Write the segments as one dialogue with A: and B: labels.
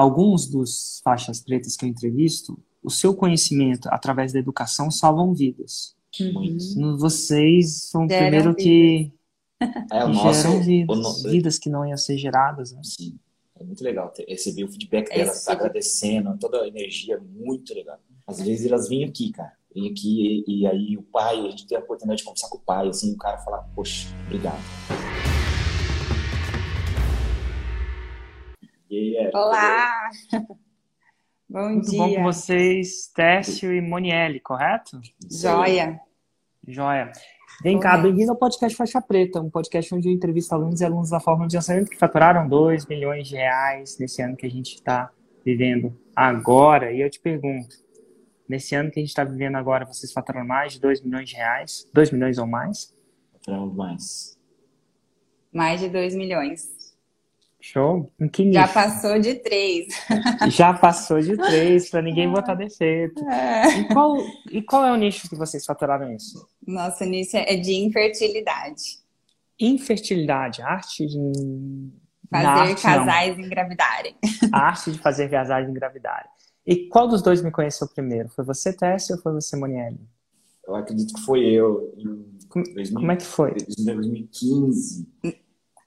A: alguns dos faixas pretas que eu entrevisto, o seu conhecimento através da educação salvam vidas.
B: Muito.
A: Vocês são o primeiro que,
B: É, o nosso.
A: geram vidas,
B: o no-
A: vidas que não iam ser geradas. Né?
B: Sim. É muito legal receber o feedback delas,
C: Esse-
B: agradecendo, toda a energia, é muito legal. Às vezes elas vêm aqui, cara. Vêm aqui e, e aí o pai, a gente tem a oportunidade de conversar com o pai, assim, o cara fala, poxa, obrigado. É,
C: Olá! Bom
A: Tudo bom com
C: dia.
A: vocês, Técio e Monielle, correto?
C: Joia.
A: Joia. Vem cá,
C: Correto.
A: bem-vindo ao podcast Faixa Preta, um podcast onde eu entrevisto alunos e alunos da Fórmula de Lançamento que faturaram 2 milhões de reais nesse ano que a gente está vivendo agora. E eu te pergunto, nesse ano que a gente está vivendo agora, vocês faturaram mais de 2 milhões de reais? 2 milhões ou mais?
B: Faturamos mais.
C: Mais de 2 milhões.
A: Show? Em que
C: Já
A: nicho?
C: passou de 3.
A: Já passou de 3, para ninguém botar defeito. E qual, e qual é o nicho que vocês faturaram isso?
C: Nosso início é de infertilidade.
A: Infertilidade, arte de...
C: Fazer
A: arte, não.
C: casais engravidarem.
A: A arte de fazer viajar e engravidar. E qual dos dois me conheceu primeiro? Foi você, Tessia, ou foi você, Monielle?
B: Eu acredito que foi eu em
A: Como,
B: 2000
A: como é que foi?
B: em 2015.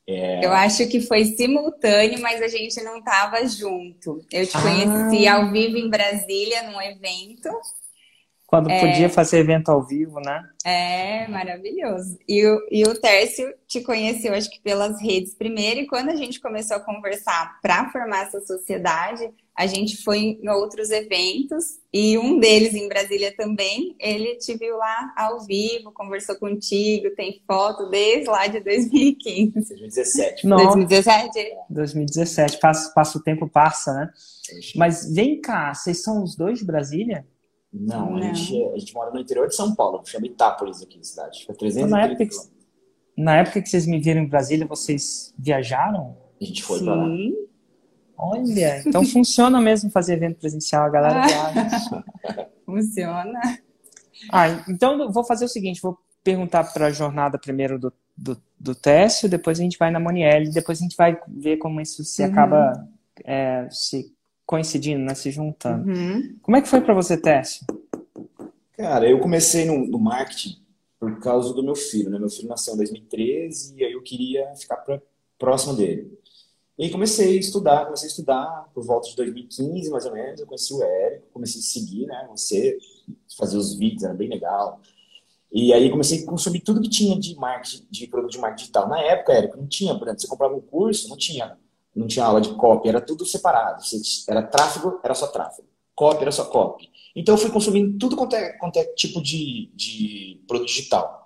C: Eu acho que foi simultâneo, mas a gente não estava junto. Eu te
A: Ah.
C: conheci ao vivo em Brasília, num evento.
A: Quando podia fazer evento ao vivo, né?
C: É maravilhoso. E o, e o Tércio te conheceu, acho que pelas redes primeiro, e quando a gente começou a conversar para formar essa sociedade, a gente foi em outros eventos, e um deles em Brasília também, ele te viu lá ao vivo, conversou contigo, tem foto desde lá de 2015.
B: 2017.
A: Não,
C: 2017?
A: 2017. Passa, passa o tempo, passa, né? Mas vem cá, vocês são os dois de Brasília?
B: Não,
C: Não.
B: A, gente, a gente mora no interior de São Paulo, chama Itápolis aqui, a cidade. Fica 330
A: Na época que-. Na época que vocês me viram em Brasília, vocês viajaram?
B: A gente foi pra lá.
C: Sim.
A: Olha, então funciona mesmo fazer evento presencial, a galera
C: Ah.
A: viaja.
C: Funciona.
A: Ah, então eu vou fazer o seguinte, vou perguntar para a jornada primeiro do, do, do Técio, depois a gente vai na Monielle, depois a gente vai ver como isso se
C: Uhum.
A: acaba é, se coincidindo, né, se juntando.
C: Uhum.
A: Como é que foi para você, Técio?
B: Cara, eu comecei no, no marketing por causa do meu filho, né? Meu filho nasceu em 2013 e aí eu queria ficar pra, próximo dele. E aí comecei a estudar, comecei a estudar por volta de 2015, mais ou menos. Eu conheci o Érico, comecei a seguir, né? Você, fazer os vídeos, era bem legal. E aí comecei a consumir tudo que tinha de marketing, de produto de marketing digital. Na época, Érico, não tinha, por exemplo, você comprava um curso, não tinha, não tinha aula de copy, era tudo separado. Era tráfego, era só tráfego. Copy era só copy. Então eu fui consumindo tudo quanto é, quanto é tipo de, de produto digital.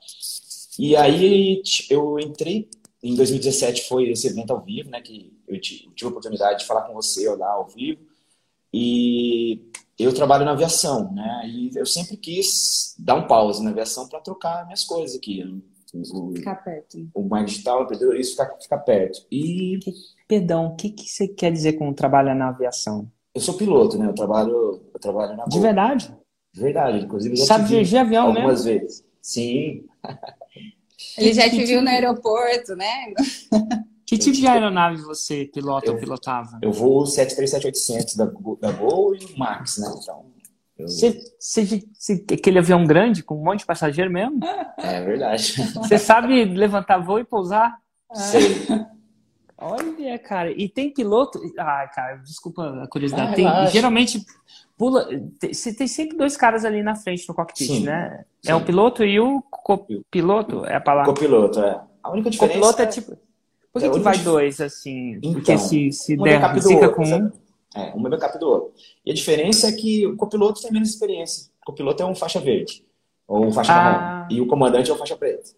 B: E aí eu entrei, em 2017 foi esse evento ao vivo, né? Que eu ti- tive a oportunidade de falar com você lá ao vivo. E eu trabalho na aviação, né? E eu sempre quis dar um pause na aviação para trocar minhas coisas aqui. O,
C: Ficar perto.
B: o marketing digital, o empreendedorismo, ficar, ficar perto. E
A: Perdão, o que, que você quer dizer com trabalhar na aviação?
B: eu sou piloto, né? Eu trabalho, eu trabalho na
A: De verdade?
B: De verdade, inclusive já
A: Sabe
B: te vi
A: dirigir avião mesmo?
B: algumas vezes. Sim,
C: Ele já
A: Que
C: te
A: tipo-
C: viu no aeroporto, né?
A: Que tipo de aeronaeve você pilota ou
B: Eu-
A: pilotava?
B: eu vou 737-800 da, da Gol e o Max, né? Então,
A: Você, aquele avião grande com um monte de passageiro mesmo?
B: é verdade.
A: Você sabe levantar voo e pousar?
B: Sei.
A: Olha, cara, e tem piloto. Ai, cara, desculpa a curiosidade.
B: Ah,
A: Tem- geralmente pula. Você tem sempre dois caras ali na frente no cockpit,
B: Sim,
A: né?
B: sim.
A: É o piloto e o copiloto, é a palavra.
B: Copiloto, é. A única diferença
A: Copiloto é tipo. Por que,
B: É,
A: que vai dois assim? Porque
B: Então,
A: se, se
B: um é
A: der
B: outro,
A: com um.
B: sabe? É, um é backup do outro. E a diferença é que o copiloto tem menos experiência. O copiloto é um faixa verde, ou um faixa
A: Ah.
B: marrom, e o comandante é um faixa preta.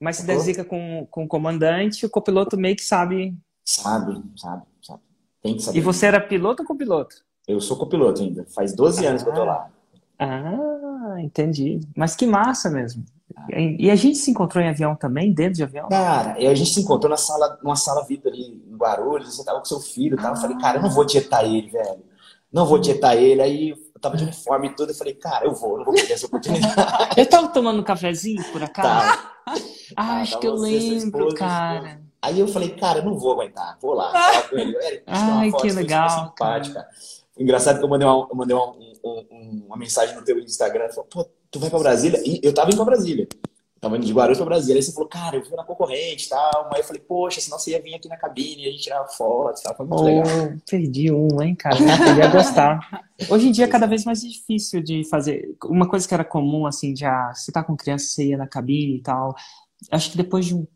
A: Mas se der
B: Sacou?
A: zica com, com o comandante, o copiloto meio que sabe.
B: Sabe, sabe, sabe. Tem que saber.
A: E você era piloto ou copiloto?
B: Eu sou copiloto ainda. Faz 12 anos que eu tô lá.
A: Ah, entendi. Mas que massa mesmo. E a gente se encontrou em avião também, dentro de avião?
B: Cara, e a gente se encontrou na sala, numa sala VIP ali em Guarulhos, você tava com seu filho e tal. Eu falei, cara, eu não vou tietar ele, velho. Não vou tietar ele. Aí eu tava de uniforme e tudo. Eu falei, cara, eu vou, não vou perder essa oportunidade.
A: Eu tava tomando um cafezinho, por acaso?
B: Tá.
A: Ah, acho que eu lembro,
B: esposa,
A: cara.
B: Aí eu falei, cara, eu não vou aguentar, vou lá. Ah. ele.
A: Ai, foto, que legal. Simpática.
B: Engraçado que eu mandei uma, eu mandei uma, um, uma mensagem no teu Instagram, falou, pô, tu vai pra Brasília? E eu tava indo pra Brasília. Tava indo de Guarulhos pra Brasília. Aí você falou, cara, eu vou na concorrente e tal. Aí eu falei, poxa, senão você ia vir aqui na cabine e a gente tirava foto e tal. Foi muito oh, legal.
A: Perdi um, hein, cara? Eu ia gostar. Hoje em dia é cada vez mais difícil de fazer. Uma coisa que era comum, assim, já, você tá com criança, você ia na cabine e tal. Acho que depois de um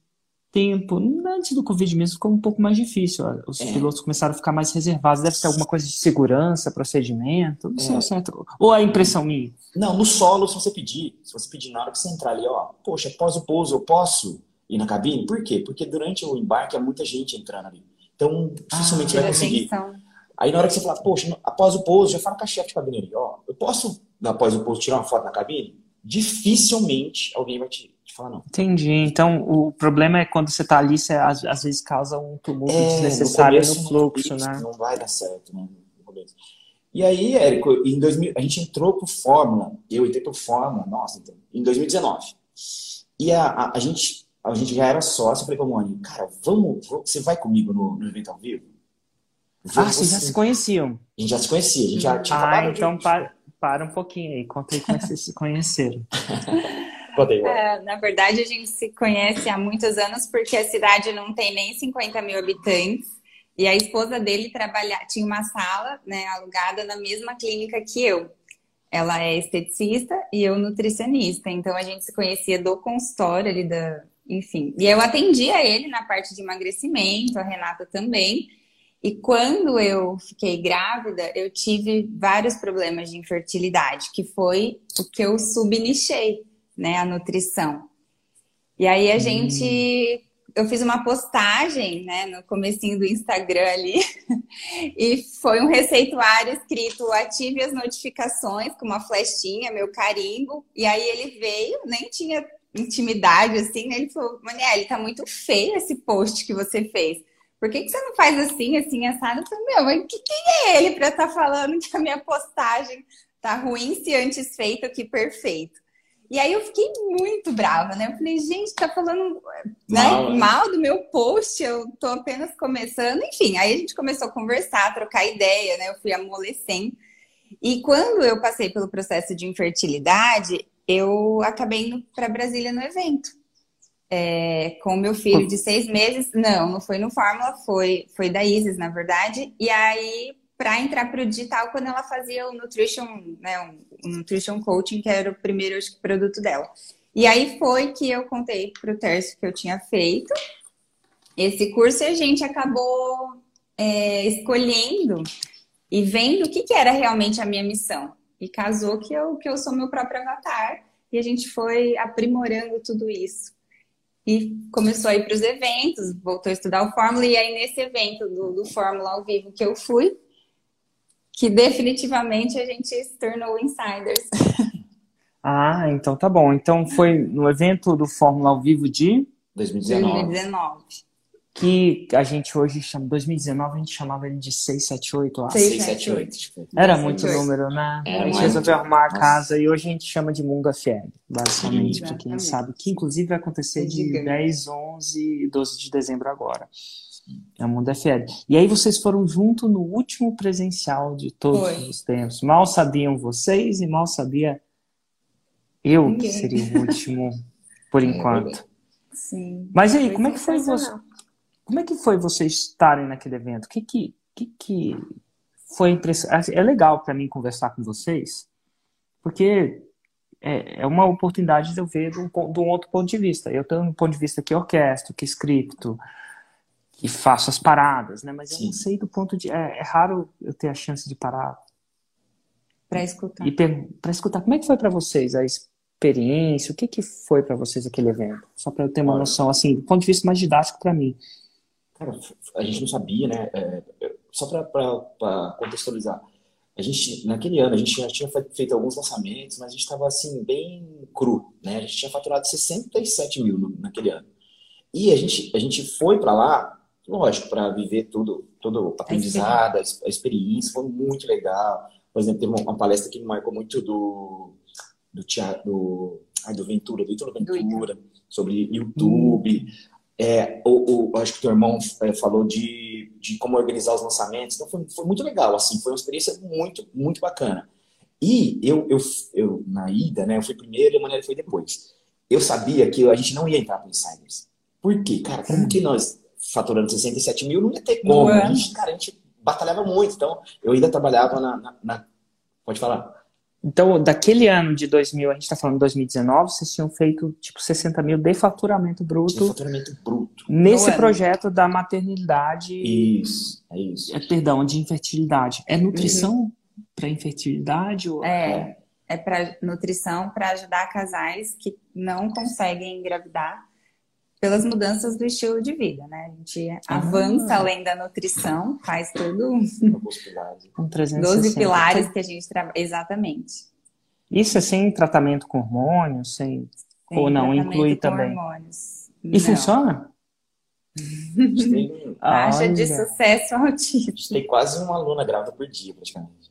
A: tempo, antes do Covid mesmo, ficou um pouco mais difícil. Os é. pilotos começaram a ficar mais reservados. Deve ser alguma coisa de segurança, procedimento, não sei é. certo. Ou a impressão minha?
B: Não, no solo, se você pedir, se você pedir na hora que você entrar ali, ó, poxa, após o pouso eu posso ir na cabine? Por quê? Porque durante o embarque há muita gente entrando ali. Então, dificilmente ah, vai conseguir. Atenção. Aí na hora que você falar, poxa, após o pouso, já fala com a chefe de cabine ali, ó, eu posso, após o pouso, tirar uma foto na cabine? Dificilmente alguém vai te falar não.
A: Entendi. Então, o problema é quando você está ali, você às, às, vezes causa um tumulto é, desnecessário no, no fluxo,
B: né? Não vai dar certo, né? E aí, Érico, em 2000, a gente entrou pro Fórmula, eu entrei pro Fórmula, nossa, então, em 2019. E a, a, a, gente, a gente já era sócio, eu falei pra Moni, cara, vamos, você vai comigo no, no evento ao vivo?
A: ah, vocês já se conheciam?
B: A gente já se conhecia, a gente já tinha
A: Ah, então para, para um pouquinho aí, conta aí como é que vocês se conheceram.
C: É, na verdade, a gente se conhece há muitos anos porque a cidade não tem nem 50 mil habitantes. E a esposa dele trabalha, tinha uma sala né, alugada na mesma clínica que eu. Ela é esteticista e eu nutricionista. Então a gente se conhecia do consultório ali da. Enfim. E eu atendia ele na parte de emagrecimento, a Renata também. E quando eu fiquei grávida, eu tive vários problemas de infertilidade, que foi o que eu subnichei né, a nutrição. E aí a hum. gente eu fiz uma postagem, né, no comecinho do Instagram ali, e foi um receituário escrito ative as notificações com uma flechinha, meu carimbo, e aí ele veio, nem tinha intimidade assim, né? ele falou, Maniel, tá muito feio esse post que você fez. Por que, que você não faz assim, assim, assado? Eu falei, meu, mas que, quem é ele para estar tá falando que a minha postagem tá ruim se antes feito que perfeito? E aí eu fiquei muito brava, né? Eu falei, gente, tá falando né, mal, né? mal do meu post, eu tô apenas começando. Enfim, aí a gente começou a conversar, a trocar ideia, né? Eu fui amolecendo. E quando eu passei pelo processo de infertilidade, eu acabei indo para Brasília no evento. É, com meu filho de seis meses. Não, não foi no Fórmula, foi, foi da Isis, na verdade. E aí para entrar para o digital quando ela fazia o nutrition, né, o nutrition coaching, que era o primeiro acho, produto dela. E aí foi que eu contei para o Tércio que eu tinha feito esse curso e a gente acabou é, escolhendo e vendo o que, que era realmente a minha missão. E casou que eu, que eu sou meu próprio avatar e a gente foi aprimorando tudo isso. E começou a ir para os eventos, voltou a estudar o Fórmula, e aí nesse evento do, do Fórmula ao vivo que eu fui, que definitivamente a gente se tornou insiders.
A: Ah, então tá bom. Então foi no evento do Fórmula ao vivo de
B: 2019.
C: 2019.
A: Que a gente hoje chama, 2019 a gente chamava ele de 678,
B: acho. 678.
A: Era muito número, né? Era a gente resolveu arrumar a casa e hoje a gente chama de Munga Fiel, basicamente, para quem sabe. Que inclusive vai acontecer de 10, 11 e 12 de dezembro agora. É o Mundo FL. E aí vocês foram junto no último presencial de todos Foi. os tempos. Mal sabiam vocês e mal sabia eu Ninguém. que seria o último por enquanto.
C: Sim.
A: Mas aí, como é que foi você? Como é que foi vocês estarem naquele evento? O que que, que, que foi impressionante? É legal para mim conversar com vocês, porque é, é uma oportunidade de eu ver de um, de um outro ponto de vista. Eu tenho um ponto de vista que orquestro, que scripto, e faço as paradas, né? Mas Sim. eu não sei do ponto de. É, é raro eu ter a chance de parar.
C: Para escutar.
A: E para escutar. Como é que foi para vocês a experiência? O que, que foi para vocês aquele evento? Só para eu ter uma noção, assim, do ponto de vista mais didático para mim.
B: Cara, a gente não sabia, né? É só para contextualizar. A gente, naquele ano, a gente já tinha feito alguns lançamentos, mas a gente estava, assim, bem cru, né? A gente tinha faturado 67 mil naquele ano. E a gente, a gente foi para lá lógico, para viver tudo, todo o aprendizado, a experiência, foi muito legal. Por exemplo, teve uma, palestra que me marcou muito do, do teatro, do, ai, do Ventura, do Ítalo Ventura, sobre YouTube. Hum. É, o, o, acho que o teu irmão é, falou de, de como organizar os lançamentos. Então foi, foi muito legal, assim, foi uma experiência muito, muito bacana. E eu, eu, eu na ida, né, eu fui primeiro e a Manuela foi depois. Eu sabia que a gente não ia entrar para insiders. Por quê? Cara, como que nós, faturando 67 mil, não ia ter como. A gente, cara, a gente batalhava muito. Então, eu ainda trabalhava na, na, na... Pode falar.
A: Então, daquele ano de 2000, a gente está falando de 2019, vocês tinham feito tipo 60 mil de faturamento bruto. De
B: faturamento bruto.
A: Nesse projeto da maternidade.
B: Isso, é isso.
A: É, perdão, de infertilidade. É nutrição uhum. para infertilidade? Ou...
C: É, é para nutrição para ajudar casais que não conseguem engravidar pelas mudanças do estilo de vida, né? A gente ah. avança além da nutrição, faz tudo.
A: Com 12
C: pilares que a gente trabalha. Exatamente.
A: Isso é sem tratamento com hormônios, sem, sem ou não inclui também.
C: Hormônios.
A: E não. funciona?
C: Taxa de sucesso altíssima.
B: Tem quase uma aluna grávida por dia, praticamente.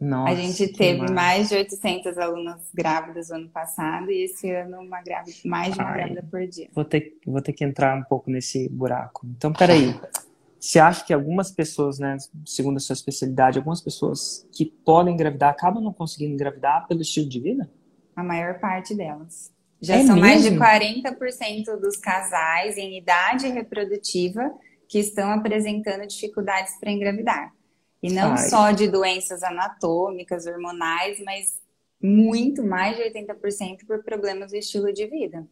C: Nossa, a gente teve mais de 800 alunas grávidas no ano passado e esse ano uma grávida, mais de uma Ai, grávida por dia.
A: Vou ter, vou ter que entrar um pouco nesse buraco. Então, peraí. Você acha que algumas pessoas, né, segundo a sua especialidade, algumas pessoas que podem engravidar acabam não conseguindo engravidar pelo estilo de vida?
C: A maior parte delas. Já é são mesmo? mais de 40% dos casais em idade reprodutiva que estão apresentando dificuldades para engravidar. E não Ai. só de doenças anatômicas, hormonais, mas muito mais de 80% por problemas do estilo de vida.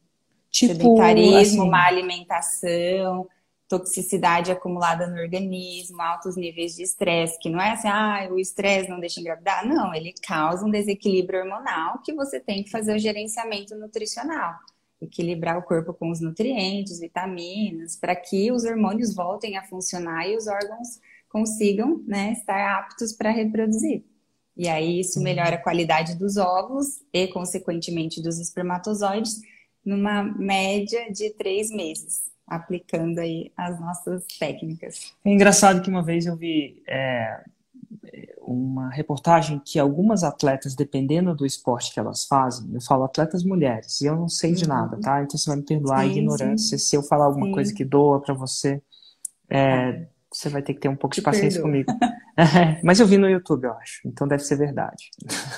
C: Tipo, Sedentarismo, assim... má alimentação, toxicidade acumulada no organismo, altos níveis de estresse, que não é assim, ah, o estresse não deixa engravidar. Não, ele causa um desequilíbrio hormonal que você tem que fazer o gerenciamento nutricional. Equilibrar o corpo com os nutrientes, vitaminas, para que os hormônios voltem a funcionar e os órgãos consigam né, estar aptos para reproduzir. E aí isso melhora a qualidade dos ovos e, consequentemente, dos espermatozoides numa média de três meses, aplicando aí as nossas técnicas.
A: É engraçado que uma vez eu vi é, uma reportagem que algumas atletas, dependendo do esporte que elas fazem, eu falo atletas mulheres, e eu não sei de uhum. nada, tá? Então você vai me perdoar sim, a ignorância sim. se eu falar alguma sim. coisa que doa para você. É, tá você vai ter que ter um pouco de paciência comigo. mas eu vi no YouTube, eu acho. Então deve ser verdade.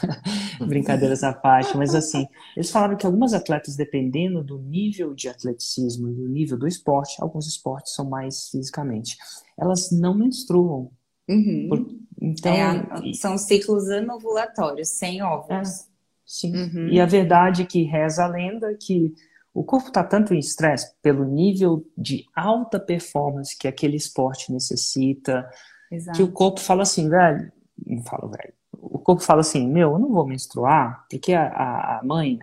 A: Brincadeiras à parte. Mas assim, eles falaram que algumas atletas, dependendo do nível de atleticismo, do nível do esporte, alguns esportes são mais fisicamente, elas não menstruam.
C: Uhum. Por, então, é, são ciclos anovulatórios, sem óvulos. É,
A: sim. Uhum. E a verdade é que reza a lenda que o corpo está tanto em estresse pelo nível de alta performance que aquele esporte necessita, Exato. que o corpo fala assim, velho, não fala velho, o corpo fala assim, meu, eu não vou menstruar, porque a, a mãe,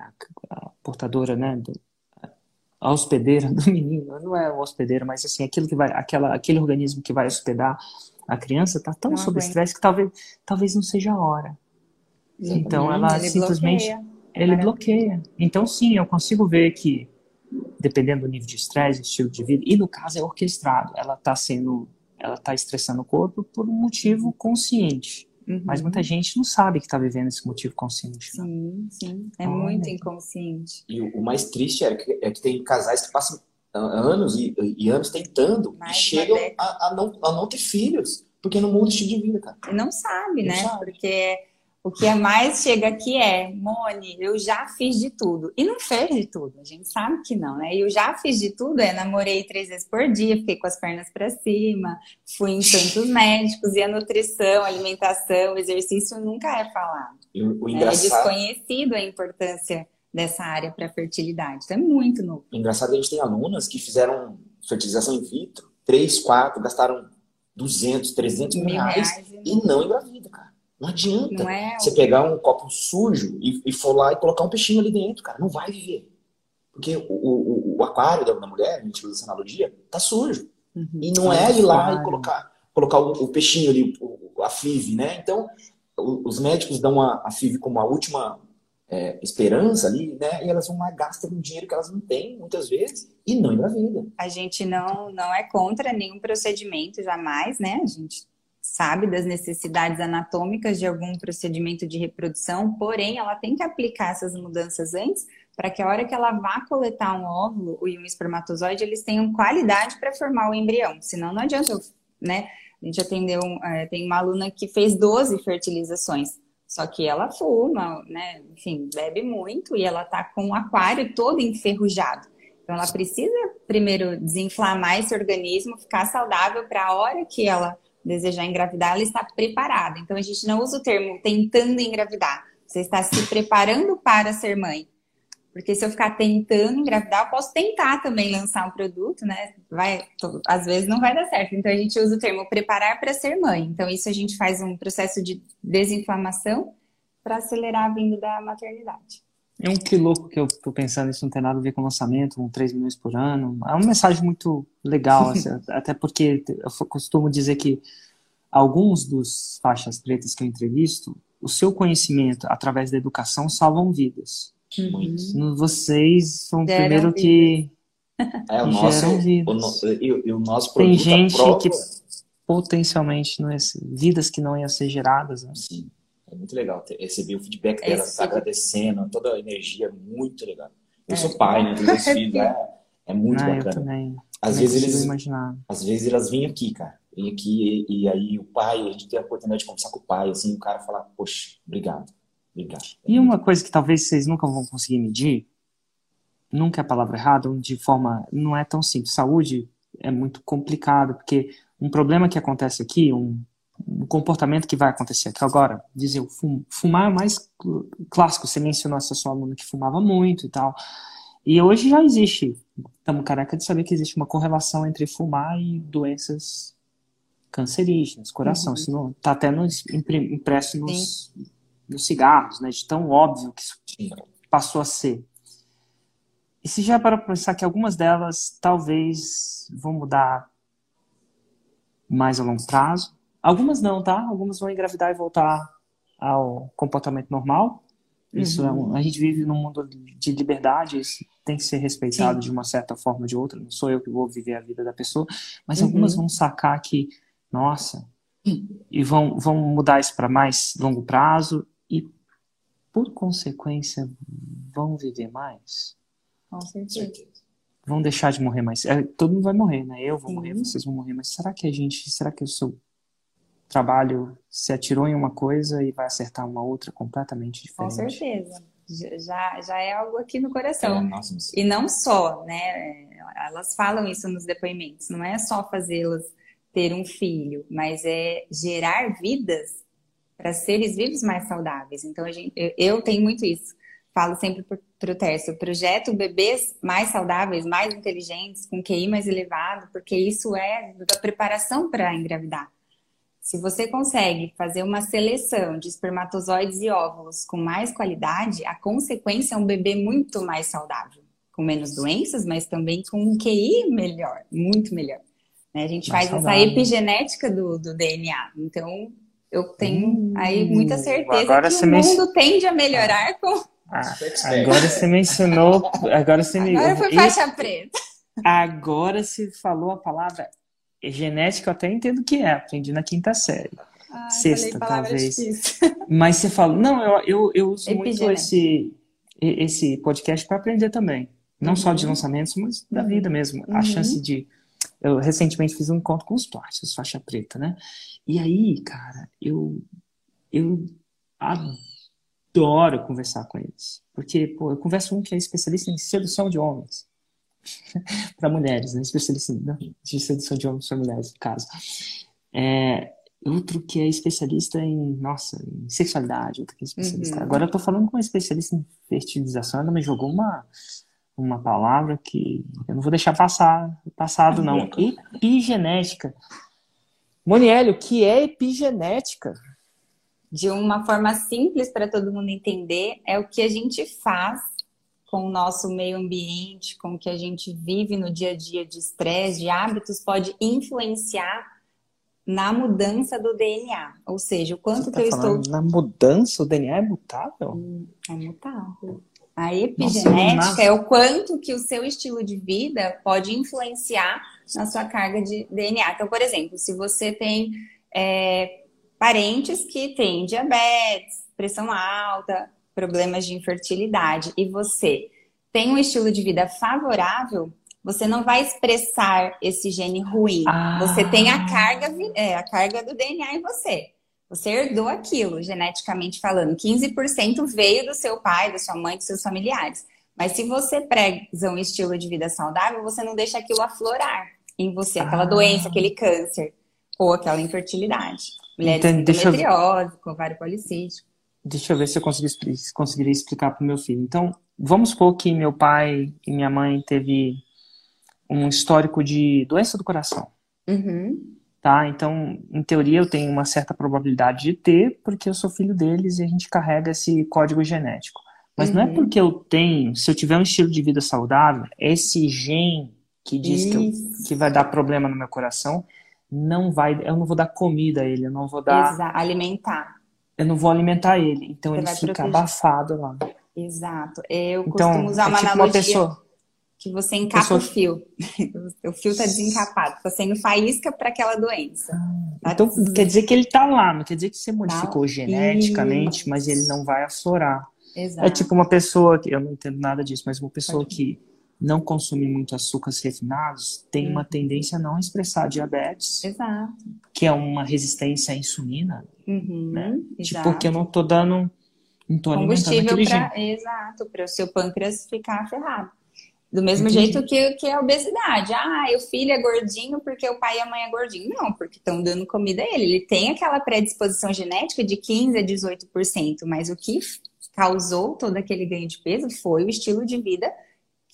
A: a, portadora, né, do, a hospedeira do menino, não é o hospedeiro, mas assim, aquilo que vai, aquela, aquele organismo que vai hospedar a criança está tão sob estresse que talvez, talvez não seja a hora. Então ela simplesmente bloqueia ele bloqueia. Então, sim, eu consigo ver que, dependendo do nível de estresse, estilo de vida, e no caso é orquestrado, ela está sendo, ela está estressando o corpo por um motivo consciente. Uhum. Mas muita gente não sabe que está vivendo esse motivo consciente.
C: Né? Sim, sim. É muito inconsciente.
B: E o mais triste é que, é que tem casais que passam anos e, e anos tentando Mais e chegam a, a, não, a não ter filhos, porque não muda o estilo de vida, cara.
C: E não sabe, não né? Sabe. Porque o que é mais chega aqui é, Mone, eu já fiz de tudo. E não fez de tudo, a gente sabe que não, né? Eu já fiz de tudo, é, namorei três vezes por dia, fiquei com as pernas para cima, fui em tantos médicos, e a nutrição, a alimentação, o exercício nunca é falado.
B: O, engraçado... É
C: desconhecido a importância dessa área para fertilidade, então é muito novo.
B: O engraçado é que a gente tem alunas que fizeram fertilização in vitro, três, quatro, gastaram 200, 300 mil, reais, reais e não, e não engravida, cara. Não adianta não é... você pegar um copo sujo e, e for lá e colocar um peixinho ali dentro, cara. Não vai viver. Porque o, o, o aquário da, mulher, a gente usa essa analogia, tá sujo. Uhum. E não é ir lá e colocar, colocar o, o peixinho ali, a FIV, né? Então, os médicos dão a, a FIV como a última é, esperança ali, né? E elas vão lá gastam um dinheiro que elas não têm, muitas vezes, e não engravidam.
C: A gente não, não é contra nenhum procedimento, jamais, né? A gente sabe das necessidades anatômicas de algum procedimento de reprodução, porém ela tem que aplicar essas mudanças antes para que a hora que ela vá coletar um óvulo e um espermatozoide, eles tenham qualidade para formar o embrião. Senão não adianta, né? A gente atendeu, é, tem uma aluna que fez 12 fertilizações, só que ela fuma, né? Enfim, bebe muito e ela tá com o aquário todo enferrujado. Então ela precisa primeiro desinflamar esse organismo, ficar saudável para a hora que ela desejar engravidar, ela está preparada. Então a gente não usa o termo tentando engravidar. Você está se preparando para ser mãe. Porque se eu ficar tentando engravidar, eu posso tentar também lançar um produto, né? Vai, às vezes não vai dar certo. Então a gente usa o termo preparar para ser mãe. Então isso a gente faz um processo de desinflamação para acelerar a vinda da maternidade.
A: É um que louco que eu tô pensando, isso não tem nada a ver com lançamento, com 3 milhões por ano. É uma mensagem muito legal, assim, até porque eu costumo dizer que alguns dos faixas pretas que eu entrevisto, o seu conhecimento através da educação salvam vidas. Uhum. Vocês são o primeiro vida. que
B: é, o nosso, o, no, e, e, o nosso
A: produto Tem gente prova... que potencialmente não é, vidas que não iam ser geradas. Né?
B: Sim, é muito legal receber o feedback dela, tá agradecendo, toda a energia, muito legal. Eu é. sou pai, né? Tenho dois filhos, é, é muito ah, bacana.
A: Eu também.
B: Às vezes eles, imaginar. às vezes elas vêm aqui, cara. Vêm aqui e, e, aí o pai, a gente tem a oportunidade de conversar com o pai, assim, o cara fala, poxa, obrigado.
A: E uma coisa que talvez vocês nunca vão conseguir medir, nunca é a palavra errada, de forma não é tão simples. Saúde é muito complicado, porque um problema que acontece aqui, um, um comportamento que vai acontecer aqui agora, dizer, fumar é mais clássico, você mencionou essa sua aluna que fumava muito e tal. E hoje já existe, estamos careca de saber que existe uma correlação entre fumar e doenças cancerígenas, coração. Uhum. Tá até nos, impresso nos, dos cigarros, né? De tão óbvio que isso passou a ser. E se já para pensar que algumas delas talvez vão mudar mais a longo prazo, algumas não, tá? Algumas vão engravidar e voltar ao comportamento normal. Isso uhum. é um, a gente vive num mundo de liberdade, isso tem que ser respeitado Sim. de uma certa forma ou de outra. Não sou eu que vou viver a vida da pessoa, mas uhum. algumas vão sacar que, nossa, e vão, vão mudar isso para mais longo prazo e, por consequência, vão viver mais?
C: Com certeza.
A: Vão deixar de morrer mais. É, todo mundo vai morrer, né? Eu vou Sim. morrer, vocês vão morrer, mas será que a gente, será que o seu trabalho se atirou em uma coisa e vai acertar uma outra completamente diferente?
C: Com certeza. Já, já é algo aqui no coração. É, nossa, e não só, né? Elas falam isso nos depoimentos. Não é só fazê-las ter um filho, mas é gerar vidas para seres vivos mais saudáveis. Então, gente, eu, eu, tenho muito isso. Falo sempre para o Tércio, projeto bebês mais saudáveis, mais inteligentes, com QI mais elevado, porque isso é da preparação para engravidar. Se você consegue fazer uma seleção de espermatozoides e óvulos com mais qualidade, a consequência é um bebê muito mais saudável, com menos doenças, mas também com um QI melhor, muito melhor. Né? A gente mais faz saudável. essa epigenética do, do DNA. Então, eu tenho hum, aí muita certeza agora que o mundo tende a melhorar com.
A: Ah, agora você mencionou. Agora você
C: me. Agora foi faixa preta.
A: Agora se falou a palavra genética, eu até entendo que é, aprendi na quinta série.
C: Ah,
A: Sexta, talvez. Mas você fala, não, eu, eu, eu uso muito esse, esse podcast para aprender também. Não uhum. só de uhum. lançamentos, mas da vida mesmo. Uhum. A chance de. Eu recentemente fiz um encontro com os plásticos, faixa preta, né? E aí, cara, eu, eu adoro conversar com eles. Porque, pô, eu converso com um que é especialista em sedução de homens. para mulheres, né? Especialista de sedução de homens para mulheres, no caso. É, outro que é especialista em, nossa, em sexualidade, outro que é especialista. Uhum. Agora eu tô falando com um especialista em fertilização, ela me jogou uma, uma palavra que eu não vou deixar passar, passado, não. Epigenética. Moniel, o que é epigenética?
C: De uma forma simples para todo mundo entender, é o que a gente faz com o nosso meio ambiente, com o que a gente vive no dia a dia de estresse, de hábitos, pode influenciar na mudança do DNA. Ou seja, o quanto tá que eu estou.
A: Na mudança, o DNA é mutável?
C: Hum, é mutável. A epigenética Nossa, é o quanto que o seu estilo de vida pode influenciar na sua carga de DNA. Então, por exemplo, se você tem é, parentes que têm diabetes, pressão alta, problemas de infertilidade, e você tem um estilo de vida favorável, você não vai expressar esse gene ruim. Ah. Você tem a carga, é, a carga do DNA em você. Você herdou aquilo, geneticamente falando. 15% veio do seu pai, da sua mãe, dos seus familiares. Mas se você preza um estilo de vida saudável, você não deixa aquilo aflorar em você, aquela ah. doença, aquele câncer ou aquela infertilidade. Mulheres então, com endometriose, eu... com ovário policístico.
A: Deixa eu ver se eu consegui, conseguiria explicar para o meu filho. Então, vamos supor que meu pai e minha mãe teve um histórico de doença do coração.
C: Uhum.
A: Tá? Então, em teoria, eu tenho uma certa probabilidade de ter, porque eu sou filho deles e a gente carrega esse código genético. Mas uhum. não é uhum. porque eu tenho, se eu tiver um estilo de vida saudável, esse gene que diz que, eu, que, vai dar problema no meu coração, não vai, eu não vou dar comida a ele, eu não vou dar.
C: Exato, alimentar.
A: Eu não vou alimentar ele, então Você ele fica proteger. abafado lá.
C: Exato. Eu então, costumo usar é uma tipo analogia. Uma pessoa, que você encapa pessoa... o fio. o fio está desencapado, está sendo faísca para aquela doença.
A: Ah, então quer dizer que ele está lá, não quer dizer que você modificou não. geneticamente, Isso. mas ele não vai aflorar. Exato. É tipo uma pessoa que eu não entendo nada disso, mas uma pessoa que não consome muito açúcares refinados tem uma uhum. tendência a não expressar diabetes.
C: Exato.
A: Que é uma resistência à insulina.
C: Uhum, né?
A: Tipo, porque eu não tô dando. Não tô
C: combustível para Exato, para o seu pâncreas ficar ferrado. Do mesmo Entendi. jeito que, que a obesidade. Ah, o filho é gordinho porque o pai e a mãe é gordinho. Não, porque estão dando comida a ele. Ele tem aquela predisposição genética de 15% a 18%, mas o que causou todo aquele ganho de peso foi o estilo de vida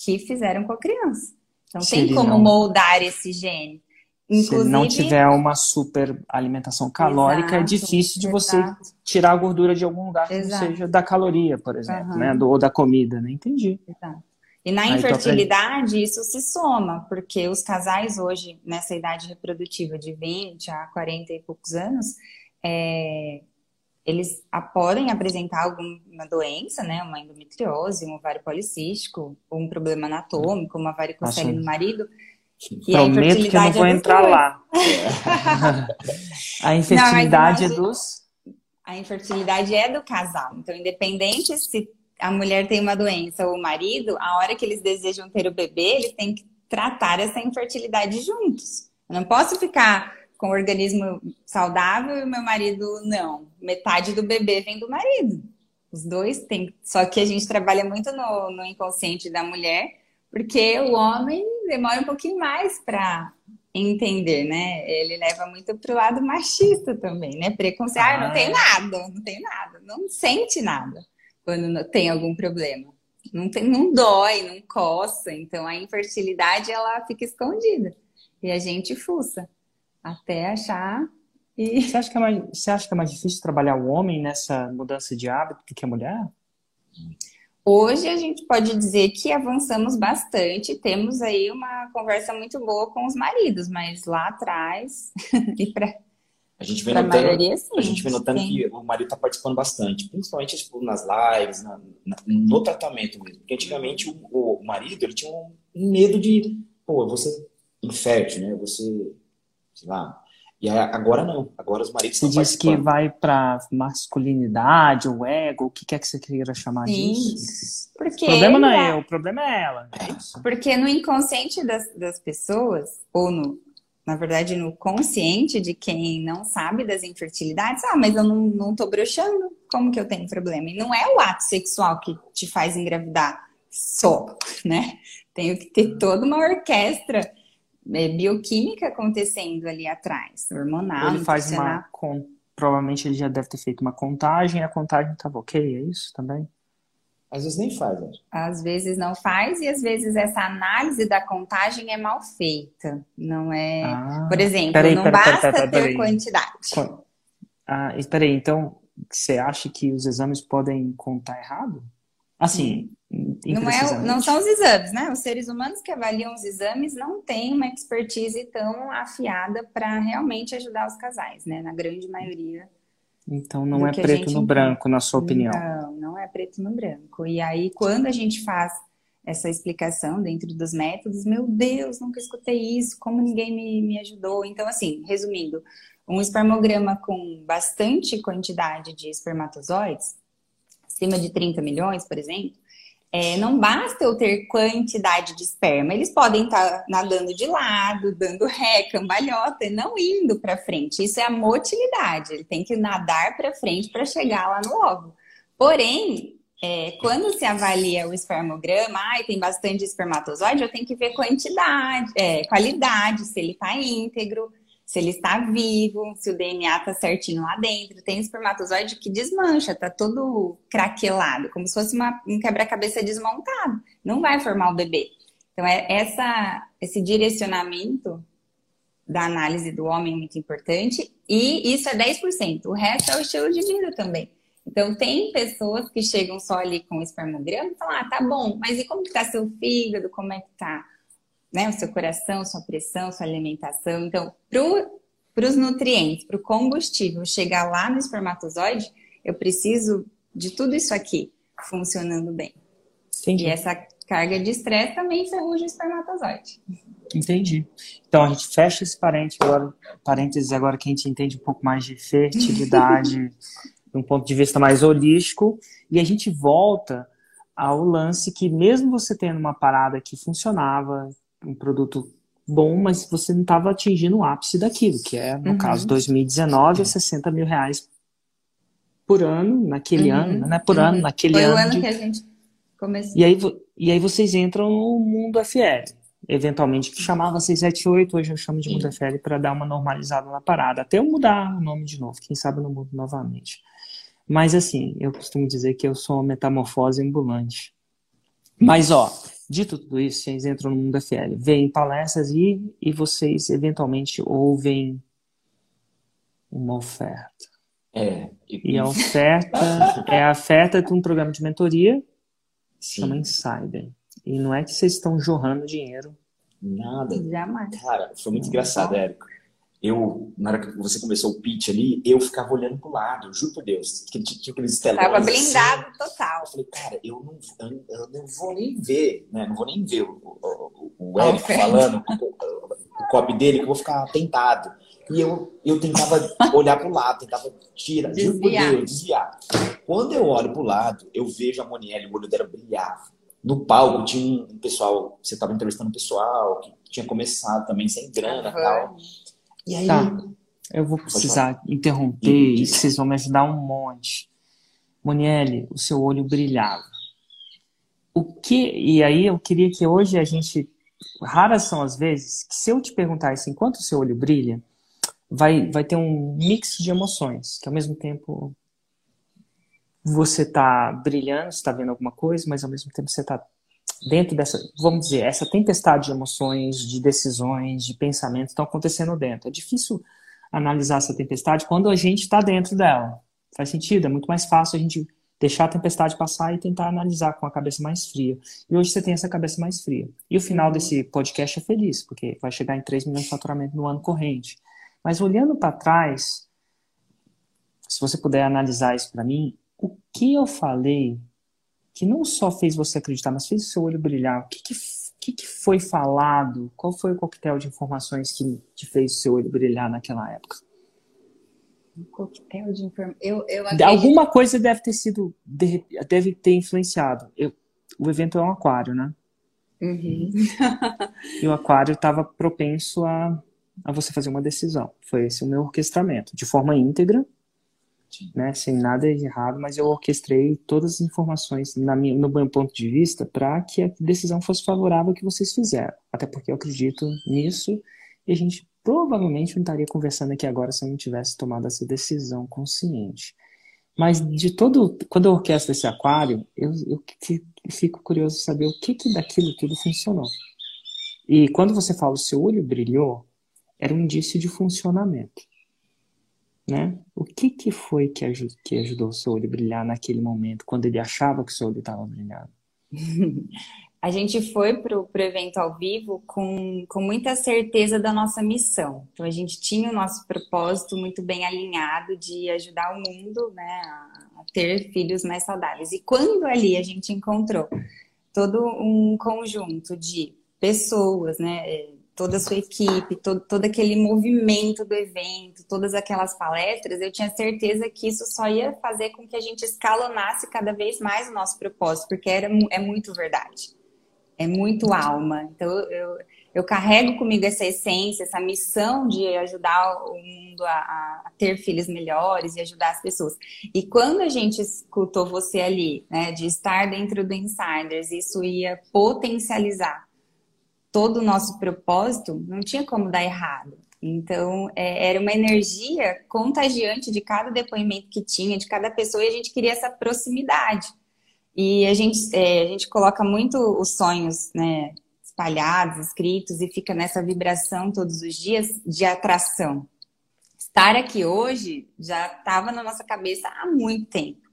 C: que fizeram com a criança. Então Se tem como não... moldar esse gene.
A: Inclusive... Se não tiver uma super alimentação calórica, é exato, é difícil de você tirar a gordura de algum lugar, que seja da caloria, por exemplo, uhum. né? Do, ou da comida, né? Entendi.
C: Exato. E na Aí infertilidade, isso se soma, porque os casais hoje, nessa idade reprodutiva de 20 a 40 e poucos anos, é, eles podem apresentar alguma doença, né? Uma endometriose, um ovário policístico, ou um problema anatômico, uma varicocele no marido.
A: E Prometo que eu não vou é entrar lá. a infertilidade não, é dos...
C: A infertilidade é do casal. Então, independente se a mulher tem uma doença ou o marido, a hora que eles desejam ter o bebê, eles têm que tratar essa infertilidade juntos. Eu não posso ficar com o organismo saudável e o meu marido não. Metade do bebê vem do marido. Os dois têm. Só que a gente trabalha muito no, no inconsciente da mulher, porque o homem demora um pouquinho mais para entender, né? Ele leva muito pro lado machista também, né? Preconceito, ah, não tem ah. nada, não tem nada, não sente nada quando tem algum problema. Não, tem, não dói, não coça. Então a infertilidade ela fica escondida e a gente fuça até achar. E...
A: Você, acha que é mais, você acha que é mais difícil trabalhar o homem nessa mudança de hábito do que a mulher?
C: Hoje a gente pode dizer que avançamos bastante, temos aí uma conversa muito boa com os maridos, mas lá atrás e para
B: a gente vem notando, maioria, sim, a gente vem notando que o marido está participando bastante, principalmente tipo, nas lives, na, na, no tratamento mesmo. Porque antigamente o, o, marido ele tinha um medo de, pô, você infértil, né? Você, sei lá. E agora não. Agora os maridos
A: Você diz que vai para masculinidade, o ego, o que quer que você queira chamar sim, disso. Porque o problema não é eu, o problema é ela. É isso.
C: Porque no inconsciente das, das pessoas, ou no na verdade, no consciente de quem não sabe das infertilidades, ah, mas eu não, não tô broxando, como que eu tenho problema? E não é o ato sexual que te faz engravidar só, né? Tenho que ter toda uma orquestra é, bioquímica acontecendo ali atrás, hormonal.
A: Ele faz uma. Provavelmente ele já deve ter feito uma contagem, a contagem estava ok, é isso também?
B: Às vezes nem faz.
C: Né? Às vezes não faz e às vezes essa análise da contagem é mal feita. Não é. Ah, Por exemplo, peraí, não peraí, basta peraí, ter quantidade.
A: Ah, espera aí, então você acha que os exames podem contar errado? Assim,
C: não, é, não são os exames, né? Os seres humanos que avaliam os exames não têm uma expertise tão afiada para realmente ajudar os casais, né? Na grande maioria
A: então não é preto no branco, na sua opinião.
C: Não, não é preto no branco. E aí, quando a gente faz essa explicação dentro dos métodos, meu Deus, nunca escutei isso, como ninguém me, me ajudou. Então, assim, resumindo, Um espermograma com bastante quantidade de espermatozoides, acima de 30 milhões, por exemplo, é, não basta eu ter quantidade de esperma, eles podem estar tá nadando de lado, dando ré, cambalhota, não indo para frente. Isso é a motilidade, ele tem que nadar para frente para chegar lá no óvulo. Porém, é, quando se avalia o espermograma, ai, tem bastante espermatozoide, eu tenho que ver quantidade, é, qualidade, se ele está íntegro, se ele está vivo, se o DNA está certinho lá dentro. Tem espermatozoide que desmancha, tá todo craquelado, como se fosse uma, um quebra-cabeça desmontado. Não vai formar o bebê. Então, é essa, esse direcionamento da análise do homem é muito importante. E isso é 10%. O resto é o estilo de vida também. Então, tem pessoas que chegam só ali com o espermograma e falam, ah, tá bom, mas e como que tá seu fígado, como é que tá né, o seu coração, sua pressão, sua alimentação. Então, para os nutrientes, para o combustível chegar lá no espermatozoide, eu preciso de tudo isso aqui funcionando bem. Entendi. E essa carga de estresse também ferruja o espermatozoide.
A: Entendi. Então a gente fecha esse parênteses agora, parênteses agora que a gente entende um pouco mais de fertilidade, de um ponto de vista mais holístico, e a gente volta ao lance que mesmo você tendo uma parada que funcionava, um produto bom, mas você não estava atingindo o ápice daquilo, que é, no uhum. caso, 2019, é 60 mil reais por ano, naquele uhum. ano, né? Por uhum. ano, naquele
C: Foi
A: ano.
C: Foi o ano de... que a gente começou.
A: E aí, e aí vocês entram no mundo FL. Eventualmente, que chamava 678, hoje eu chamo de. Mundo FL para dar uma normalizada na parada. Até eu mudar o nome de novo, quem sabe eu não mudo novamente. Mas assim, eu costumo dizer que eu sou uma metamorfose ambulante. Mas ó, Dito tudo isso, vocês entram no mundo FL, veem palestras e, e vocês eventualmente ouvem uma oferta.
B: É.
A: E a oferta é a oferta de um programa de mentoria Sim. chama Insider. E não é que vocês estão jorrando dinheiro.
B: Nada.
C: Jamais.
B: Cara, foi muito engraçado, Érico eu, na hora que você começou o pitch ali, eu ficava olhando pro lado, juro por Deus, que tinha aqueles telões.
C: Tava assim. blindado assim. total.
B: Eu falei, cara, eu não, eu, eu, não vou nem ver, né? Não vou nem ver o, o, o Eric okay. falando, o, o copy dele, que eu vou ficar tentado. E eu, eu tentava olhar pro lado, tentava tirar, desviar. juro por Deus, desviar. Quando eu olho pro lado, eu vejo a Monielle, o olho dela brilhava. No palco tinha um pessoal, você estava entrevistando um pessoal que tinha começado também sem grana e uhum. tal.
A: E aí. Tá. Eu vou precisar interromper e vocês vão me ajudar um monte. Monielle, o seu olho brilhava. O que. E aí eu queria que hoje a gente. Raras são as vezes que se eu te perguntar assim, enquanto o seu olho brilha, vai, vai ter um mix de emoções, que ao mesmo tempo você está brilhando, está vendo alguma coisa, mas ao mesmo tempo você está dentro dessa, vamos dizer, essa tempestade de emoções, de decisões, de pensamentos estão acontecendo dentro. É difícil analisar essa tempestade quando a gente está dentro dela. Faz sentido? É muito mais fácil a gente deixar a tempestade passar e tentar analisar com a cabeça mais fria. E hoje você tem essa cabeça mais fria. E o final desse podcast é feliz, porque vai chegar em 3 milhões de faturamento no ano corrente. Mas olhando para trás, se você puder analisar isso para mim, o que eu falei que não só fez você acreditar, mas fez o seu olho brilhar. O que, que, que, que foi falado? Qual foi o coquetel de informações que te fez o seu olho brilhar naquela época?
C: Um coquetel de informações. Eu, eu
A: acredito... Alguma coisa deve ter sido, deve ter influenciado. Eu, o evento é um aquário, né?
C: Uhum.
A: e o aquário estava propenso a, a você fazer uma decisão. Foi esse o meu orquestramento, de forma íntegra, né, sem nada errado, mas eu orquestrei todas as informações na minha, no meu ponto de vista para que a decisão fosse favorável que vocês fizeram. Até porque eu acredito nisso e a gente provavelmente não estaria conversando aqui agora se eu não tivesse tomado essa decisão consciente. Mas de todo, quando eu orquestro esse aquário, eu, eu fico curioso de saber o que, que daquilo tudo funcionou. E quando você fala o seu olho brilhou, era um indício de funcionamento né? O que, que foi que, ajudou, que ajudou o seu olho a brilhar naquele momento, quando ele achava que o seu olho estava brilhando?
C: a gente foi para o evento ao vivo com, com muita certeza da nossa missão. Então, a gente tinha o nosso propósito muito bem alinhado de ajudar o mundo né, a ter filhos mais saudáveis. E quando ali a gente encontrou todo um conjunto de pessoas, né, toda a sua equipe, todo, todo aquele movimento do evento, todas aquelas palestras, eu tinha certeza que isso só ia fazer com que a gente escalonasse cada vez mais o nosso propósito, porque era, é muito verdade. É muito alma. Então, eu, eu carrego comigo essa essência, essa missão de ajudar o mundo a, a, ter filhos melhores e ajudar as pessoas. E quando a gente escutou você ali, né, de estar dentro do Insiders, isso ia potencializar todo o nosso propósito, não tinha como dar errado. Então, é, era uma energia contagiante de cada depoimento que tinha, de cada pessoa, e a gente queria essa proximidade. E a gente, é, a gente coloca muito os sonhos, né, espalhados, escritos, e fica nessa vibração todos os dias de atração. Estar aqui hoje já estava na nossa cabeça há muito tempo.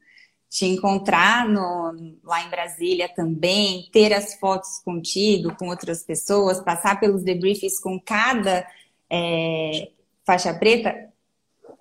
C: Te encontrar no, lá em Brasília também, ter as fotos contigo, com outras pessoas, passar pelos debriefs com cada é, faixa preta,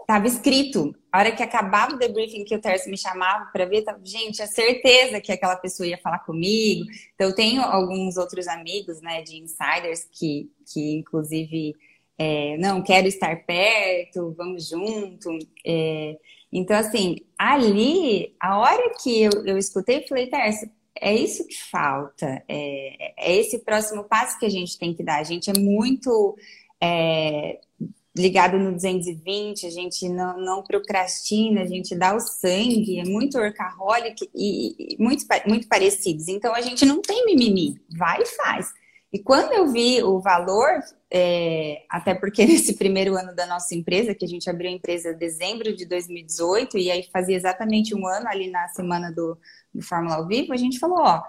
C: estava escrito. A hora que acabava o debriefing que o Terce me chamava para ver, tava, gente, a certeza que aquela pessoa ia falar comigo. Então, eu tenho alguns outros amigos, né, de insiders que, que inclusive, é, não, quero estar perto, vamos junto. É, então, assim, ali, a hora que eu, eu escutei, falei, Terce, é isso que falta. É, é, esse próximo passo que a gente tem que dar. A gente é muito é, ligado no 220, a gente não, não procrastina, a gente dá o sangue, é muito workaholic e, e muito, muito parecidos. Então a gente não tem mimimi, vai e faz. E quando eu vi o valor, é, até porque nesse primeiro ano da nossa empresa, que a gente abriu a empresa em dezembro de 2018, e aí fazia exatamente um ano ali na semana do, do Fórmula ao Vivo, a gente falou, ó,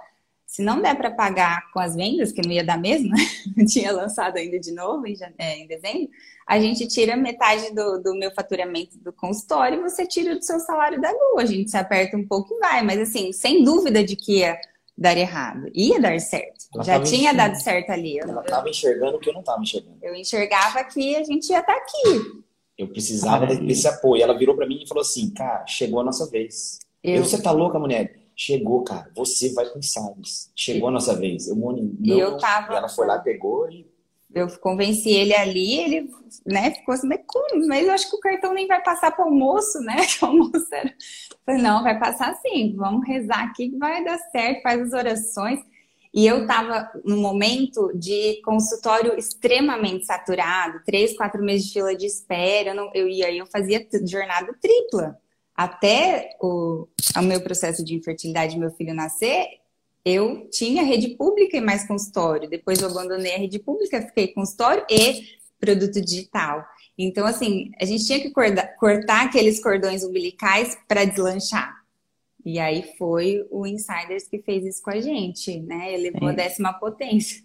C: se não der para pagar com as vendas, que não ia dar mesmo, né? tinha lançado ainda de novo em, é, em dezembro, a gente tira metade do, do, meu faturamento do consultório e você tira do seu salário da lua. A gente se aperta um pouco e vai, mas assim, sem dúvida de que ia dar errado. Ia dar certo. Ela Já tinha dado certo ali.
B: Ela estava enxergando o que eu não estava enxergando.
C: Eu enxergava que a gente ia estar tá aqui.
B: Eu precisava desse apoio. Ela virou para mim e falou assim: cara, chegou a nossa vez. Eu... eu você tá louca, mulher? Chegou, cara. Você vai com Salles. Chegou a nossa vez. Eu, não,
C: e eu tava.
B: ela foi lá, pegou e.
C: Eu convenci ele ali, ele né, ficou assim, mas como? Mas eu acho que o cartão nem vai passar para o almoço, né? Que almoço era. falei, não, vai passar sim, vamos rezar aqui que vai dar certo, faz as orações. E eu estava no momento de consultório extremamente saturado, três, quatro meses de fila de espera, eu, não, eu ia, eu fazia jornada tripla até o, o meu processo de infertilidade, meu filho nascer, eu tinha rede pública e mais consultório. Depois eu abandonei a rede pública, fiquei consultório e produto digital. Então, assim, a gente tinha que cortar, cortar aqueles cordões umbilicais para deslanchar. E aí foi o Insiders que fez isso com a gente, né? Elevou é. a décima potência.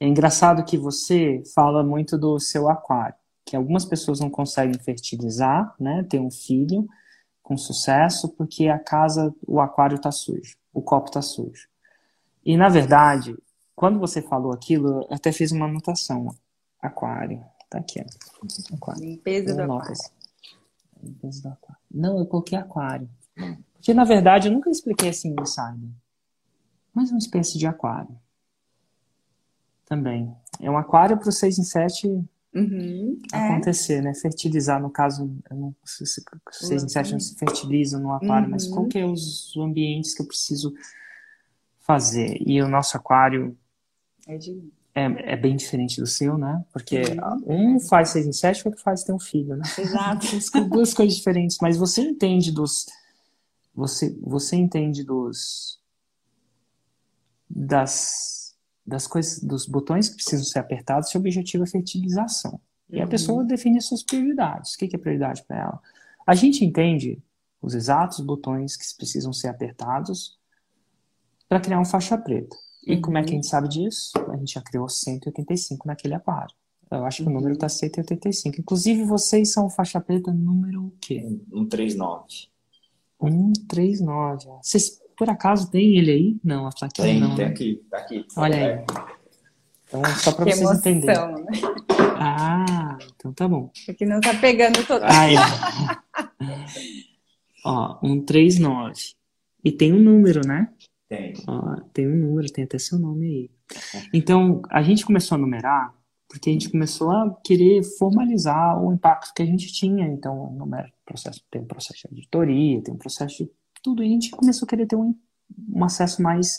A: É engraçado que você fala muito do seu aquário, que algumas pessoas não conseguem fertilizar, né? Ter um filho, com sucesso porque a casa, o aquário está sujo, o copo está sujo. E na verdade, quando você falou aquilo, eu até fiz uma anotação. Aquário, tá aqui, ó.
C: Aquário. Limpeza do aquário.
A: Limpeza do aquário. Não, eu coloquei aquário. Porque na verdade eu nunca expliquei assim no insider. Mas uma espécie de aquário. Também. É um aquário para o 6 em 7 Uhum, é. acontecer, é. né? Fertilizar, no caso, eu não sei se vocês em sete se fertilizam no aquário, uhum. mas qual que é os ambientes que eu preciso fazer? E o nosso aquário é, de... é, é bem diferente do seu, né? Porque uhum. um faz seis sete, o outro faz ter um filho, né?
C: Exato.
A: Duas coisas diferentes, mas você entende dos... Você, você entende dos... das das coisas, dos botões que precisam ser apertados, seu objetivo é fertilização. E a uhum. pessoa define as suas prioridades. O que é prioridade para ela? A gente entende os exatos botões que precisam ser apertados para criar um faixa preta. E uhum. como é que a gente sabe disso? A gente já criou 185 naquele aquário. Eu acho que o número está 185. Inclusive, vocês são faixa preta número o quê?
B: 139.
A: 139. Vocês por acaso tem ele aí? Não, a plaquinha
B: tem,
A: não.
B: Tem, né? aqui, tá aqui.
A: Olha aí. Então, só para vocês emoção, entenderem. Né? Ah, então tá bom.
C: Aqui não tá pegando todo.
A: Ah, é. Ó, 139. E tem um número, né?
B: Tem.
A: Ó, tem um número, tem até seu nome aí. Então, a gente começou a numerar porque a gente começou a querer formalizar o impacto que a gente tinha. Então, no processo, tem um processo de auditoria, tem um processo de tudo, e a gente começou a querer ter um, um acesso mais,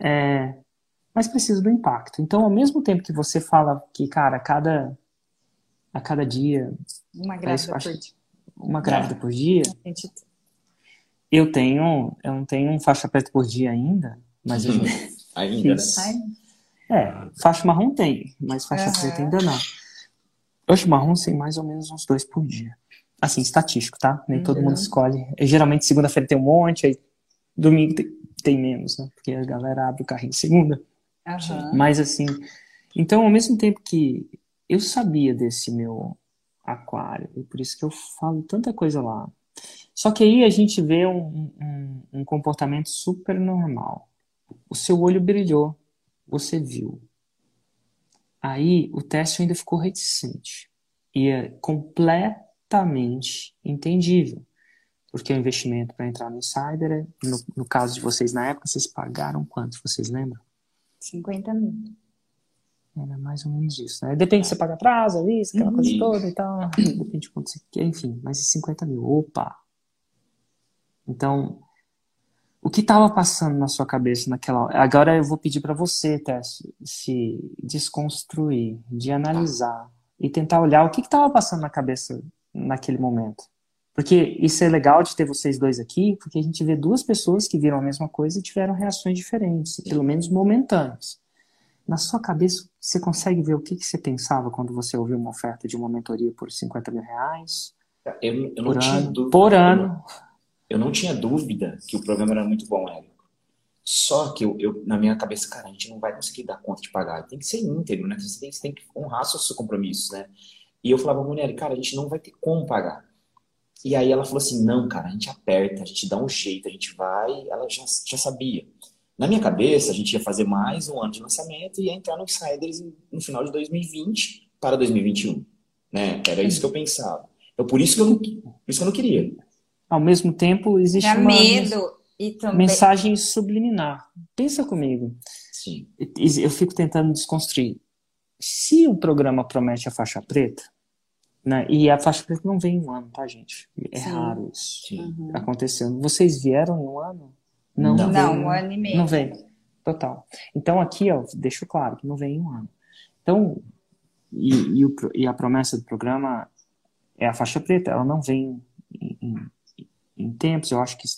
A: é, mais preciso do impacto. Então, ao mesmo tempo que você fala que, cara, a cada, a cada dia.
C: Uma grávida por dia.
A: Uma grávida por dia. Eu tenho, eu não tenho um faixa preta por dia ainda, mas eu
B: ainda,
A: fiz, né? É, faixa marrom tem, mas faixa uhum. preta ainda não. Faixa marrom tem mais ou menos uns dois por dia. Assim, estatístico, tá? Nem uhum. todo mundo escolhe. Eu, geralmente, segunda-feira tem um monte, aí domingo tem, tem, menos, né? Porque a galera abre o carrinho segunda.
C: Uhum.
A: Mas, assim, então, ao mesmo tempo que eu sabia desse meu aquário, e por isso que eu falo tanta coisa lá. Só que aí a gente vê um, um, um comportamento super normal. O seu olho brilhou você viu. Aí o teste ainda ficou reticente. E é completamente entendível. Porque o investimento para entrar no Insider, é, no, no, caso de vocês na época, vocês pagaram quanto? Vocês lembram?
C: 50 mil.
A: Era mais ou menos isso, né? Depende se você paga prazo, isso, aquela coisa uhum. toda e tal. Depende de quanto você quer, enfim, mais de 50 mil. Opa! Então, o que estava passando na sua cabeça naquela hora? Agora eu vou pedir para você, Tess, se desconstruir, de analisar e tentar olhar o que estava passando na cabeça naquele momento. Porque isso é legal de ter vocês dois aqui, porque a gente vê duas pessoas que viram a mesma coisa e tiveram reações diferentes, pelo menos momentâneas. Na sua cabeça, você consegue ver o que, que você pensava quando você ouviu uma oferta de uma mentoria por 50 mil reais?
B: Eu, eu não por tinha
A: ano,
B: dúvida.
A: Por ano
B: eu não tinha dúvida que o programa era muito bom, Érico. Só que eu, eu, na minha cabeça, cara, a gente não vai conseguir dar conta de pagar. Tem que ser íntegro, né? Você tem, você tem que honrar seus compromissos, né? E eu falava, mulher, cara, a gente não vai ter como pagar. E aí ela falou assim, não, cara, a gente aperta, a gente dá um jeito, a gente vai. Ela já, já sabia. Na minha cabeça, a gente ia fazer mais um ano de lançamento e ia entrar no Insiders no final de 2020 para 2021. Né? Era isso que eu pensava. Então, por isso que eu não, por isso que eu não queria
A: ao mesmo tempo existe
C: uma medo e também...
A: mensagem subliminar. Pensa comigo.
B: Sim.
A: Eu fico tentando desconstruir. Se o programa promete a faixa preta, né, e a faixa preta não vem em um ano, tá, gente? É Sim. raro isso
B: Sim.
A: acontecendo. Vocês vieram em um ano?
C: Não, não, não um ano e meio.
A: Não vem. Total. Então aqui, ó, deixo claro que não vem em um ano. Então, e, e, o, e a promessa do programa é a faixa preta, ela não vem em, em em tempos, eu acho que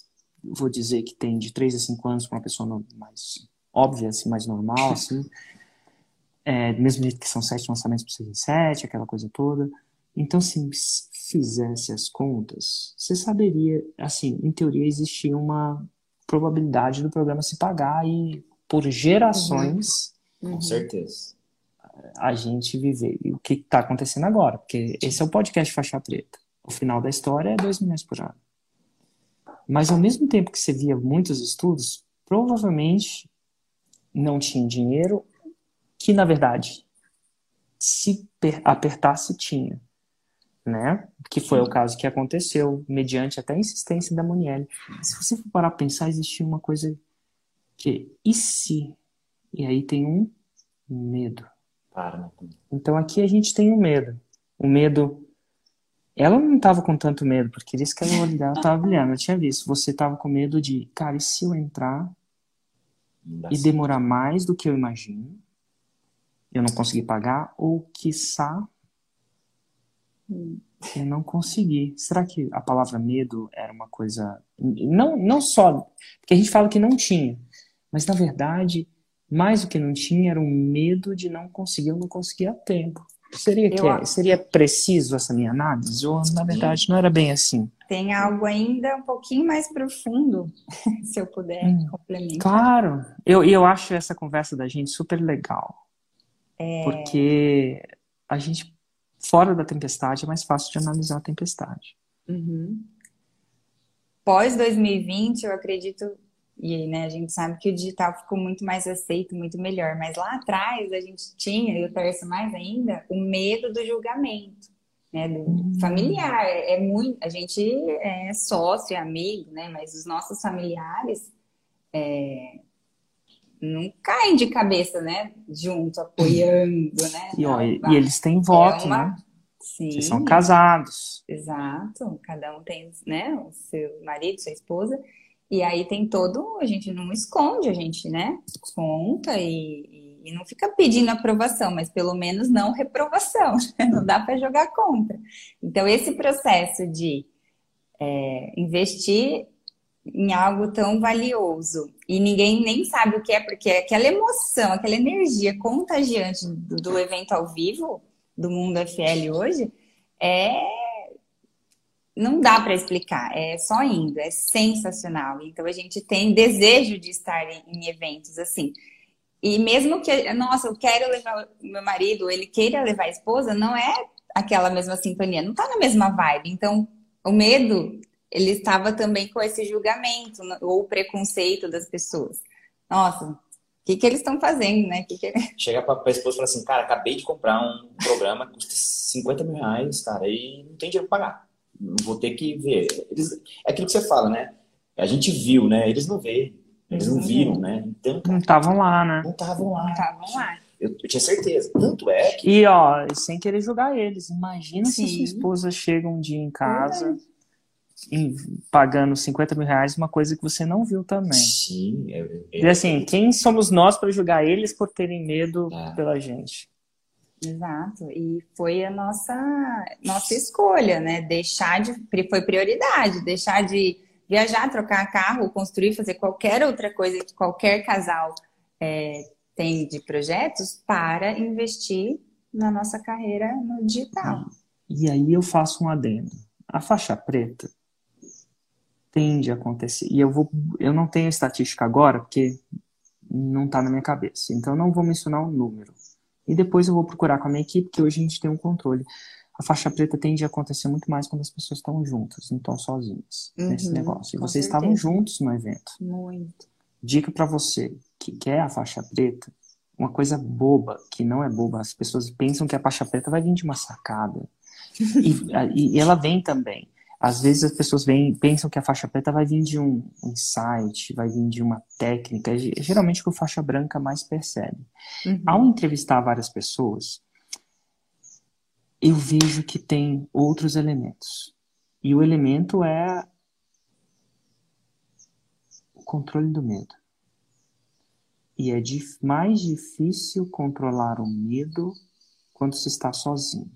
A: vou dizer que tem de 3 a 5 anos para uma pessoa mais óbvia, assim, mais normal, assim. É, mesmo jeito que são sete lançamentos por 6 em 7, aquela coisa toda. Então, assim, se fizesse as contas, você saberia, assim, em teoria existia uma probabilidade do programa se pagar e por gerações.
B: Uhum. Com certeza.
A: A gente viver. E o que está acontecendo agora? Porque esse é o podcast Faixa Preta. O final da história é 2 milhões por ano. Mas ao mesmo tempo que você via muitos estudos, provavelmente não tinha dinheiro, que na verdade, se apertasse, tinha. Né? Que foi o caso que aconteceu, mediante até a insistência da Monielle. Se você for parar a pensar, existia uma coisa que, e se? E aí tem um medo.
B: Para,
A: Então aqui a gente tem um medo. O medo ela não estava com tanto medo, porque isso que ela olho dela tava brilhando. Eu tinha visto. Você estava com medo de, cara, e se eu entrar e demorar mais do que eu imagino? Eu não consegui pagar? Ou, quiçá, eu não consegui. Será que a palavra medo era uma coisa. Não, não só. Porque a gente fala que não tinha. Mas, na verdade, mais do que não tinha era o medo de não conseguir, eu não conseguir a tempo. Seria, que, é, seria preciso essa minha análise? Ou, na verdade, não era bem assim?
C: Tem algo ainda um pouquinho mais profundo, se eu puder hum, complementar.
A: Claro. Eu, eu acho essa conversa da gente super legal. É... Porque a gente, fora da tempestade, é mais fácil de analisar a tempestade.
C: Uhum. Pós 2020, eu acredito e né, a gente sabe que o digital ficou muito mais aceito, muito melhor. Mas lá atrás a gente tinha, e o terço mais ainda, o medo do julgamento, né? Do uhum. familiar. É, é muito. A gente é sócio, é amigo, né? Mas os nossos familiares é, não caem de cabeça, né? Junto, apoiando, né?
A: E, ó, e, e eles têm voto, é uma... né? Sim. Eles são casados.
C: Exato. Cada um tem, né? O seu marido, sua esposa. E aí tem todo, a gente não esconde, a gente, né? Conta e, e não fica pedindo aprovação, mas pelo menos não reprovação. Né? Não dá para jogar contra. Então esse processo de é, investir em algo tão valioso e ninguém nem sabe o que é, porque aquela emoção, aquela energia contagiante do, do evento ao vivo do Mundo FL hoje é não dá para explicar, é só indo, é sensacional. Então a gente tem desejo de estar em, eventos assim. E mesmo que, nossa, eu quero levar meu marido, ele queira levar a esposa, não é aquela mesma sintonia, não tá na mesma vibe. Então, o medo, ele estava também com esse julgamento ou preconceito das pessoas. Nossa, o que, que eles estão fazendo, né? Que que...
B: Chega pra, pra esposa e fala assim, cara, acabei de comprar um programa que custa 50 mil reais, cara, e não tem dinheiro pra pagar vou ter que ver. Eles, é aquilo que você fala, né? A gente viu, né? Eles não veem. Eles não viram, né?
A: Então, não estavam lá, né?
B: Não estavam lá.
C: Não estavam lá.
B: Eu, eu, tinha certeza. Tanto é que.
A: E, ó, sem querer julgar eles. Imagina Sim. se sua esposa chega um dia em casa em, pagando 50 mil reais uma coisa que você não viu também.
B: Sim. É,
A: é, e assim, quem somos nós para julgar eles por terem medo é. pela gente?
C: Exato. E foi a nossa, nossa escolha, né? Deixar de. Foi prioridade, deixar de viajar, trocar carro, construir, fazer qualquer outra coisa que qualquer casal é, tem de projetos para investir na nossa carreira no digital.
A: E aí eu faço um adendo. A faixa preta tende a acontecer. E eu vou, eu não tenho estatística agora porque não está na minha cabeça. Então não vou mencionar um número. E depois eu vou procurar com a minha equipe, que hoje a gente tem um controle. A faixa preta tende a acontecer muito mais quando as pessoas estão juntas, não estão sozinhas uhum, nesse negócio. E vocês certeza. estavam juntos no evento.
C: Muito.
A: Dica para você que quer a faixa preta, uma coisa boba, que não é boba, as pessoas pensam que a faixa preta vai vir de uma sacada. e, e ela vem também. Às vezes as pessoas vêm, pensam que a faixa preta vai vir de um insight, vai vir de uma técnica, geralmente o que o faixa branca mais percebe. Uhum. Ao entrevistar várias pessoas, eu vejo que tem outros elementos. E o elemento é o controle do medo. E é mais difícil controlar o medo quando se está sozinho.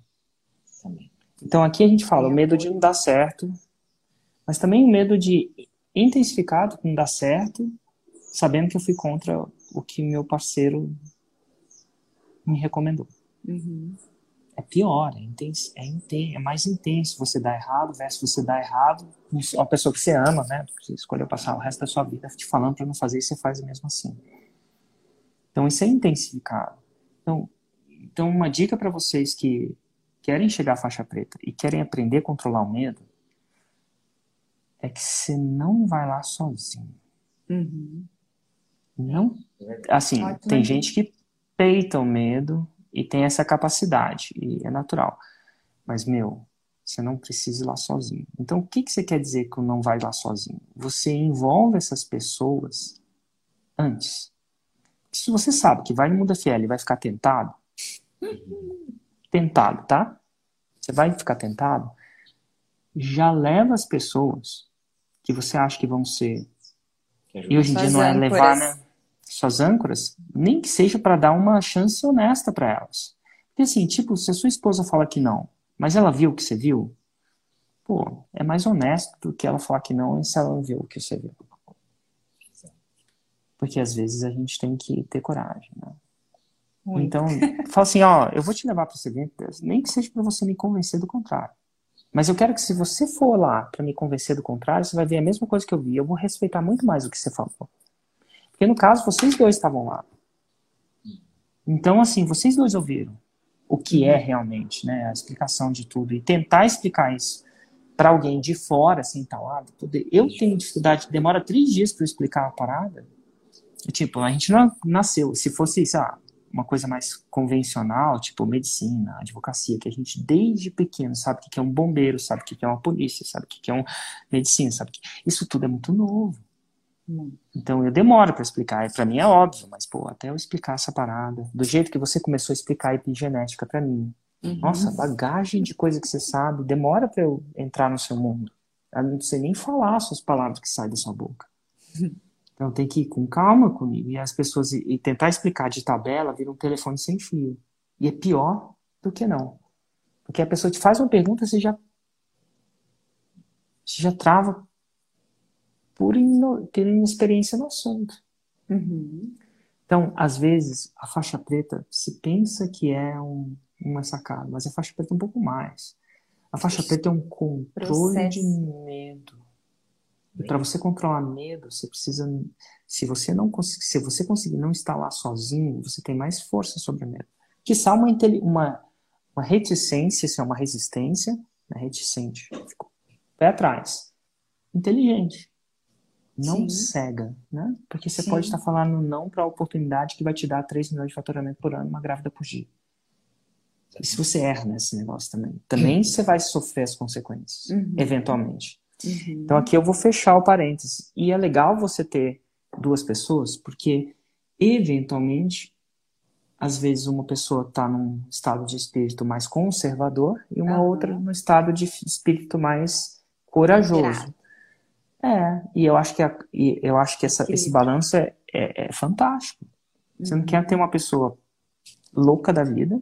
A: Também. Então aqui a gente fala o medo de não dar certo, mas também o medo de intensificado com não dar certo, sabendo que eu fui contra o que meu parceiro me recomendou.
C: Uhum.
A: É pior, é, intenso, é, intenso, é mais intenso você dar errado versus você dar errado uma pessoa que você ama, né? Você escolheu passar o resto da sua vida te falando para não fazer e você faz mesmo assim. Então isso é intensificado. Então, então uma dica para vocês que querem chegar à faixa preta e querem aprender a controlar o medo, é que você não vai lá sozinho.
C: Uhum.
A: Não, assim, Ótimo. tem gente que peita o medo e tem essa capacidade, e é natural. Mas, meu, você não precisa ir lá sozinho. Então, o que, que você quer dizer que não vai lá sozinho? Você envolve essas pessoas antes. Se você sabe que vai no Muda Fiel e vai ficar tentado, tentado, tá? Você vai ficar tentado? Já leva as pessoas que você acha que vão ser. E hoje em dia não é levar, né? Suas âncoras, nem que seja para dar uma chance honesta para elas. Porque assim, tipo, se a sua esposa fala que não, mas ela viu o que você viu, pô, é mais honesto do que ela falar que não e se ela viu o que você viu. Porque às vezes a gente tem que ter coragem, né? Muito. Então, fala assim, ó, eu vou te levar para esse evento, nem que seja para você me convencer do contrário. Mas eu quero que se você for lá para me convencer do contrário, você vai ver a mesma coisa que eu vi. Eu vou respeitar muito mais o que você falou. Porque no caso, vocês dois estavam lá. Então, assim, vocês dois ouviram o que é realmente, né, a explicação de tudo e tentar explicar isso para alguém de fora, assim, tal, tá poder. Eu tenho dificuldade, demora três dias para explicar a parada. Tipo, a gente não nasceu. Se fosse, sei lá, uma coisa mais convencional, tipo medicina, advocacia, que a gente desde pequeno sabe o que é um bombeiro, sabe o que é uma polícia, sabe o que é uma medicina, sabe que isso tudo é muito novo. Então eu demoro para explicar, para mim é óbvio, mas pô, até eu explicar essa parada, do jeito que você começou a explicar a epigenética para mim. Uhum. Nossa, bagagem de coisa que você sabe, demora para eu entrar no seu mundo. Eu não sei nem falar as suas palavras que saem da sua boca. Então tem que ir com calma comigo. E as pessoas e, tentar explicar de tabela vira um telefone sem fio. E é pior do que não. Porque a pessoa te faz uma pergunta, você já você já trava por ter inexperiência no assunto. Uhum. Então, às vezes, a faixa preta se pensa que é um, uma sacada, mas a faixa preta é um pouco mais. A faixa preta é um controle Processo. de medo. E para você controlar medo, você precisa. Se você não conseguir, se você conseguir não lá sozinho, você tem mais força sobre o medo. Que só uma, uma, uma reticência, se é uma resistência, né, reticente, ficou pé atrás. Inteligente não Sim. cega, né? Porque você Sim. pode estar falando não para a oportunidade que vai te dar 3 milhões de faturamento por ano, uma grávida por dia. E se você erra nesse negócio também, também você vai sofrer as consequências, uhum. eventualmente. Uhum. Então aqui eu vou fechar o parênteses. E é legal você ter duas pessoas, porque eventualmente, às vezes uma pessoa está num estado de espírito mais conservador e uma outra no estado de espírito mais corajoso. É, e eu acho que, a, eu acho que essa, esse balanço é, é, é fantástico. Você não quer ter uma pessoa louca da vida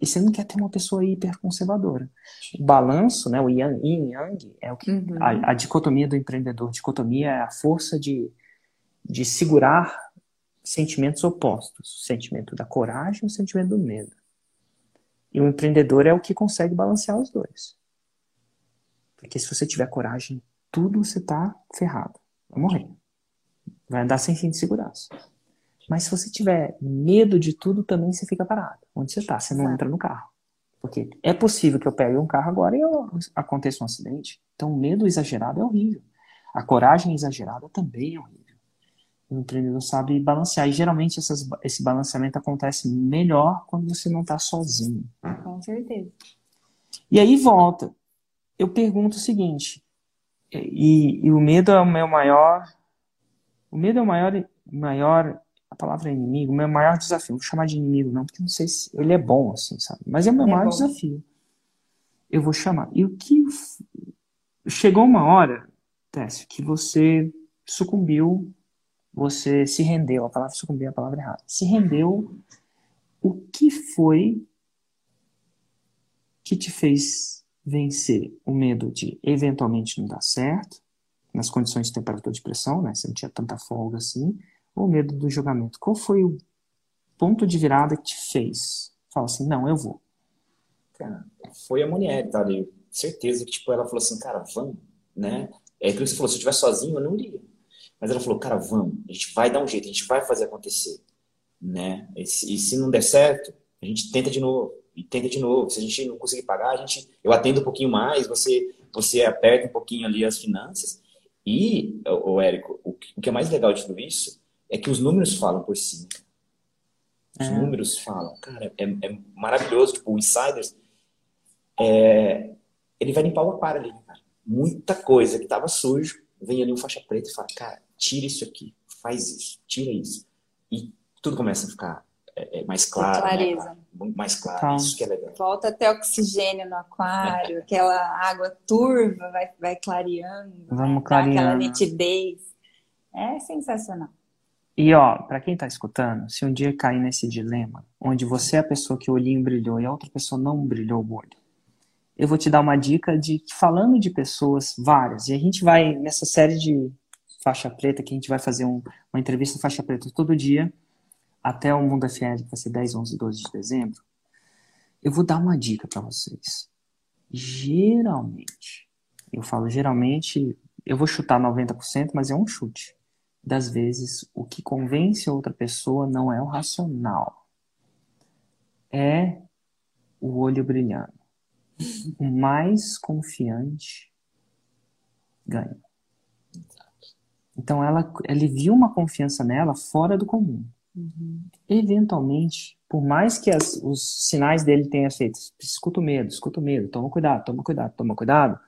A: e você não quer ter uma pessoa hiperconservadora. O balanço, né, o yin e yang, é o que, uhum. a, a, dicotomia do empreendedor. A dicotomia é a força de, de segurar sentimentos opostos. O sentimento da coragem e o sentimento do medo. E o empreendedor é o que consegue balancear os dois. Porque se você tiver coragem tudo você tá ferrado. Vai morrer. Vai andar sem fim de segurança. Mas se você tiver medo de tudo, também você fica parado. Onde você tá? Você não entra no carro. Porque é possível que eu pegue um carro agora e eu, aconteça um acidente. Então, o medo exagerado é horrível. A coragem exagerada também é horrível. O empreendedor sabe balancear. E geralmente essas, esse balanceamento acontece melhor quando você não está sozinho.
C: Com certeza.
A: E aí volta. Eu pergunto o seguinte: e, e, o medo é o meu maior. O medo é o maior, maior. A palavra inimigo, o meu maior desafio. Vou chamar de inimigo, não, porque não sei se. Ele é bom, assim, sabe? Mas é o meu é maior desafio. Eu vou chamar. E o que. Chegou uma hora, Técio, que você sucumbiu, você se rendeu. A palavra sucumbiu é a palavra errada. Se rendeu. O que foi que te fez vencer o medo de eventualmente não dar certo, nas condições de temperatura de pressão, né? Você não tinha tanta folga assim, o medo do julgamento. Qual foi o ponto de virada que te fez? Fala assim, não, eu vou.
B: Cara, foi a Monier, tá? Eu, certeza que, tipo, ela falou assim, cara, vamos, né? É aquilo que você falou, se eu estivesse sozinho, eu não iria. Mas ela falou, cara, vamos, a gente vai dar um jeito, a gente vai fazer acontecer, né? E se, e se não der certo, a gente tenta de novo e tenta de novo. Se a gente não conseguir pagar, a gente, eu atendo um pouquinho mais, você, você aperta um pouquinho ali as finanças. E, o Érico, o que é mais legal de tudo isso é que os números falam por si. Os é. números falam. Cara, é, é, maravilhoso. Tipo, o Insiders, é, ele vai limpar o aquário ali, cara. Muita coisa que tava sujo, vem ali um faixa preta e fala, cara, tira isso aqui, faz isso, tira isso. E tudo começa a ficar é, é mais claro. Clareza. Né? Mais claro. Tá. Isso que é legal.
C: Volta até oxigênio no aquário, aquela água turva vai, vai clareando.
A: Vamos clareando.
C: Aquela nitidez. É sensacional.
A: E ó, para quem tá escutando, se um dia cair nesse dilema, onde você é a pessoa que o olhinho brilhou e a outra pessoa não brilhou o olho, eu vou te dar uma dica de falando de pessoas várias, e a gente vai nessa série de faixa preta, que a gente vai fazer um, uma entrevista faixa preta todo dia, até o Mundo FL, que vai ser 10, 11, 12 de dezembro, eu vou dar uma dica para vocês. Geralmente, eu falo geralmente, eu vou chutar 90%, mas é um chute. Das vezes, o que convence outra pessoa não é o racional, é o olho brilhando. O mais confiante ganha. Então, ela, ele viu uma confiança nela fora do comum. Uhum. Eventualmente, por mais que as, os sinais dele tenham feito, escuta o medo, escuta o medo, toma cuidado, toma cuidado, toma cuidado,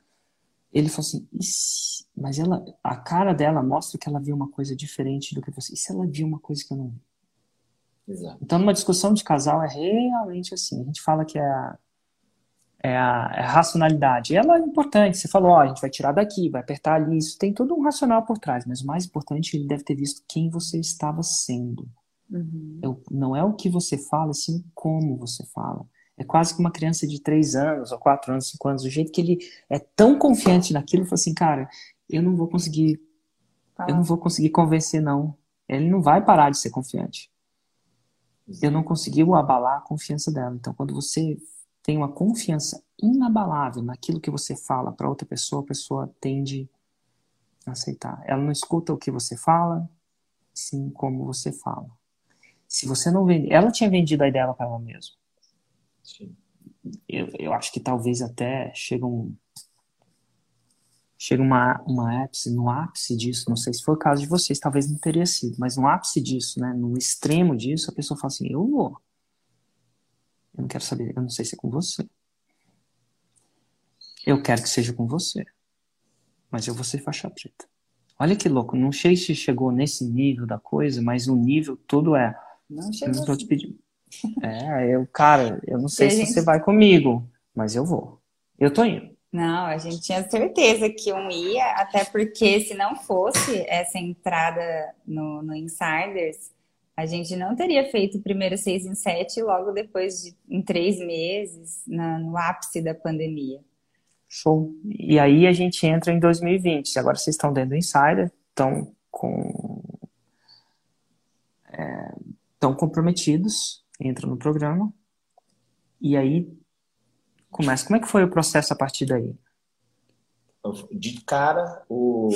A: ele falou assim, mas mas ela, a cara dela mostra que ela viu uma coisa diferente do que você. E se ela viu uma coisa que eu não vi?
B: Exato.
A: Então, numa discussão de casal, é realmente assim. A gente fala que é a, é a, é a racionalidade. Ela é importante. Você falou, ó, a gente vai tirar daqui, vai apertar ali. Isso tem todo um racional por trás. Mas o mais importante, ele deve ter visto quem você estava sendo.
C: Uhum.
A: Eu, não é o que você fala, sim como você fala. É quase que uma criança de 3 anos, ou 4 anos, 5 anos, o jeito que ele é tão confiante naquilo, fala assim, cara, eu não vou conseguir, eu não vou conseguir convencer, não. Ele não vai parar de ser confiante. Eu não consegui abalar a confiança dela. Então, quando você tem uma confiança inabalável naquilo que você fala para outra pessoa, a pessoa tende a aceitar. Ela não escuta o que você fala, sim como você fala. Se você não vende, ela tinha vendido a ideia para ela mesma.
B: Sim.
A: Eu, eu acho que talvez até chega um chega uma, uma ápice, no ápice disso, não sei se foi o caso de vocês, talvez não teria sido, mas no ápice disso, né, no extremo disso, a pessoa fala assim, eu vou. Eu não quero saber, eu não sei se é com você. Eu quero que seja com você. Mas eu vou ser faixa preta. Olha que louco, não sei se chegou nesse nível da coisa, mas o nível todo é.
C: Não
A: Eu
C: chegou
A: não tô te pedindo. É, eu, cara, eu não sei se
C: gente-
A: você vai comigo, mas eu vou. Eu tô indo.
C: Não, a gente tinha certeza que um ia, até porque se não fosse essa entrada no, no Insiders, a gente não teria feito o primeiro seis em sete logo depois de em três meses, na- no ápice da pandemia.
A: Show. E aí a gente entra em 2020. Agora vocês estão dentro do Insider, estão com. é, estão comprometidos, entram no programa. E aí começa. Como é que foi o processo a partir daí?
B: De cara, o.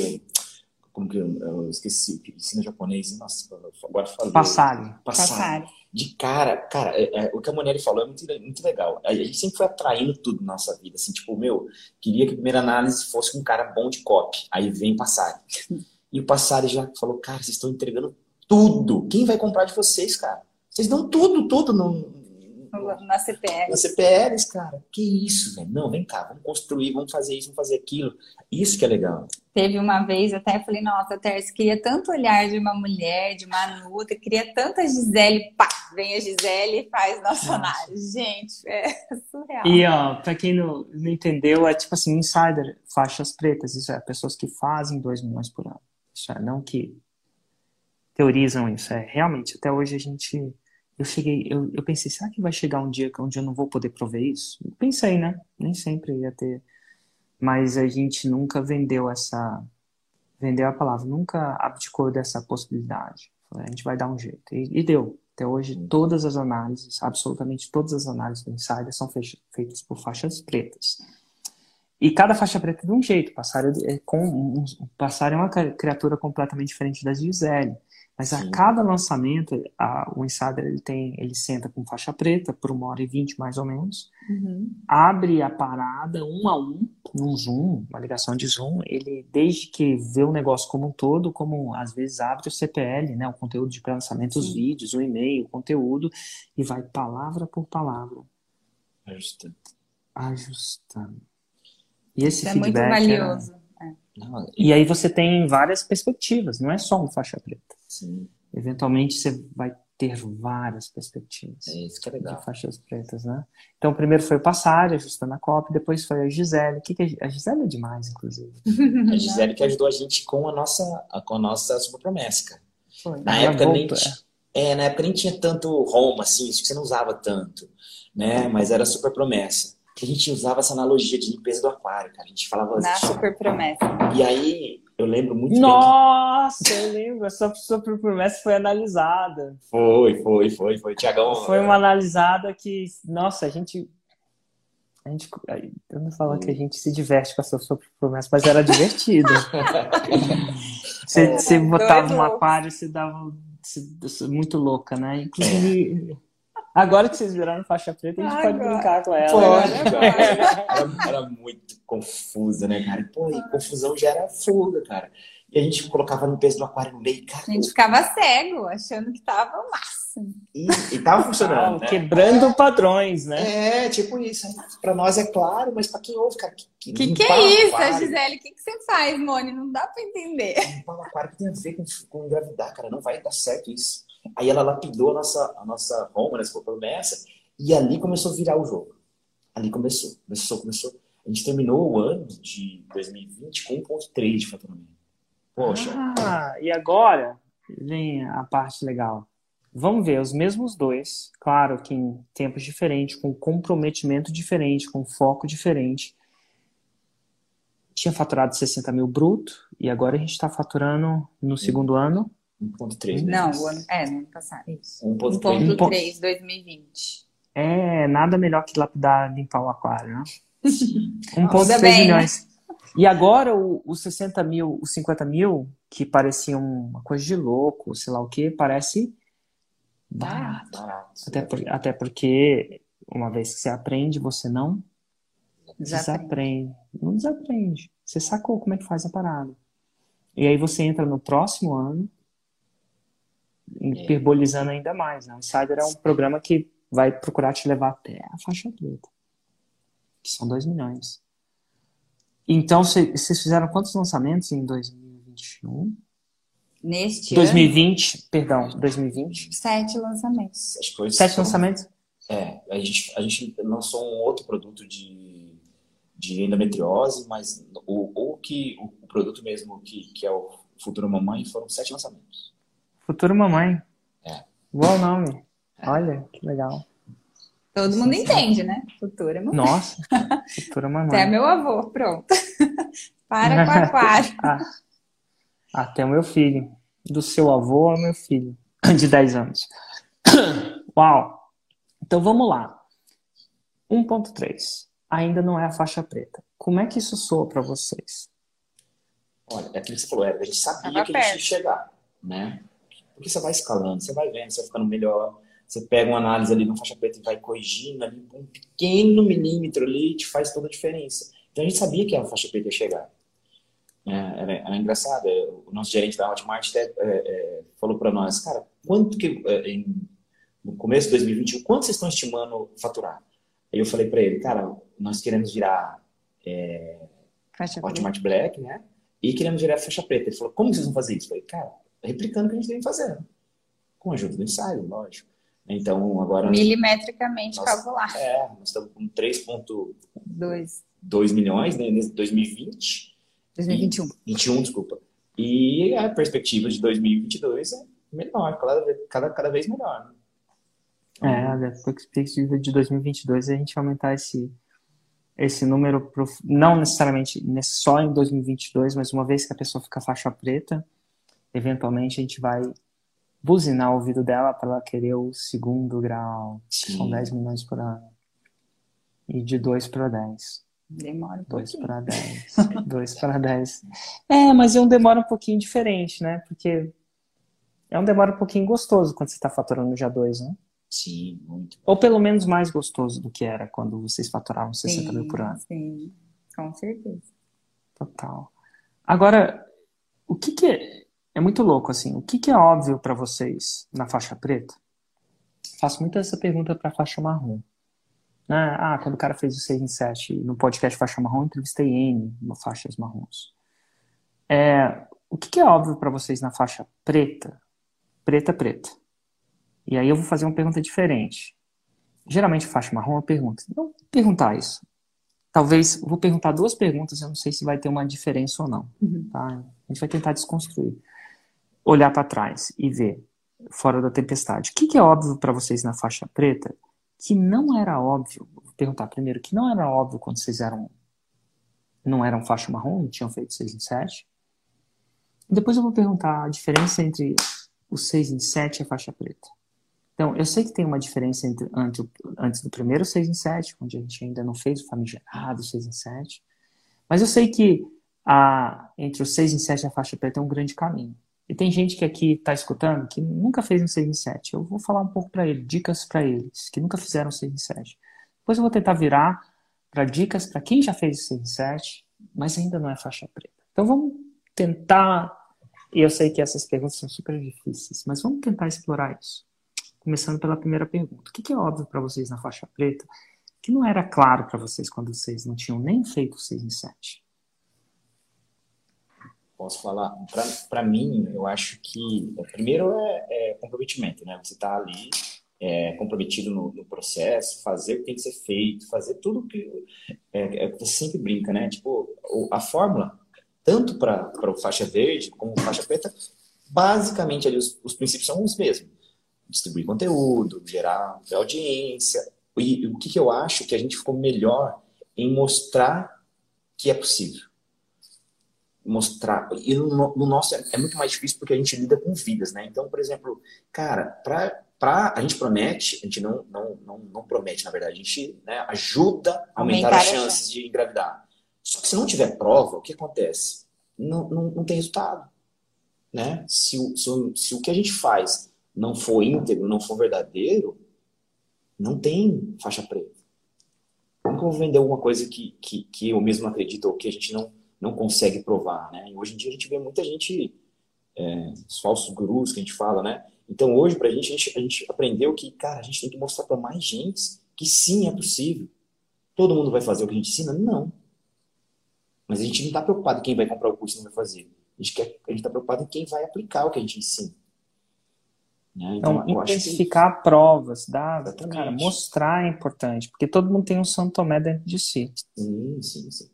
B: Como que eu, eu esqueci? Ensino japonês. Nossa, agora falei.
A: Passarem.
B: Passar.
C: Passarem.
B: De cara, cara, é- é, o que a Monelli falou é muito, muito legal. A gente sempre foi atraindo tudo na nossa vida. Assim, tipo, meu, queria que a primeira análise fosse com um cara bom de copy. Aí vem Passari. E o Passari já falou, cara, vocês estão entregando tudo. Quem vai comprar de vocês, cara? Vocês dão tudo, tudo no,
C: Na CPF.
B: na CPLs, cara. Que isso, velho? Não, vem cá, vamos construir, vamos fazer isso, vamos fazer aquilo. Isso que é legal.
C: Teve uma vez, até falei, nossa, Tércio, queria tanto olhar de uma mulher, de uma nuta, queria tanto a Gisele, pá, vem a Gisele e faz nossa análise. Gente, é surreal.
A: E, ó, pra quem não, não entendeu, é tipo assim, Insider, faixas pretas. Isso é pessoas que fazem 2 milhões por ano. Isso é não que teorizam isso. É realmente, até hoje a gente. Eu cheguei, eu, eu pensei, será que vai chegar um dia onde eu não vou poder prover isso? Pensei, né? Nem sempre ia ter. Mas a gente nunca vendeu essa. Vendeu a palavra, nunca abdicou dessa possibilidade. A gente vai dar um jeito. E, e deu. Até hoje, todas as análises, absolutamente todas as análises do Insider são feitas por faixas pretas. E cada faixa preta é de um jeito. Passar é, com, um, Passar é uma cri- criatura completamente diferente da Gisele. Mas a
B: Sim.
A: cada lançamento, a- o Insider ele tem, ele senta com faixa preta por uma hora e vinte mais ou menos,
C: Uhum.
A: abre a parada um a um, num Zoom, uma ligação de Zoom, ele desde que vê o negócio como um todo, como às vezes abre o CPL, né, o conteúdo de pré-lançamento, os vídeos, o e-mail, o conteúdo, e vai palavra por palavra,
B: Justo.
A: ajustando. E esse
C: Isso é muito
A: feedback era-
C: valioso.
B: Não,
A: E aí você tem várias perspectivas, não é só um faixa preta.
B: Sim,
A: Eventualmente você vai ter várias perspectivas.
B: é isso que é
A: de
B: legal.
A: faixas pretas, né? Então, primeiro foi o Passari, ajustando a cópia, depois foi a Gisele. O que que a, Gisele é demais, inclusive.
B: A Gisele que ajudou a gente com a nossa, com a nossa super promessa, cara. Na
A: Ela
B: época nem tinha, é, na época nem tinha tanto home assim, isso que você não usava tanto, né? Mas era super promessa. Que a gente usava essa analogia de limpeza do aquário, cara. A gente falava
C: Na
B: assim.
C: super promessa.
B: E aí eu lembro muito bem
A: Nossa, eu lembro, essa super promessa foi analisada.
B: foi, foi, foi, foi. Tiagão.
A: Foi uma analisada que, nossa, a gente. A gente eu não falo que a gente se diverte com essa super promessa, mas era divertido. Você, você botava
C: dois
A: um
C: loucos.
A: aquário, você dava. você- você- muito louca, né? Inclusive. Agora que vocês viraram faixa preta, a gente pode
C: Agora.
A: brincar com ela.
B: Pode,
A: né?
C: Agora,
B: Era, era muito confusa, né, cara? Pô, e confusão já era fuga, cara. E a gente colocava no peso do aquário no meio, cara.
C: A gente ficava cego, achando que tava o máximo.
B: E, e tava funcionando. né?
A: Quebrando padrões,
B: né? É, tipo isso. Para nós é claro, mas para quem ouve, cara.
C: Que que, que é isso, aquário, Gisele? O que, que você faz, Mone? Não dá para entender.
B: Limpar o aquário que tem a ver com, com engravidar, cara. Não vai dar certo isso. Aí ela lapidou a nossa, a nossa Roma, né, promessa, e ali começou a virar o jogo. Ali começou, começou, começou. A gente terminou o ano de 2020 com 1,3 de faturamento. Poxa.
A: Ah, e agora vem a parte legal. Vamos ver os mesmos dois, claro que em tempos diferentes, com comprometimento diferente, com foco diferente. Tinha faturado 60 mil bruto e agora a gente está faturando no segundo ano
B: 1.3.
C: Não, o ano, é, no ano passado, isso. 1.3, 2020.
A: É, nada melhor que lapidar, limpar o aquário, né? 1,3 milhões. E agora o, os 60 mil, os 50 mil, que pareciam uma coisa de louco, sei lá o que, parece barato. barato. Até, por, até porque, uma vez que você aprende, você não desaprende. desaprende. Não desaprende. Você sacou como é que faz a parada. E aí você entra no próximo ano, hiperbolizando ainda mais. Né? O Insider é um programa que vai procurar te levar até a faixa preta, que são 2 milhões. Então, vocês fizeram quantos lançamentos em 2021?
C: Neste
A: 2020, ano? perdão, 2020?
C: Sete lançamentos.
A: Sete lançamentos?
B: É, a gente, a gente lançou um outro produto de, de endometriose, mas o, o, que, o produto mesmo que, que é o Futuro Mamãe foram sete lançamentos.
A: Futuro Mamãe.
B: É.
A: Bom nome. Olha, que legal.
C: Todo mundo entende, né? Futura mamãe.
A: Nossa, futura mamãe.
C: Até meu avô, pronto. Para com aquário.
A: ah, até o meu filho. Do seu avô ao meu filho, de 10 anos. Uau! Então vamos lá. 1.3. Ainda não é a faixa preta. Como é que isso soa para vocês?
B: Olha, é aquilo que você falou, é, a gente sabia que a gente ia chegar, né? Porque você vai escalando, você vai vendo, você vai ficando melhor. Você pega uma análise ali no faixa preta e vai corrigindo ali, um pequeno milímetro ali te faz toda a diferença. Então a gente sabia que a faixa preta ia chegar. É, era, era, engraçado. É, o nosso gerente da Hotmart até, é, é, falou para nós, cara, quanto que é, em, no começo de 2021, quanto vocês estão estimando faturar? Aí eu falei para ele, cara, nós queremos virar é, Hotmart Black, né? E queremos virar faixa preta. Ele falou, como vocês vão fazer isso? Eu falei, cara, replicando o que a gente vem fazendo. Com a ajuda do ensaio, lógico. Então, agora.
C: Milimetricamente nós, calcular.
B: É, nós estamos com 3,2 milhões né, em 2020.
C: 2021.
B: E, 21, desculpa. E a perspectiva de 2022 é melhor, cada, cada, cada vez melhor. Né?
A: É, a perspectiva de 2022 é a gente aumentar esse, esse número, não necessariamente só em 2022, mas uma vez que a pessoa fica faixa preta, eventualmente a gente vai buzinar o ouvido dela para ela querer o segundo grau. Sim. São 10 milhões por ano. E de 2 para 10.
C: Demora um
A: 2 para 10. 2 para 10. É, mas é um demora um pouquinho diferente, né? Porque é um demora um pouquinho gostoso quando você está faturando já 2, né?
B: Sim, muito.
A: Ou pelo menos mais gostoso do que era quando vocês faturavam 60 sim, mil por ano.
C: Sim, com certeza.
A: Total. Agora, o que, que é muito louco, assim. O que, que é óbvio para vocês na faixa preta? Faço muito essa pergunta para faixa marrom. Né? Ah, quando o cara fez o 6 em 7 no podcast Faixa Marrom, entrevistei N no Faixas Marrons. É, o que, que é óbvio para vocês na faixa preta? Preta, preta. E aí eu vou fazer uma pergunta diferente. Geralmente, faixa marrom, eu pergunto. Não perguntar isso. Talvez, vou perguntar duas perguntas, eu não sei se vai ter uma diferença ou não. Uhum. Tá? A gente vai tentar desconstruir olhar para trás e ver fora da tempestade. O que, que é óbvio para vocês na faixa preta que não era óbvio? Vou perguntar primeiro que não era óbvio quando vocês eram não eram faixa marrom, não tinham feito 6 em 7. Depois eu vou perguntar a diferença entre o 6 em 7 e a faixa preta. Então, eu sei que tem uma diferença entre antes, antes do primeiro 6 em 7, onde a gente ainda não fez o famigerado 6 em 7. Mas eu sei que a, entre o 6 em 7 e a faixa preta é um grande caminho. E tem gente que aqui está escutando que nunca fez um 6 em 7. Eu vou falar um pouco para eles, dicas para eles que nunca fizeram 6 em 7. Depois eu vou tentar virar para dicas para quem já fez o 6 em 7, mas ainda não é faixa preta. Então vamos tentar, e eu sei que essas perguntas são super difíceis, mas vamos tentar explorar isso. começando pela primeira pergunta. O que, é óbvio para vocês na faixa preta que não era claro para vocês quando vocês não tinham nem feito 6 em 7?
B: Posso falar? Para mim, eu acho que, primeiro, é, é comprometimento, né? Você está ali é, comprometido no, no, processo, fazer o que tem que ser feito, fazer tudo que é, é, você sempre brinca, né? Tipo, a fórmula, tanto para o faixa verde como faixa preta, basicamente ali os, os princípios são os mesmos. Distribuir conteúdo, gerar audiência. E o que, que eu acho que a gente ficou melhor em mostrar que é possível mostrar. E no, no, nosso é, é, muito mais difícil porque a gente lida com vidas, né? Então, por exemplo, cara, para pra, a gente promete, a gente não, não, não, não promete, na verdade, a gente né, ajuda a aumentar, aumentar as chances de engravidar. Só que se não tiver prova, o que acontece? Não, não, não tem resultado. Né? Se, o, se, o, se o que a gente faz não for íntegro, não for verdadeiro, não tem faixa preta. Como que eu vou vender alguma coisa que, que, que eu mesmo acredito ou que a gente não, não consegue provar? Né? E hoje em dia a gente vê muita gente, é, os falsos gurus que a gente fala, né? Então, hoje, para a gente, a gente aprendeu que, cara, a gente tem que mostrar para mais gente que sim, é possível. Todo mundo vai fazer o que a gente ensina? Não. Mas a gente não está preocupado em quem vai comprar o curso e não vai fazer. A gente está preocupado em quem vai aplicar o que a gente ensina.
A: Né? Então, então intensificar que... provas, dá, cara, mostrar é importante, porque todo mundo tem um Santo Tomé dentro de si.
B: Sim, sim, sim.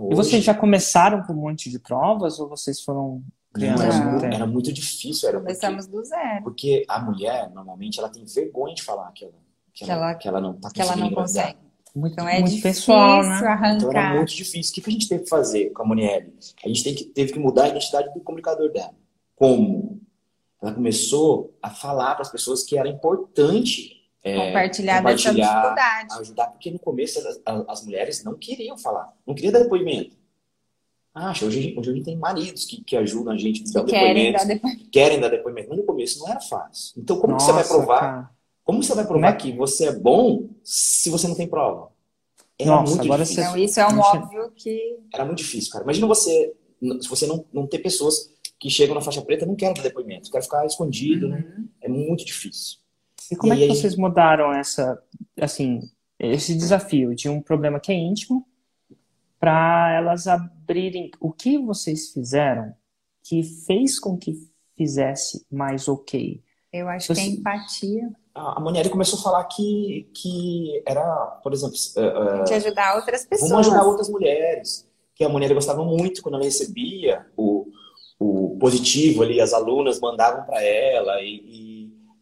A: Hoje... E vocês já começaram com um monte de provas ou vocês foram
B: não, era, muito, era, muito difícil. Era
C: Começamos
B: porque,
C: do zero.
B: Porque a mulher, normalmente, ela tem vergonha de falar que ela, que, que ela, ela, que ela não está
C: Que ela não consegue.
A: Muito, então é muito difícil pessoal, né?
C: arrancar.
B: Então era muito difícil. O que, que a gente teve que fazer com a Monielle? A gente tem que, teve que mudar a identidade do comunicador dela. Como? Ela começou a falar para as pessoas que era importante
C: é, compartilhar, compartilhar dessa dificuldade.
B: Ajudar, porque no começo as, as, mulheres não queriam falar, não queriam dar depoimento. Acha, hoje, hoje a gente tem maridos que, que ajudam a gente a dar
C: depoimento.
B: Querem dar depoimento. Mas no começo não era fácil. Então, como Nossa, você vai provar? Cara. Como você vai provar é? que você é bom se você não tem prova?
A: Era Nossa, muito agora difícil.
C: Você... Não, isso é um óbvio que.
B: Era muito difícil, cara. Imagina você, se você não, não ter pessoas que chegam na faixa preta, não querem dar depoimento, querem ficar escondido, né? uhum. né? É muito difícil.
A: E como e é que vocês mudaram essa, assim, esse desafio de um problema que é íntimo para elas abrirem o que vocês fizeram que fez com que fizesse mais ok.
C: Eu acho que é empatia.
B: A Monieri começou a falar que, que era, por exemplo...
C: Uh, de ajudar outras pessoas.
B: Vamos ajudar outras mulheres. Que a Monieri gostava muito quando ela recebia o, o positivo ali, as alunas mandavam para ela e, e,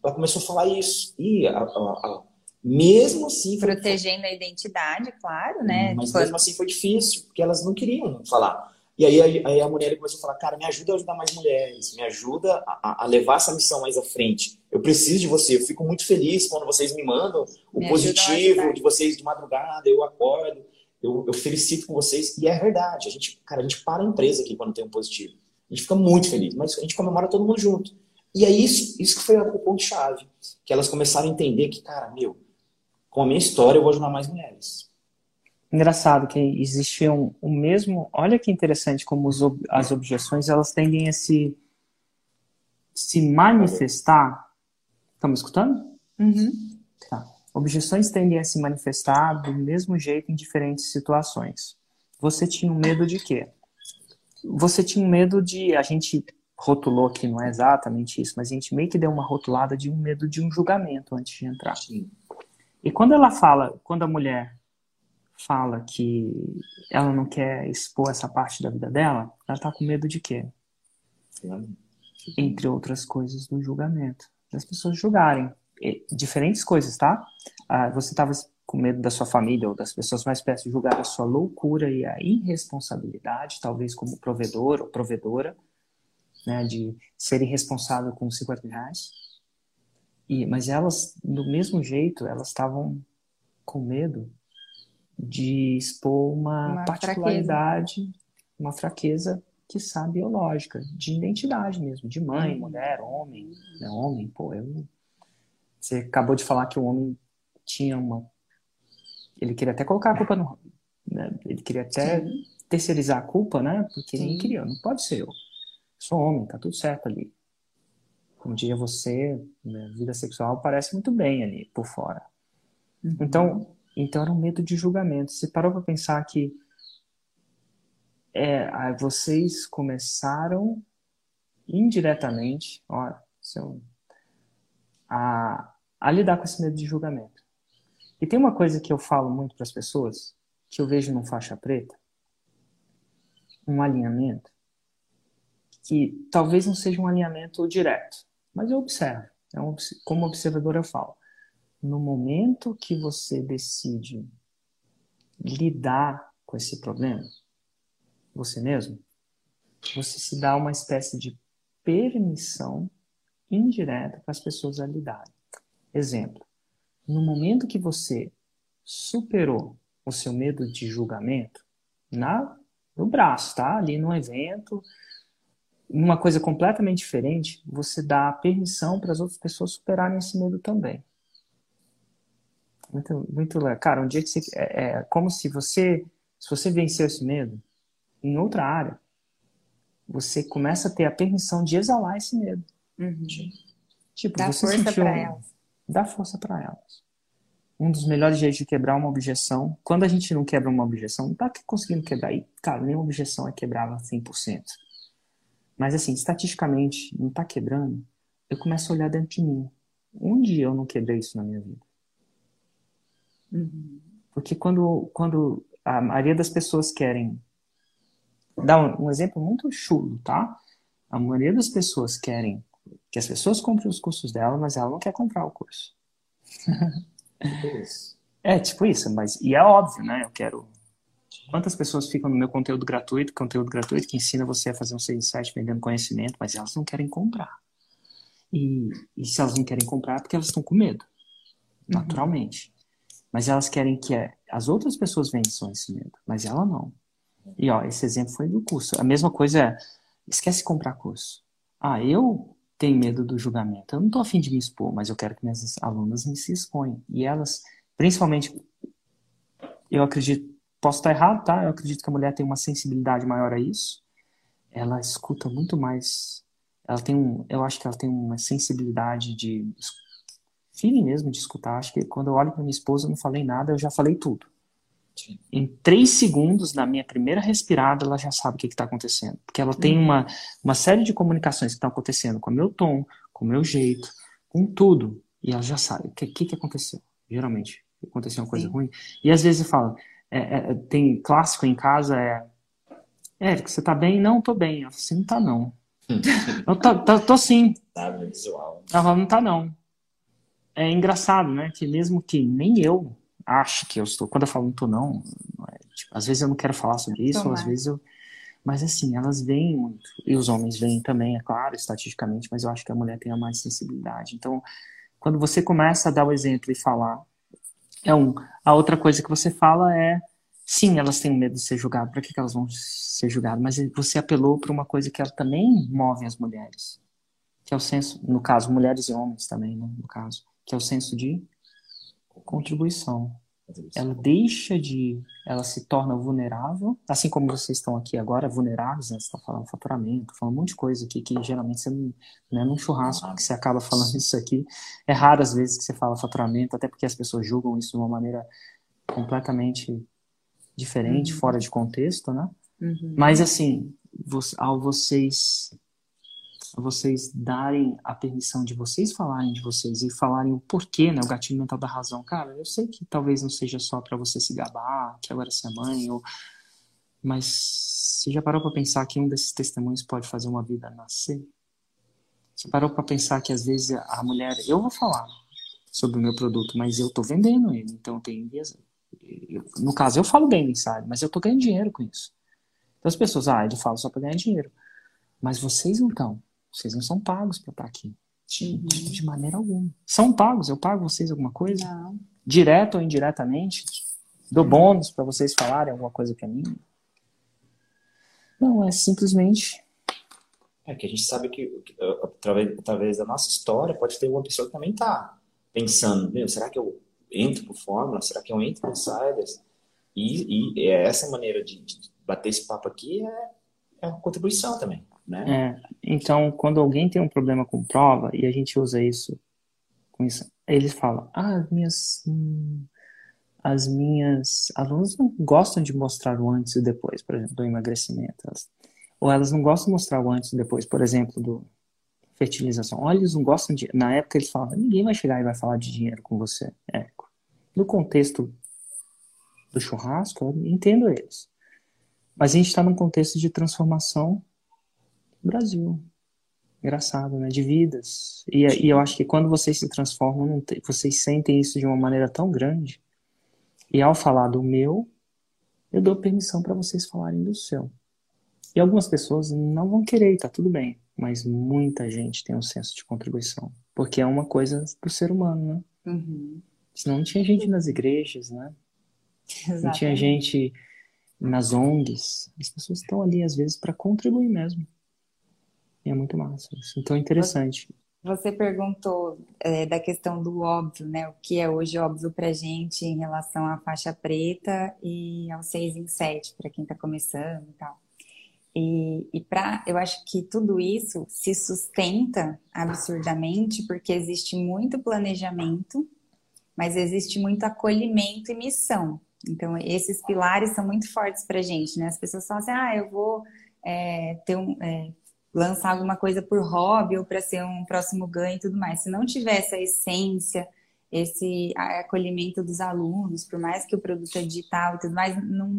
B: ela começou a falar isso. E a, a, a, mesmo assim.
C: Protegendo foi... a identidade, claro, né?
B: Mas mesmo assim foi difícil, porque elas não queriam falar. E aí, aí a mulher começou a falar: cara, me ajuda a ajudar mais mulheres, me ajuda a, a, levar essa missão mais à frente. Eu preciso de você, eu fico muito feliz quando vocês me mandam o me positivo de vocês de madrugada, eu acordo, eu, eu felicito com vocês. E é verdade, a gente, cara, a gente para a empresa aqui quando tem um positivo. A gente fica muito feliz, mas a gente comemora todo mundo junto. E é isso, isso que foi o ponto-chave. Que elas começaram a entender que, cara, meu, com a minha história, eu vou ajudar mais mulheres.
A: Engraçado que existe um, o mesmo. Olha que interessante como os, as objeções elas tendem a se, se manifestar. Estão me escutando?
C: Uhum.
A: Tá. Objeções tendem a se manifestar do mesmo jeito em diferentes situações. Você tinha um medo de quê? Você tinha um medo de. A gente rotulou que não é exatamente isso, mas a gente meio que deu uma rotulada de um medo de um julgamento antes de entrar.
B: Sim.
A: E quando ela fala, quando a mulher fala que ela não quer expor essa parte da vida dela, ela está com medo de quê? Entre outras coisas, do julgamento. Das pessoas julgarem. E, diferentes coisas, tá? Ah, você estava com medo da sua família ou das pessoas mais perto julgar a sua loucura e a irresponsabilidade, talvez como provedor ou provedora, né, de ser irresponsável com 50 reais. E, mas elas, do mesmo jeito, elas estavam com medo de expor uma, uma particularidade, fraqueza. uma fraqueza que sabe biológica, de identidade mesmo, de mãe, uhum. mulher, homem, né? homem, pô, eu Você acabou de falar que o homem tinha uma. Ele queria até colocar a culpa no. Né? Ele queria até Sim. terceirizar a culpa, né? Porque Sim. ele queria, não pode ser eu. Sou homem, tá tudo certo ali. como diria você, né, vida sexual parece muito bem ali por fora. Uhum. Então, então era um medo de julgamento. Você parou para pensar que é, vocês começaram indiretamente, olha, seu, a, a lidar com esse medo de julgamento. E tem uma coisa que eu falo muito para as pessoas, que eu vejo no faixa preta, um alinhamento, que talvez não seja um alinhamento direto, mas eu observo. É como observador eu falo. No momento que você decide lidar com esse problema, você mesmo, você se dá uma espécie de permissão indireta para as pessoas a lidarem. Exemplo, no momento que você superou o seu medo de julgamento, na, no braço, tá? Ali no evento, numa coisa completamente diferente, você dá permissão para as outras pessoas superarem esse medo também. Muito, muito legal. Cara, um dia que você. É, é como se você. Se você venceu esse medo, em outra área, você começa a ter a permissão de exalar esse medo.
C: Uhum. Tipo, dá você força para elas.
A: Dá força para elas. Um dos melhores jeitos de quebrar uma objeção, quando a gente não quebra uma objeção, não tá conseguindo quebrar. E, cara, nenhuma objeção é quebrada 100%. Mas, assim, estatisticamente, não tá quebrando, eu começo a olhar dentro de mim. Onde eu não quebrei isso na minha vida?
C: Uhum.
A: Porque quando, quando a maioria das pessoas querem dar um, um exemplo muito chulo, tá? A maioria das pessoas querem que as pessoas comprem os cursos dela, mas ela não quer comprar o curso. é, tipo isso, mas e é óbvio, né? Eu quero. Quantas pessoas ficam no meu conteúdo gratuito, conteúdo gratuito que ensina você a fazer um sales site vendendo conhecimento, mas elas não querem comprar. E, e se elas não querem comprar é porque elas estão com medo, uhum. naturalmente. Mas elas querem que as outras pessoas vençam esse medo, mas ela não. E ó, esse exemplo foi do curso. A mesma coisa é, esquece de comprar curso. Ah, eu tenho medo do julgamento. Eu não estou afim de me expor, mas eu quero que minhas alunas me se exponham. E elas, principalmente, eu acredito, posso estar errado, tá? Eu acredito que a mulher tem uma sensibilidade maior a isso. Ela escuta muito mais. Ela tem um, eu acho que ela tem uma sensibilidade de feeling mesmo de escutar. Acho que quando eu olho para minha esposa, eu não falei nada, eu já falei tudo. Em três segundos, na minha primeira respirada, ela já sabe o que está acontecendo. Porque ela tem uhum. uma, uma série de comunicações que estão acontecendo com o meu tom, com o meu jeito, com tudo. E ela já sabe o que, que, que aconteceu. Geralmente, aconteceu uma coisa Sim. ruim. E às vezes eu falo, é, é, tem clássico em casa, é. Érico, você tá bem? Não, tô bem. Ela falo, assim, não tá não. eu tô, tô, tô sim.
B: Tá visual.
A: Ela não tá não. É engraçado, né? Que mesmo que nem eu acho que eu estou. Quando eu falo não tô, não, é, tipo, às vezes eu não quero falar sobre isso, Tomar. às vezes eu. Mas assim, elas veem muito. E os homens veem também, é claro, estatisticamente, mas eu acho que a mulher tem a mais sensibilidade. Então, quando você começa a dar o exemplo e falar, é um. A outra coisa que você fala é. Sim, elas têm medo de ser julgadas. Para que, que elas vão ser julgadas? Mas você apelou para uma coisa que ela também move as mulheres, que é o senso, no caso, mulheres e homens também, né, no caso, que é o senso de contribuição. Ela deixa de. Ela se torna vulnerável, assim como vocês estão aqui agora, vulneráveis, né? Você está falando faturamento, falando um monte de coisa aqui que geralmente você não. Né, num churrasco que você acaba falando isso aqui. É raro às vezes que você fala faturamento, até porque as pessoas julgam isso de uma maneira completamente diferente, uhum. fora de contexto, né?
C: Uhum.
A: Mas assim, ao vocês vocês darem a permissão de vocês falarem de vocês e falarem o porquê, né, o gatilho mental da razão. Cara, eu sei que talvez não seja só para você se gabar, que agora você é mãe, ou... mas você já parou para pensar que um desses testemunhos pode fazer uma vida nascer? Você parou para pensar que às vezes a mulher, eu vou falar sobre o meu produto, mas eu estou vendendo ele, então tem no caso eu falo bem ensaio, mas eu estou ganhando dinheiro com isso. Então as pessoas, ah, ele fala só para ganhar dinheiro. Mas vocês não estão. Vocês não são pagos para estar aqui. Uhum. De maneira alguma. São pagos? Eu pago vocês alguma coisa?
C: Não.
A: Direto ou indiretamente? Dou bônus para vocês falarem alguma coisa para mim? Não, é simplesmente.
B: É que a gente sabe que, através, através da nossa história, pode ter uma pessoa que também está pensando: meu, será que eu entro por Fórmula? Será que eu entro por Insiders? E, e essa maneira de, de bater esse papo aqui é, é uma contribuição também. Né?
A: É, então, quando alguém tem um problema com prova e a gente usa isso isso, eles falam: "Ah, as minhas hum, as minhas alunas não gostam de mostrar o antes e depois, por exemplo, do emagrecimento. Elas, ou elas não gostam de mostrar o antes e depois, por exemplo, do fertilização. Olha, eles não gostam de. Na época eles falavam: ninguém vai chegar e vai falar de dinheiro com você. É. No contexto do churrasco, eu entendo eles. Mas a gente está num contexto de transformação Brasil. Engraçado, né? De vidas. E, e eu acho que quando vocês se transformam, vocês sentem isso de uma maneira tão grande. E ao falar do meu, eu dou permissão para vocês falarem do seu. E algumas pessoas não vão querer, tá tudo bem. Mas muita gente tem um senso de contribuição. Porque é uma coisa do ser humano, né?
C: Uhum.
A: Senão não tinha gente nas igrejas, né? Exatamente. Não tinha gente nas ONGs. As pessoas estão ali, às vezes, para contribuir mesmo. E é muito massa isso. Então interessante.
C: Você perguntou é, da questão do óbvio, né? O que é hoje óbvio para gente em relação à faixa preta e ao 6 em 7, para quem está começando e tal. E, e para, eu acho que tudo isso se sustenta absurdamente porque existe muito planejamento, mas existe muito acolhimento e missão. Então, esses pilares são muito fortes para gente, né? As pessoas falam assim, ah, eu vou é, ter um, é, lançar alguma coisa por hobby ou para ser um próximo ganho e tudo mais. Se não tiver essa essência, esse acolhimento dos alunos, por mais que o produto é digital e tudo mais, não,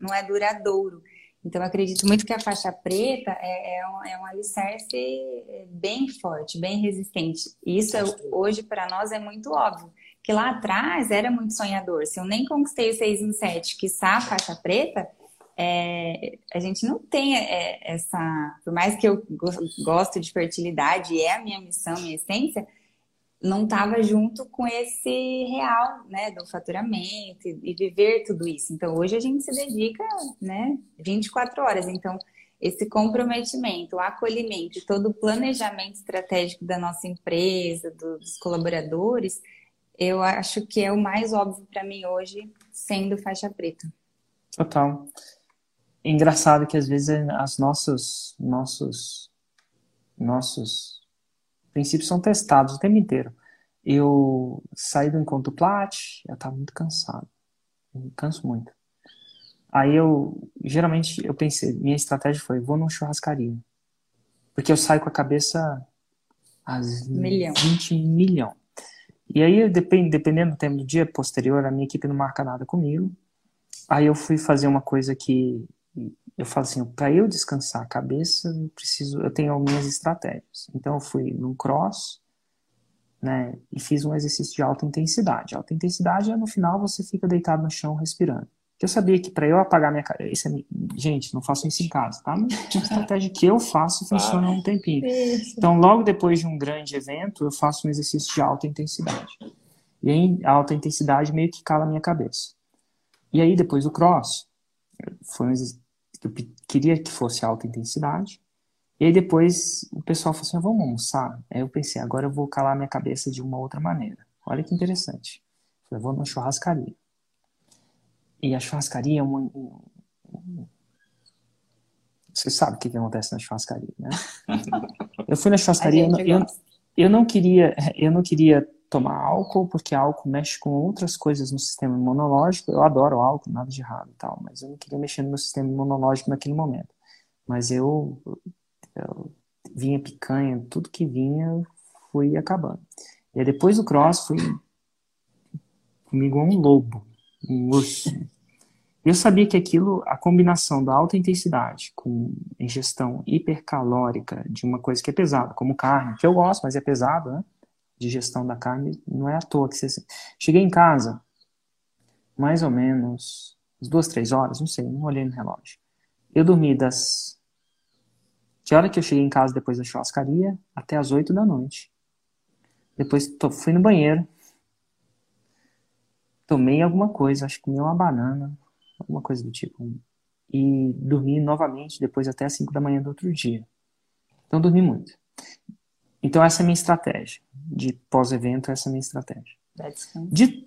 C: não é duradouro. Então, acredito muito que a faixa preta é, é, um, é um alicerce bem forte, bem resistente. Isso, é, hoje, para nós, é muito óbvio. Que lá atrás era muito sonhador. Se eu nem conquistei o 6 em 7, que a faixa preta, é, a gente não tem é, essa. Por mais que eu gosto de fertilidade, é a minha missão, minha essência, não estava junto com esse real, né, do faturamento e, e, viver tudo isso. Então, hoje a gente se dedica, né, 24 horas. Então, esse comprometimento, o acolhimento todo o planejamento estratégico da nossa empresa, dos colaboradores, eu acho que é o mais óbvio para mim hoje, sendo faixa preta.
A: Total engraçado que às vezes as nossos nossos nossos princípios são testados o tempo inteiro. Eu saí do encontro Plat, eu estava muito cansado. Eu canso muito. Aí eu, geralmente, eu pensei, minha estratégia foi, vou numa churrascaria. Porque eu saio com a cabeça às
C: milhão.
A: 20 milhão. E aí, dependendo do tempo do dia posterior, a minha equipe não marca nada comigo. Aí eu fui fazer uma coisa que eu falo assim, para eu descansar a cabeça, eu preciso, eu tenho algumas estratégias. Então eu fui no cross, né, e fiz um exercício de alta intensidade. Alta intensidade é no final você fica deitado no chão respirando. Eu sabia que para eu apagar minha cabeça, é, gente, não faço isso em casa, tá? Mas uma estratégia que eu faço funciona há um tempinho. Então, logo depois de um grande evento, eu faço um exercício de alta intensidade. E aí, a alta intensidade meio que cala a minha cabeça. E aí, depois do cross, foi um eu queria que fosse alta intensidade. E aí depois o pessoal falou assim, vamos almoçar? Aí eu pensei, agora eu vou calar minha cabeça de uma outra maneira. Olha que interessante. Eu vou numa churrascaria. E a churrascaria é uma... Você sabe o que, que acontece na churrascaria, né? Eu fui na churrascaria, eu, eu, eu, não queria, eu não queria tomar álcool, porque álcool mexe com outras coisas no sistema imunológico. Eu adoro álcool, nada de errado e tal, mas eu não queria mexer no meu sistema imunológico naquele momento. Mas eu, eu vinha picanha, tudo que vinha, fui acabando. E aí depois do cross, fui comigo um lobo, um urso. Eu sabia que aquilo, a combinação da alta intensidade com ingestão hipercalórica de uma coisa que é pesada, como carne, que eu gosto, mas é pesado, né? Digestão da carne, não é à toa que você. Cheguei em casa, mais ou menos, duas, três horas, não sei, não olhei no relógio. Eu dormi das. Que hora que eu cheguei em casa depois da churrascaria? Até as oito da noite. Depois tô, fui no banheiro. Tomei alguma coisa, acho que comi uma banana, alguma coisa do tipo. E dormi novamente depois até as cinco da manhã do outro dia. Então dormi muito. Então essa é a minha estratégia de pós-evento, essa é a minha estratégia. De,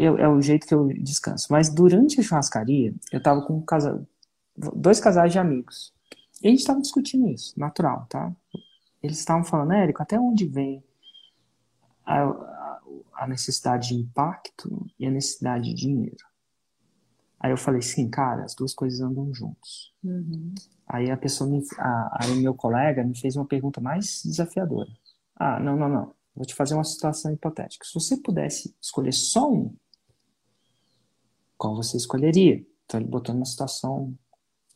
A: eu, é o jeito que eu descanso. Mas durante a churrascaria, eu tava com um casal, dois casais de amigos. E a gente estava discutindo isso, natural, tá? Eles estavam falando, Érico, até onde vem a, a, a necessidade de impacto e a necessidade de dinheiro? Aí eu falei, sim, cara, as duas coisas andam juntos. Uhum. Aí a pessoa, me, a, aí meu colega me fez uma pergunta mais desafiadora. Ah, não, não, não. Vou te fazer uma situação hipotética. Se você pudesse escolher só um, qual você escolheria? Então ele botou numa situação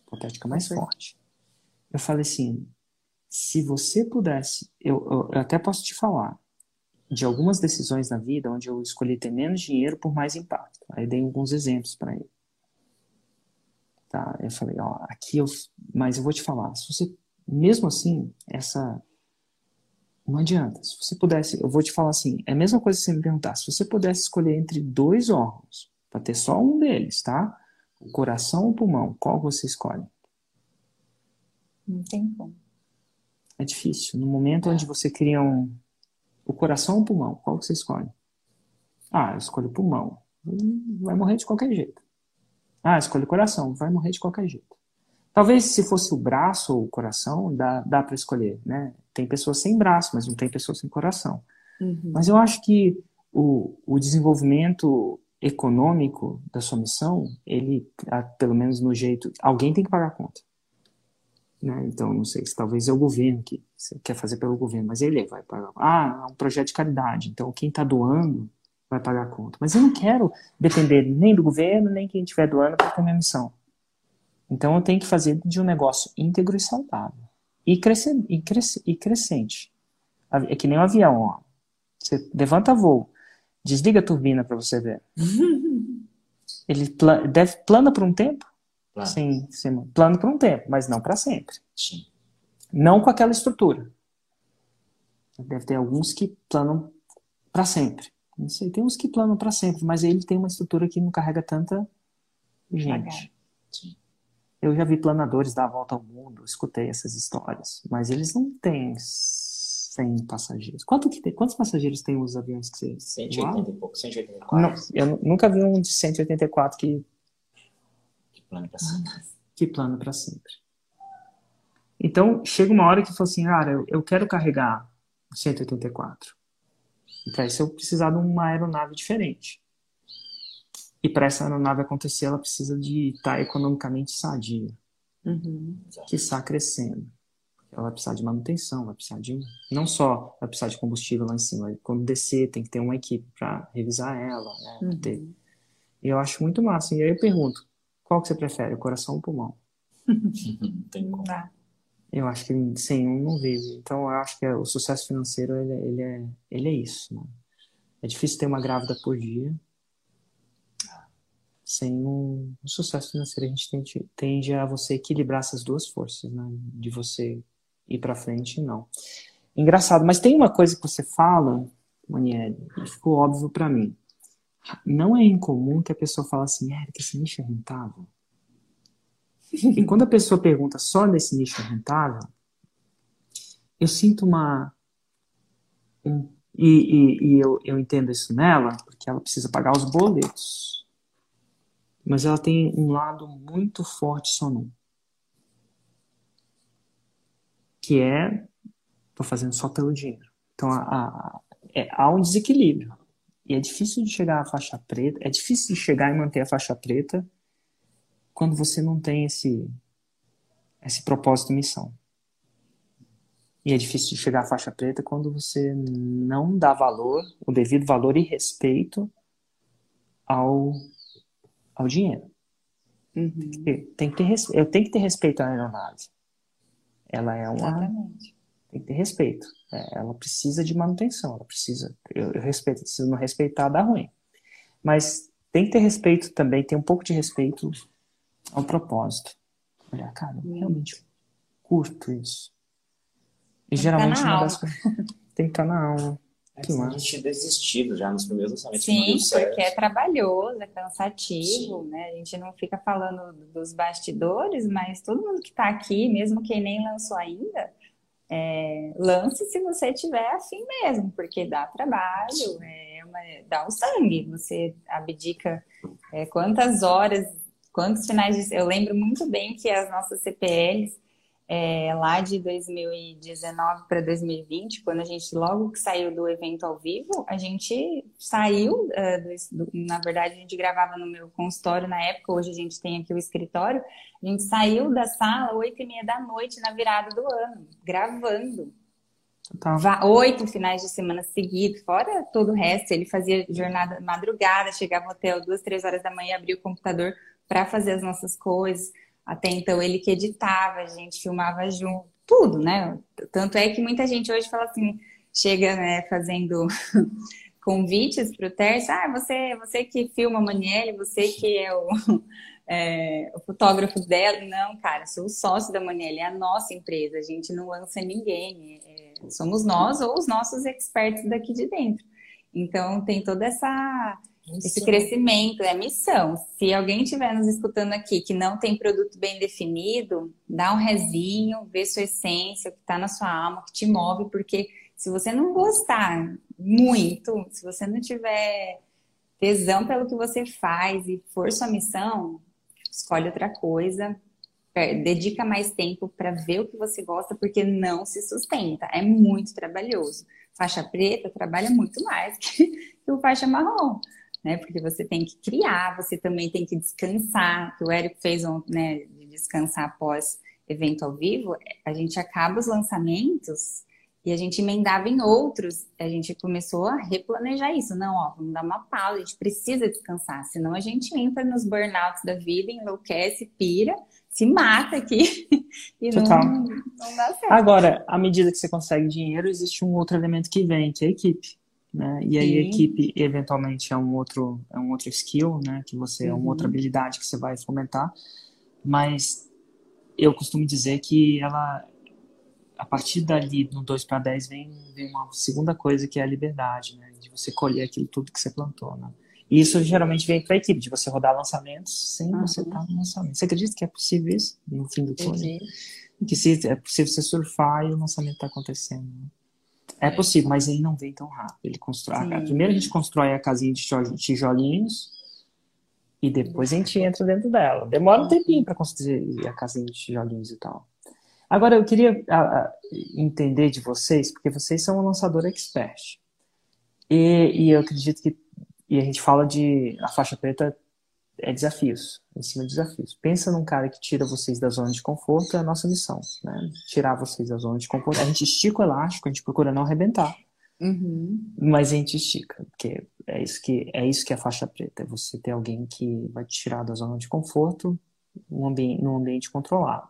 A: hipotética mais forte. Eu falei assim, se você pudesse, eu, eu, eu até posso te falar de algumas decisões na vida onde eu escolhi ter menos dinheiro por mais impacto. Aí dei alguns exemplos para ele. Tá? Eu falei, ó, aqui eu, mas eu vou te falar, se você, mesmo assim, essa, não adianta. Se você pudesse, eu vou te falar assim, é a mesma coisa que você me perguntar, se você pudesse escolher entre dois órgãos, para ter só um deles, tá? O coração ou o pulmão, qual você escolhe?
C: Não tem como.
A: É difícil. No momento onde você cria um, o coração ou o pulmão, qual você escolhe? Ah, eu escolho o pulmão. Vai morrer de qualquer jeito. Ah, escolhe o coração, vai morrer de qualquer jeito. Talvez se fosse o braço ou o coração, dá, dá para escolher, né? Tem pessoas sem braço, mas não tem pessoas sem coração. Uhum. Mas eu acho que o, o desenvolvimento econômico da sua missão, ele, pelo menos no jeito, alguém tem que pagar a conta. Né? Então, não sei se talvez é o governo que quer fazer pelo governo, mas ele vai pagar. Ah, é um projeto de caridade, então quem está doando vai pagar a conta. Mas eu não quero depender nem do governo, nem quem estiver doando para ter minha missão. Então eu tenho que fazer de um negócio íntegro e saudável. E, crescer, e, e crescente. É que nem um avião, ó. Você levanta voo, desliga a turbina para você ver. Ele pla deve plana por um tempo? Plano. Sim, sim, plano por um tempo, mas não para sempre. Sim. Não com aquela estrutura. Deve ter alguns que planam para sempre. Não sei, tem uns que planam para sempre, mas ele tem uma estrutura que não carrega tanta gente. Eu já vi planadores dar a volta ao mundo, escutei essas histórias, mas eles não têm 100 passageiros. Quanto que tem, quantos passageiros tem os aviões que você...
B: 180 e pouco, 184.
A: Não, eu nunca vi um de 184 que...
B: Que plano para sempre.
A: Que plano para sempre. Então, chega uma hora que fala assim, cara, eu, eu quero carregar 184. E para isso eu precisar de uma aeronave diferente. E para essa aeronave acontecer, ela precisa de estar tá economicamente sadia. Uhum. Que está crescendo. Ela vai precisar de manutenção, vai precisar de. Não só vai precisar de combustível lá em cima, quando descer, tem que ter uma equipe para revisar ela. Né? Uhum. Ter. E eu acho muito massa. E aí eu pergunto: qual que você prefere, o coração ou o pulmão?
B: tem como.
A: Eu acho que sem um não vive. Então eu acho que o sucesso financeiro ele, ele é ele é isso. Né? É difícil ter uma grávida por dia. Sem um, sucesso financeiro a gente tende, tende a você equilibrar essas duas forças, né? De você ir para frente não. Engraçado, mas tem uma coisa que você fala, Maniele, e ficou óbvio para mim. Não é incomum que a pessoa fale assim, é, que esse nicho é rentável. E quando a pessoa pergunta só nesse nicho rentável, eu sinto uma. Um, e, e, e eu, eu entendo isso nela, porque ela precisa pagar os boletos. Mas ela tem um lado muito forte só num. Que é. Tô fazendo só pelo dinheiro. Então a, a, é, há um desequilíbrio. E é difícil de chegar à faixa preta, é difícil de chegar e manter a faixa preta quando você não tem esse, esse propósito missão. E é difícil de chegar à faixa preta quando você não dá valor, o devido valor e respeito ao, ao dinheiro. Uhum. Tem que ter, eu tenho que ter respeito à aeronave. Ela é uma. Exatamente. Tem que ter respeito. É, ela precisa de manutenção. Ela precisa. Eu, eu respeito. Se não respeitar, dá ruim. Mas tem que ter respeito também. Tem um pouco de respeito ao propósito. Olha, cara, eu realmente curto isso. E geralmente uma das coisas tem que estar na aula.
B: É que a gente desistido já nos primeiros lançamentos.
C: Sim, porque é trabalhoso, é cansativo, Sim. né? A gente não fica falando dos bastidores, mas todo mundo que está aqui, mesmo quem nem lançou ainda, é, lance se você tiver afim mesmo, porque dá trabalho, é uma, dá o sangue, você abdica é, quantas horas Quantos finais de... Eu lembro muito bem que as nossas CPLs é, lá de 2019 para 2020, quando a gente logo que saiu do evento ao vivo, a gente saiu, uh, do, na verdade a gente gravava no meu consultório na época, hoje a gente tem aqui o escritório, a gente saiu da sala oito e meia da noite na virada do ano, gravando. Tá. Oito finais de semana seguidos, fora todo o resto. Ele fazia jornada madrugada, chegava no hotel duas, três horas da manhã, abria o computador para fazer as nossas coisas. Até então ele que editava, a gente filmava junto, tudo, né? Tanto é que muita gente hoje fala assim, chega né, fazendo convites para o Terço, ah, você, você que filma a Maniele, você que é o, é, o fotógrafo dela. Não, cara, sou o sócio da Maniele, é a nossa empresa, a gente não lança ninguém, é, somos nós ou os nossos experts daqui de dentro. Então tem toda essa esse crescimento, é missão. Se alguém estiver nos escutando aqui que não tem produto bem definido, dá um rezinho, vê sua essência, o que está na sua alma, que te move, porque se você não gostar muito, se você não tiver tesão pelo que você faz e for sua missão, escolhe outra coisa, dedica mais tempo para ver o que você gosta, porque não se sustenta, é muito trabalhoso. Faixa preta trabalha muito mais que o faixa marrom né? Porque você tem que criar, você também tem que descansar, que o Érico fez um, né, de descansar após evento ao vivo, a gente acaba os lançamentos e a gente emendava em outros, a gente começou a replanejar isso. Não, ó, vamos dar uma pausa, a gente precisa descansar, senão a gente entra nos burnouts da vida, enlouquece, pira, se mata aqui e não, não dá certo.
A: Agora, à medida que você consegue dinheiro, existe um outro elemento que vem, que é a equipe né? E aí Sim. a equipe eventualmente é um outro é um outro skill, né? Que você uhum. é uma outra uhum. habilidade que você vai fomentar, mas eu costumo dizer que ela a partir dali no 2 para 10 vem, vem uma segunda coisa que é a liberdade, né? De você colher aquilo tudo que você plantou, né? E isso geralmente vem para a equipe, de você rodar lançamentos sem uhum. você estar no lançamento. Você acredita que é possível isso no fim do túnel? Que se, é possível você surfar e o lançamento está acontecendo. Né? É possível, mas ele não vem tão rápido. Ele constrói. Sim. Primeiro a gente constrói a casinha de tijolinhos e depois a gente entra dentro dela. Demora um tempinho para construir a casinha de tijolinhos e tal. Agora eu queria a, a, entender de vocês, porque vocês são um lançador expert. E, e eu acredito que e a gente fala de a faixa preta é desafios, em cima de desafios. Pensa num cara que tira vocês da zona de conforto, é a nossa missão, né? Tirar vocês da zona de conforto. A gente estica o elástico, a gente procura não arrebentar. Uhum. Mas a gente estica, porque é isso que é isso que é a faixa preta, é você ter alguém que vai te tirar da zona de conforto num ambiente, num ambiente controlado.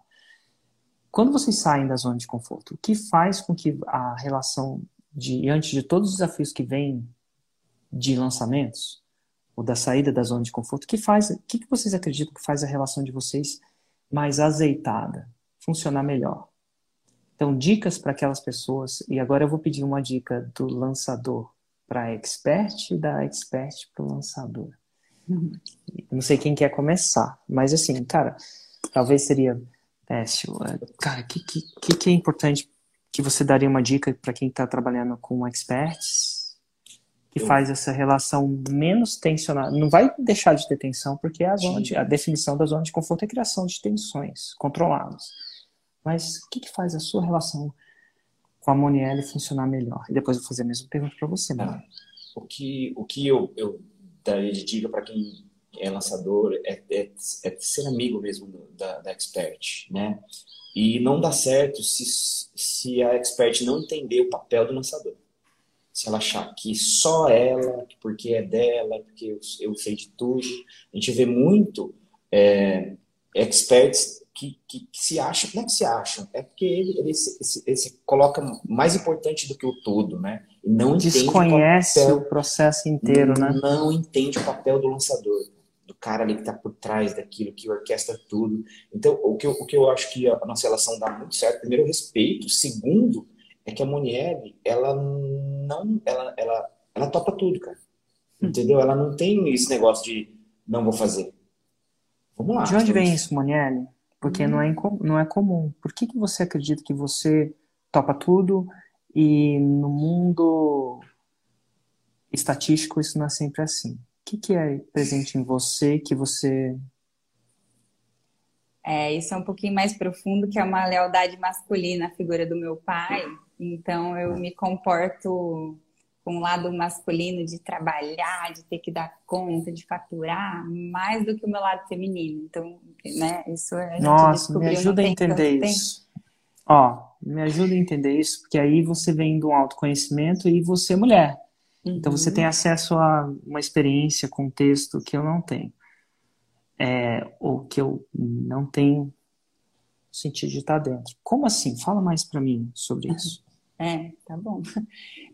A: Quando vocês saem da zona de conforto, o que faz com que a relação de antes de todos os desafios que vêm de lançamentos, ou da saída da zona de conforto, que faz, o que, que vocês acreditam que faz a relação de vocês mais azeitada, funcionar melhor? Então, dicas para aquelas pessoas, e agora eu vou pedir uma dica do lançador para expert e da expert para o lançador. Não sei quem quer começar, mas assim, cara, talvez seria, é, cara, o que, que, que é importante que você daria uma dica para quem está trabalhando com experts que faz essa relação menos tensionada. Não vai deixar de ter tensão, porque a, zona de, a definição da zona de conforto é a criação de tensões controladas. Mas o que, que faz a sua relação com a Monielle funcionar melhor? E depois eu vou fazer a mesma pergunta para você,
B: ah, O que, o que eu, eu daria de dica para quem é lançador é, é, é, ser amigo mesmo da, da expert, né? E não dá certo se, se a expert não entender o papel do lançador se ela achar que só ela, porque é dela, porque eu, eu sei de tudo. A gente vê muito é, experts que, que, que, se acham, não é que se acham, é porque ele, ele, se, ele se coloca mais importante do que o todo, né?
A: E não Desconhece o, papel, o, processo inteiro,
B: não,
A: né?
B: Não entende o papel do lançador, do cara ali que está por trás daquilo, que orquestra tudo. Então, o que, eu, o que eu acho que a nossa relação dá muito certo, primeiro, respeito, segundo, é que a Monielle, ela não, ela, ela, ela topa tudo, cara. Hum. Entendeu? Ela não tem esse negócio de não vou fazer.
A: Vamos lá. De onde vem isso, Monielle? Porque hum. não, é, não é comum. Por que, que você acredita que você topa tudo e no mundo estatístico isso não é sempre assim? O que, que é presente em você que você
C: É, isso é um pouquinho mais profundo, que é uma lealdade masculina à figura do meu pai. Então, eu me comporto com o lado masculino de trabalhar, de ter que dar conta, de faturar, mais do que o meu lado feminino. Então, né, isso a gente
A: Nossa, me ajuda a entender isso. Ó, me ajuda a entender isso, porque aí você vem do autoconhecimento e você é mulher. Uhum. Então você tem acesso a uma experiência, contexto que eu não tenho. É, ou que eu não tenho sentido de estar dentro. Como assim? Fala mais para mim sobre isso.
C: É, tá bom.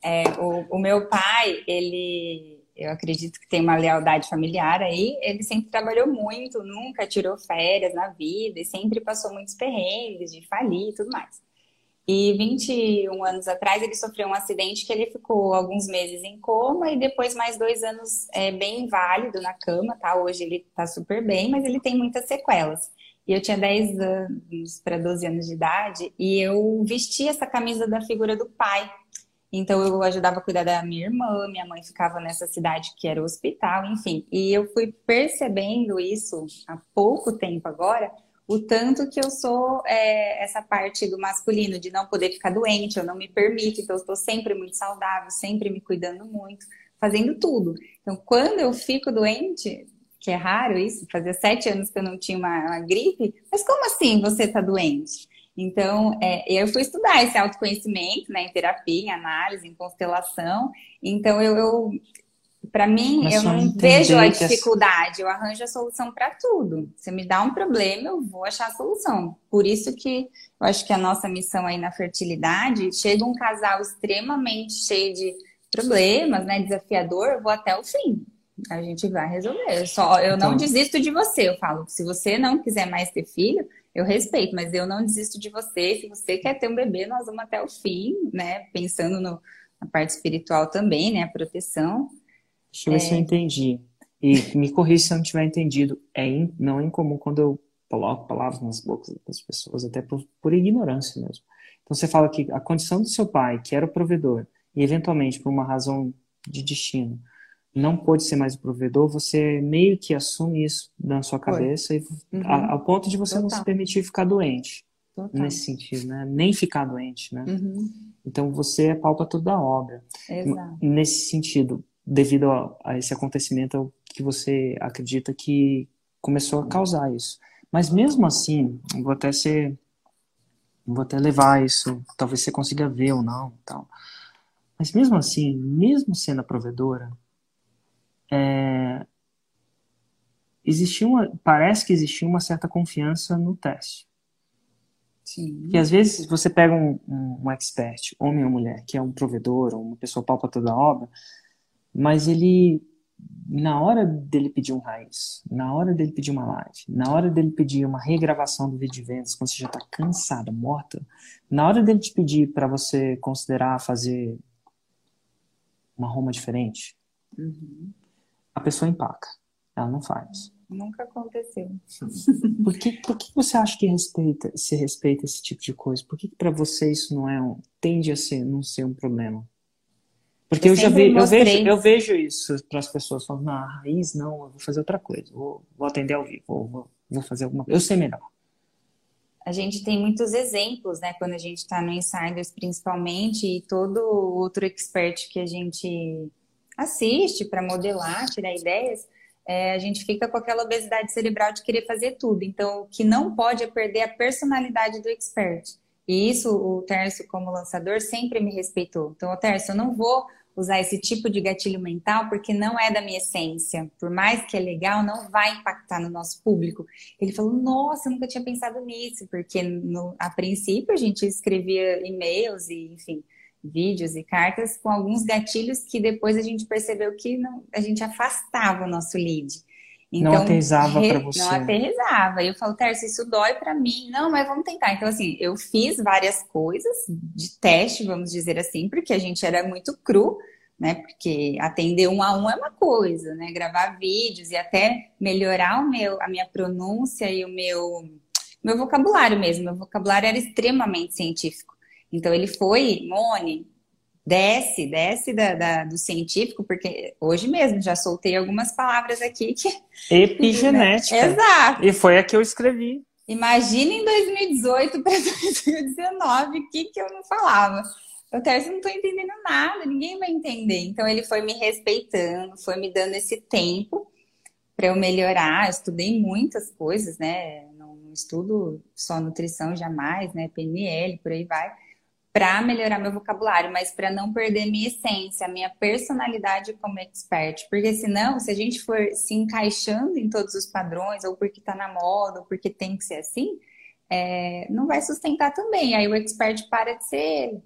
C: É, o, o, meu pai, ele, eu acredito que tem uma lealdade familiar aí, ele sempre trabalhou muito, nunca tirou férias na vida e sempre passou muitos perrengues de falir e tudo mais. E 21 anos atrás ele sofreu um acidente que ele ficou alguns meses em coma e depois mais dois anos é, bem inválido na cama, tá? Hoje ele tá super bem, mas ele tem muitas sequelas. E eu tinha 10 anos para 12 anos de idade e eu vestia essa camisa da figura do pai. Então eu ajudava a cuidar da minha irmã, minha mãe ficava nessa cidade que era o hospital, enfim. E eu fui percebendo isso há pouco tempo agora, o tanto que eu sou é, essa parte do masculino, de não poder ficar doente, eu não me permito, então eu estou sempre muito saudável, sempre me cuidando muito, fazendo tudo. Então, quando eu fico doente, que é raro isso, fazia sete anos que eu não tinha uma, uma gripe, mas como assim você está doente? Então, é, eu fui estudar esse autoconhecimento, né, em terapia, em análise, em constelação. Então, eu, eu para mim, Mas eu não vejo a dificuldade, eu arranjo a solução para tudo. Se me dá um problema, eu vou achar a solução. Por isso que eu acho que a nossa missão aí na fertilidade, chega um casal extremamente cheio de problemas, né, desafiador, eu vou até o fim. A gente vai resolver. Eu só eu então... não desisto de você. Eu falo, se você não quiser mais ter filho, eu respeito, mas eu não desisto de você. Se você quer ter um bebê, nós vamos até o fim, né? Pensando no, na parte espiritual também, né? A proteção.
A: Deixa eu ver é... se eu entendi. E me corrija se eu não tiver entendido. É in, não é incomum quando eu coloco palavras nas bocas das pessoas, até por, por ignorância mesmo. Então você fala que a condição do seu pai, que era o provedor, e eventualmente por uma razão de destino, não pôde ser mais o provedor, você meio que assume isso na sua cabeça e, uhum. a, ao ponto de você Total. não se permitir ficar doente. Total. Nesse sentido, né? Nem ficar doente, né? Uhum. Então você é pau para toda a obra. Exato. Nesse sentido, devido a, a esse acontecimento que você acredita que começou a causar isso. Mas mesmo assim, vou até ser, vou até levar isso, talvez você consiga ver ou não, tal. Mas mesmo assim, mesmo sendo a provedora, é, existia uma, parece que existia uma certa confiança no teste. Sim. Que às vezes você pega um, um, um expert, homem ou mulher, que é um provedor, ou uma pessoa palpa toda a obra, mas ele, na hora dele pedir um raiz, na hora dele pedir uma live, na hora dele pedir uma regravação do vídeo de vendas, quando você já está cansada, morta, na hora dele te pedir para você considerar fazer uma Roma diferente, uhum. A pessoa empaca. Ela não faz.
C: Nunca aconteceu.
A: Por que, por que você acha que respeita, se respeita esse tipo de coisa? Por que, que para você isso não é um, tende a ser, não ser um problema? Porque eu, eu já vi, eu vejo, eu vejo isso para as pessoas falando, na raiz não, eu vou fazer outra coisa, vou, vou atender ao vivo, vou, vou fazer alguma coisa, eu sei melhor.
C: A gente tem muitos exemplos, né, quando a gente está no Insiders, principalmente, e todo outro expert que a gente assiste para modelar, tirar ideias, é, a gente fica com aquela obesidade cerebral de querer fazer tudo. Então, o que não pode é perder a personalidade do expert. E isso o Tércio, como lançador, sempre me respeitou. Então, Tércio, eu não vou usar esse tipo de gatilho mental porque não é da minha essência. Por mais que é legal, não vai impactar no nosso público. Ele falou: Nossa, eu nunca tinha pensado nisso, porque no, a princípio a gente escrevia e-mails e, enfim, vídeos e cartas com alguns gatilhos que depois a gente percebeu que não, a gente afastava o nosso lead.
A: Então, não aterrizava para você.
C: Não aterrizava. Eu falo, Tércio, isso dói para mim. Não, mas vamos tentar. Então, assim, eu fiz várias coisas de teste, vamos dizer assim, porque a gente era muito cru, né? Porque atender um a um é uma coisa, né? Gravar vídeos e até melhorar o meu, a minha pronúncia e o meu, meu vocabulário mesmo. Meu vocabulário era extremamente científico. Então, ele foi, Mone, desce, desce da, da, do científico, porque hoje mesmo já soltei algumas palavras aqui que.
A: Epigenética.
C: Exato.
A: E foi a que eu escrevi.
C: Imagina em 2018 para 2019 o que, que eu não falava. Eu Tércio, não estou entendendo nada, ninguém vai entender. Então ele foi me respeitando, foi me dando esse tempo para eu melhorar. Eu estudei muitas coisas, né? Não estudo só nutrição jamais, né? PNL, por aí vai para melhorar meu vocabulário, mas para não perder minha essência, minha personalidade como expert. Porque senão, se a gente for se encaixando em todos os padrões, ou porque está na moda, ou porque tem que ser assim, é, não vai sustentar também. Aí o expert para de ser ele.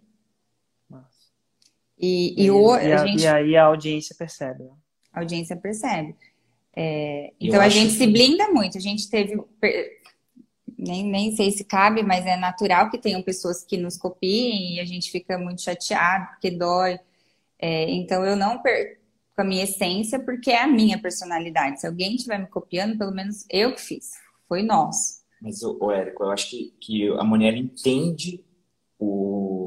A: E, e, e, o, a, a gente... e aí a audiência percebe. Né?
C: A audiência percebe. É, então a gente que... se blinda muito. A gente teve nem, nem sei se cabe, mas é natural que tenham pessoas que nos copiem e a gente fica muito chateado porque dói. É, então eu não perco a minha essência porque é a minha personalidade. Se alguém estiver me copiando, pelo menos eu que fiz. Foi nós.
B: Mas, o Érico, eu acho que, que a Moniela entende o,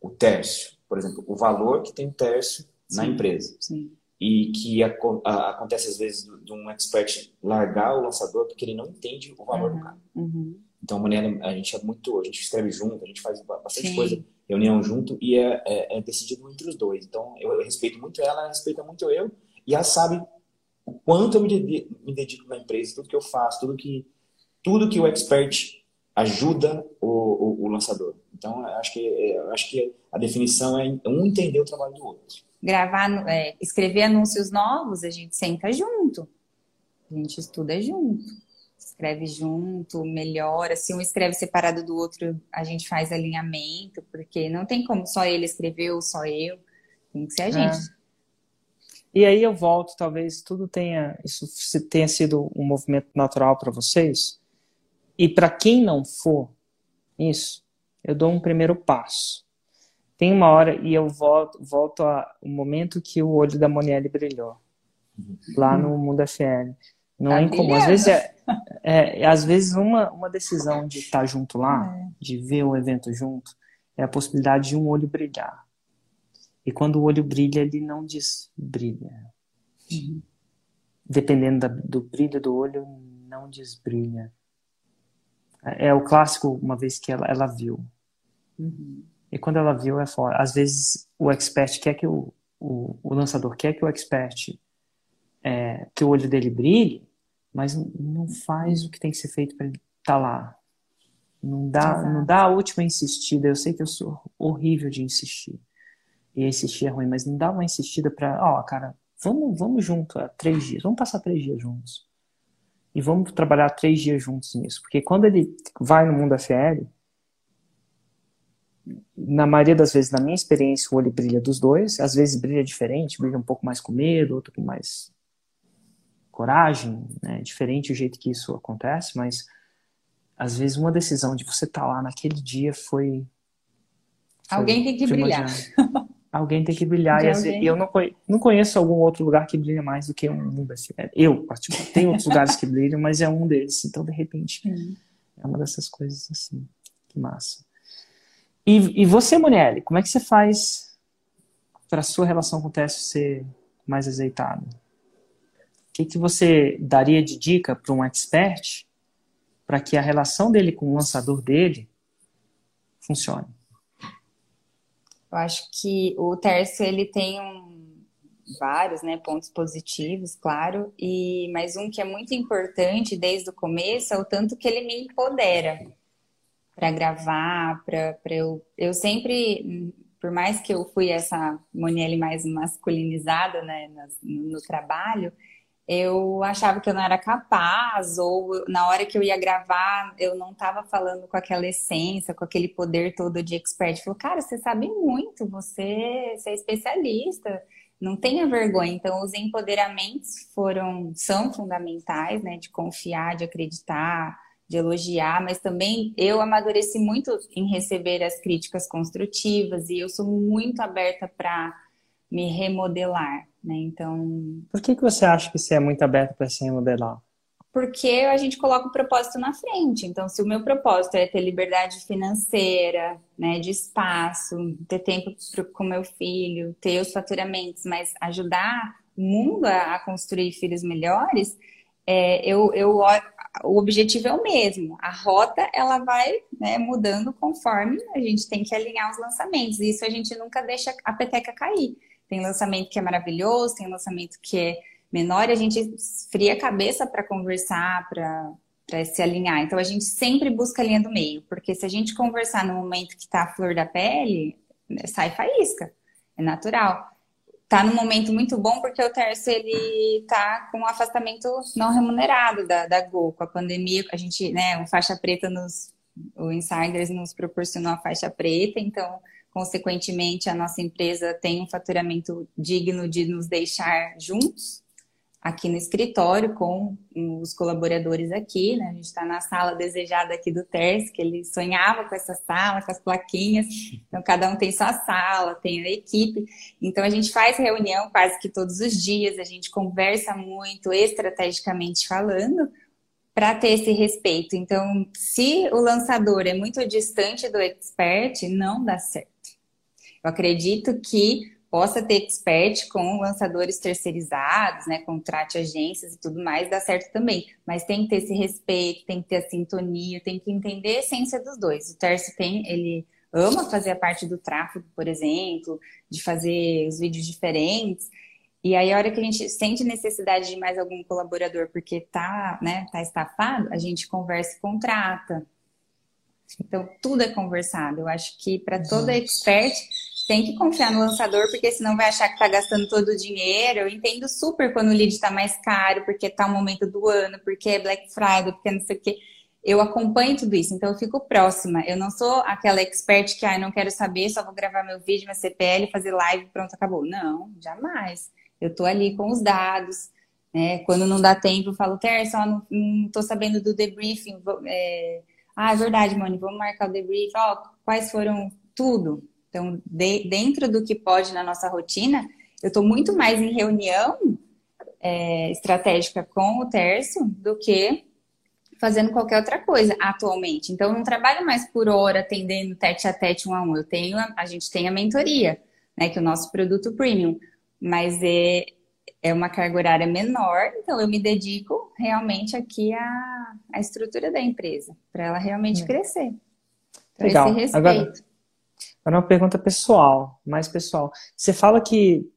B: o tércio. Por exemplo, o valor que tem o tércio sim, na empresa.
C: Sim
B: e que a, a, acontece às vezes de um expert largar o lançador porque ele não entende o valor
C: uhum,
B: do cara.
C: Uhum.
B: Então, a maneira, a gente é muito, a gente escreve junto, a gente faz bastante Sim. coisa, reunião junto e é, é, é, decidido entre os dois. Então, eu, eu, respeito muito ela, ela respeita muito eu e ela sabe o quanto eu me dedico, me dedico na empresa, tudo que eu faço, tudo que tudo que o expert ajuda o, o, o lançador. Então, acho que acho que a definição é um entender o trabalho do outro
C: gravar, é, escrever anúncios novos, a gente senta junto. A gente estuda junto. Escreve junto, melhora. Se um escreve separado do outro, a gente faz alinhamento, porque não tem como só ele escrever ou só eu. Tem que ser a é. gente. É.
A: E aí eu volto, talvez tudo tenha, isso tenha sido um movimento natural para vocês. E para quem não for isso, eu dou um primeiro passo tem uma hora e eu volto, volto ao momento que o olho da Monielle brilhou. Lá no Mundo FM. Não tá é incomum. Às vezes, é, é, às vezes uma, uma decisão de estar junto lá, é. de ver o evento junto, é a possibilidade de um olho brilhar. E quando o olho brilha, ele não desbrilha. Uhum. Dependendo da, do brilho do olho, não desbrilha. É, é o clássico, uma vez que ela, ela viu.
C: Uhum.
A: E quando ela viu, é fora. Às vezes o expert quer que o, o, o lançador quer que o expert é, que o olho dele brilhe, mas não faz o que tem que ser feito para ele estar tá lá. Não dá, não dá a última insistida. Eu sei que eu sou horrível de insistir. E insistir é ruim, mas não dá uma insistida para, ó, oh, cara, vamos, vamos junto há três dias, vamos passar três dias juntos. E vamos trabalhar três dias juntos nisso. Porque quando ele vai no mundo FL, na maioria das vezes, na minha experiência, o olho brilha dos dois. Às vezes brilha diferente, brilha um pouco mais com medo, outro com mais coragem, né? Diferente o jeito que isso acontece, mas às vezes uma decisão de você estar tá lá naquele dia foi.
C: foi Alguém tem que brilhar.
A: Alguém tem que brilhar. E vezes, eu não conheço, não conheço algum outro lugar que brilha mais do que um mundo Eu, particularmente. Tem outros lugares que brilham, mas é um deles. Então, de repente, hum. é uma dessas coisas assim. Que massa. E, e você, Monielle, como é que você faz para a sua relação com o teste ser mais azeitada? O que, que você daria de dica para um expert para que a relação dele com o lançador dele funcione?
C: Eu acho que o Tércio ele tem um, vários né, pontos positivos, claro, e mas um que é muito importante desde o começo é o tanto que ele me empodera para gravar, para eu. Eu sempre, por mais que eu fui essa Monielle mais masculinizada né, no, no trabalho, eu achava que eu não era capaz, ou na hora que eu ia gravar, eu não estava falando com aquela essência, com aquele poder todo de expert. Falou, cara, você sabe muito, você, você é especialista, não tenha vergonha. Então, os empoderamentos foram, são fundamentais, né, de confiar, de acreditar, de elogiar, mas também eu amadureci muito em receber as críticas construtivas e eu sou muito aberta para me remodelar, né? Então.
A: Por que, que você acha que você é muito aberta para se remodelar?
C: Porque a gente coloca o propósito na frente. Então, se o meu propósito é ter liberdade financeira, né, de espaço, ter tempo com meu filho, ter os faturamentos, mas ajudar o mundo a, a construir filhos melhores, é, eu, eu o objetivo é o mesmo. A rota ela vai né, mudando conforme a gente tem que alinhar os lançamentos. Isso a gente nunca deixa a peteca cair. Tem lançamento que é maravilhoso, tem lançamento que é menor e a gente esfria a cabeça para conversar, para se alinhar. Então a gente sempre busca a linha do meio, porque se a gente conversar no momento que está a flor da pele, sai faísca. É natural tá num momento muito bom porque o Terço ele tá com um afastamento não remunerado da, da Gol. Com a pandemia, a gente, né, o faixa preta nos o Insiders nos proporcionou a faixa preta, então, consequentemente, a nossa empresa tem um faturamento digno de nos deixar juntos aqui no escritório com os colaboradores aqui, né? A gente está na sala desejada aqui do Ters, que ele sonhava com essa sala, com as plaquinhas. Então, cada um tem sua sala, tem a equipe. Então, a gente faz reunião quase que todos os dias, a gente conversa muito, estrategicamente falando, para ter esse respeito. Então, se o lançador é muito distante do expert, não dá certo. Eu acredito que possa ter expert com lançadores terceirizados, né, contrate agências e tudo mais, dá certo também. Mas tem que ter esse respeito, tem que ter a sintonia, tem que entender a essência dos dois. O Terço tem, ele ama fazer a parte do tráfego, por exemplo, de fazer os vídeos diferentes. E aí, a hora que a gente sente necessidade de mais algum colaborador porque tá, né, tá estafado, a gente conversa e contrata. Então, tudo é conversado. Eu acho que para toda expert tem que confiar no lançador, porque senão vai achar que está gastando todo o dinheiro. Eu entendo super quando o lead está mais caro, porque está o momento do ano, porque é Black Friday, porque não sei o quê. Eu acompanho tudo isso, então eu fico próxima. Eu não sou aquela expert que, ah, não quero saber, só vou gravar meu vídeo, minha CPL, fazer live, pronto, acabou. Não, jamais. Eu tô ali com os dados, né? Quando não dá tempo, eu falo, Ter, só não, não tô sabendo do debriefing. É... Ah, é verdade, Moni, vamos marcar o debriefing. Ó, quais foram tudo? Então, de, dentro do que pode na nossa rotina, eu estou muito mais em reunião é, estratégica com o Tércio do que fazendo qualquer outra coisa atualmente. Então, eu não trabalho mais por hora atendendo tete a tete um a um. Eu tenho, a gente tem a mentoria, né, que é o nosso produto premium, mas é, é uma carga horária menor, então eu me dedico realmente aqui à, à estrutura da empresa, para ela realmente hum. crescer.
A: Então, Legal. esse respeito. Agora, Agora uma pergunta pessoal, mais pessoal. Você fala que,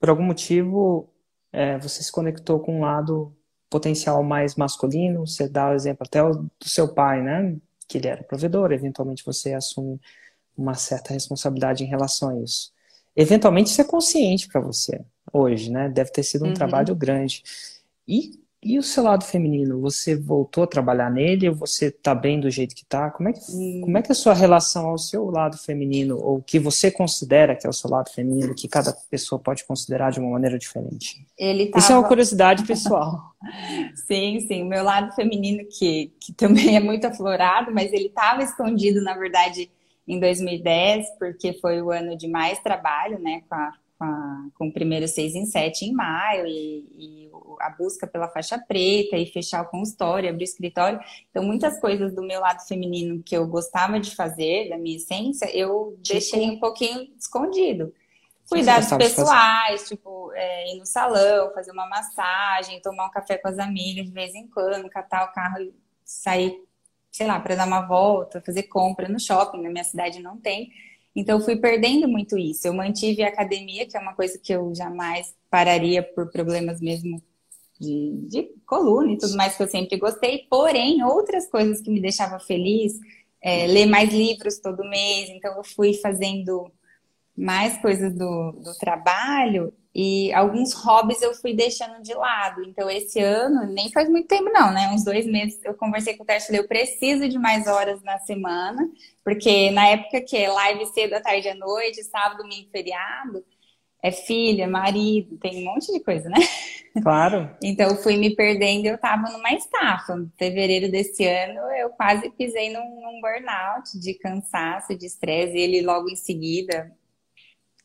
A: por algum motivo, é, você se conectou com um lado potencial mais masculino, você dá o exemplo até do seu pai, né? Que ele era provedor, eventualmente você assume uma certa responsabilidade em relação a isso. Eventualmente isso é consciente para você hoje, né? Deve ter sido um uhum. trabalho grande. E e o seu lado feminino, você voltou a trabalhar nele ou você está bem do jeito que está? Como, é que, hum. como é que é a sua relação ao seu lado feminino, ou que você considera que é o seu lado feminino, que cada pessoa pode considerar de uma maneira diferente? Ele tava... Isso é uma curiosidade pessoal.
C: sim, sim. O meu lado feminino, que, que também é muito aflorado, mas ele estava escondido, na verdade, em 2010, porque foi o ano de mais trabalho, né, com a com, a, com o primeiro seis em sete em maio e, e, a busca pela faixa preta e fechar com história, abrir escritório. Então, muitas coisas do meu lado feminino que eu gostava de fazer, da minha essência, eu tipo... deixei um pouquinho escondido. Cuidados pessoais, tipo, é, ir no salão, fazer uma massagem, tomar um café com as amigas de vez em quando, catar o carro e sair, sei lá, para dar uma volta, fazer compra no shopping. Na minha cidade não tem. Então, fui perdendo muito isso. Eu mantive a academia, que é uma coisa que eu jamais pararia por problemas mesmo de, de coluna e tudo mais que eu sempre gostei. Porém, outras coisas que me deixavam feliz, é, ler mais livros todo mês. Então, eu fui fazendo mais coisas do, do trabalho e alguns hobbies eu fui deixando de lado. Então, esse ano, nem faz muito tempo, não, né? Uns dois meses eu conversei com o Tércio, eu preciso de mais horas na semana, porque na época que é live cedo à tarde à noite, sábado, domingo, feriado, é filha, marido, tem um monte de coisa, né?
A: Claro.
C: então, eu fui me perdendo, eu tava numa estafa. Em fevereiro desse ano, eu quase pisei num, num burnout de cansaço, de estresse, e ele logo em seguida.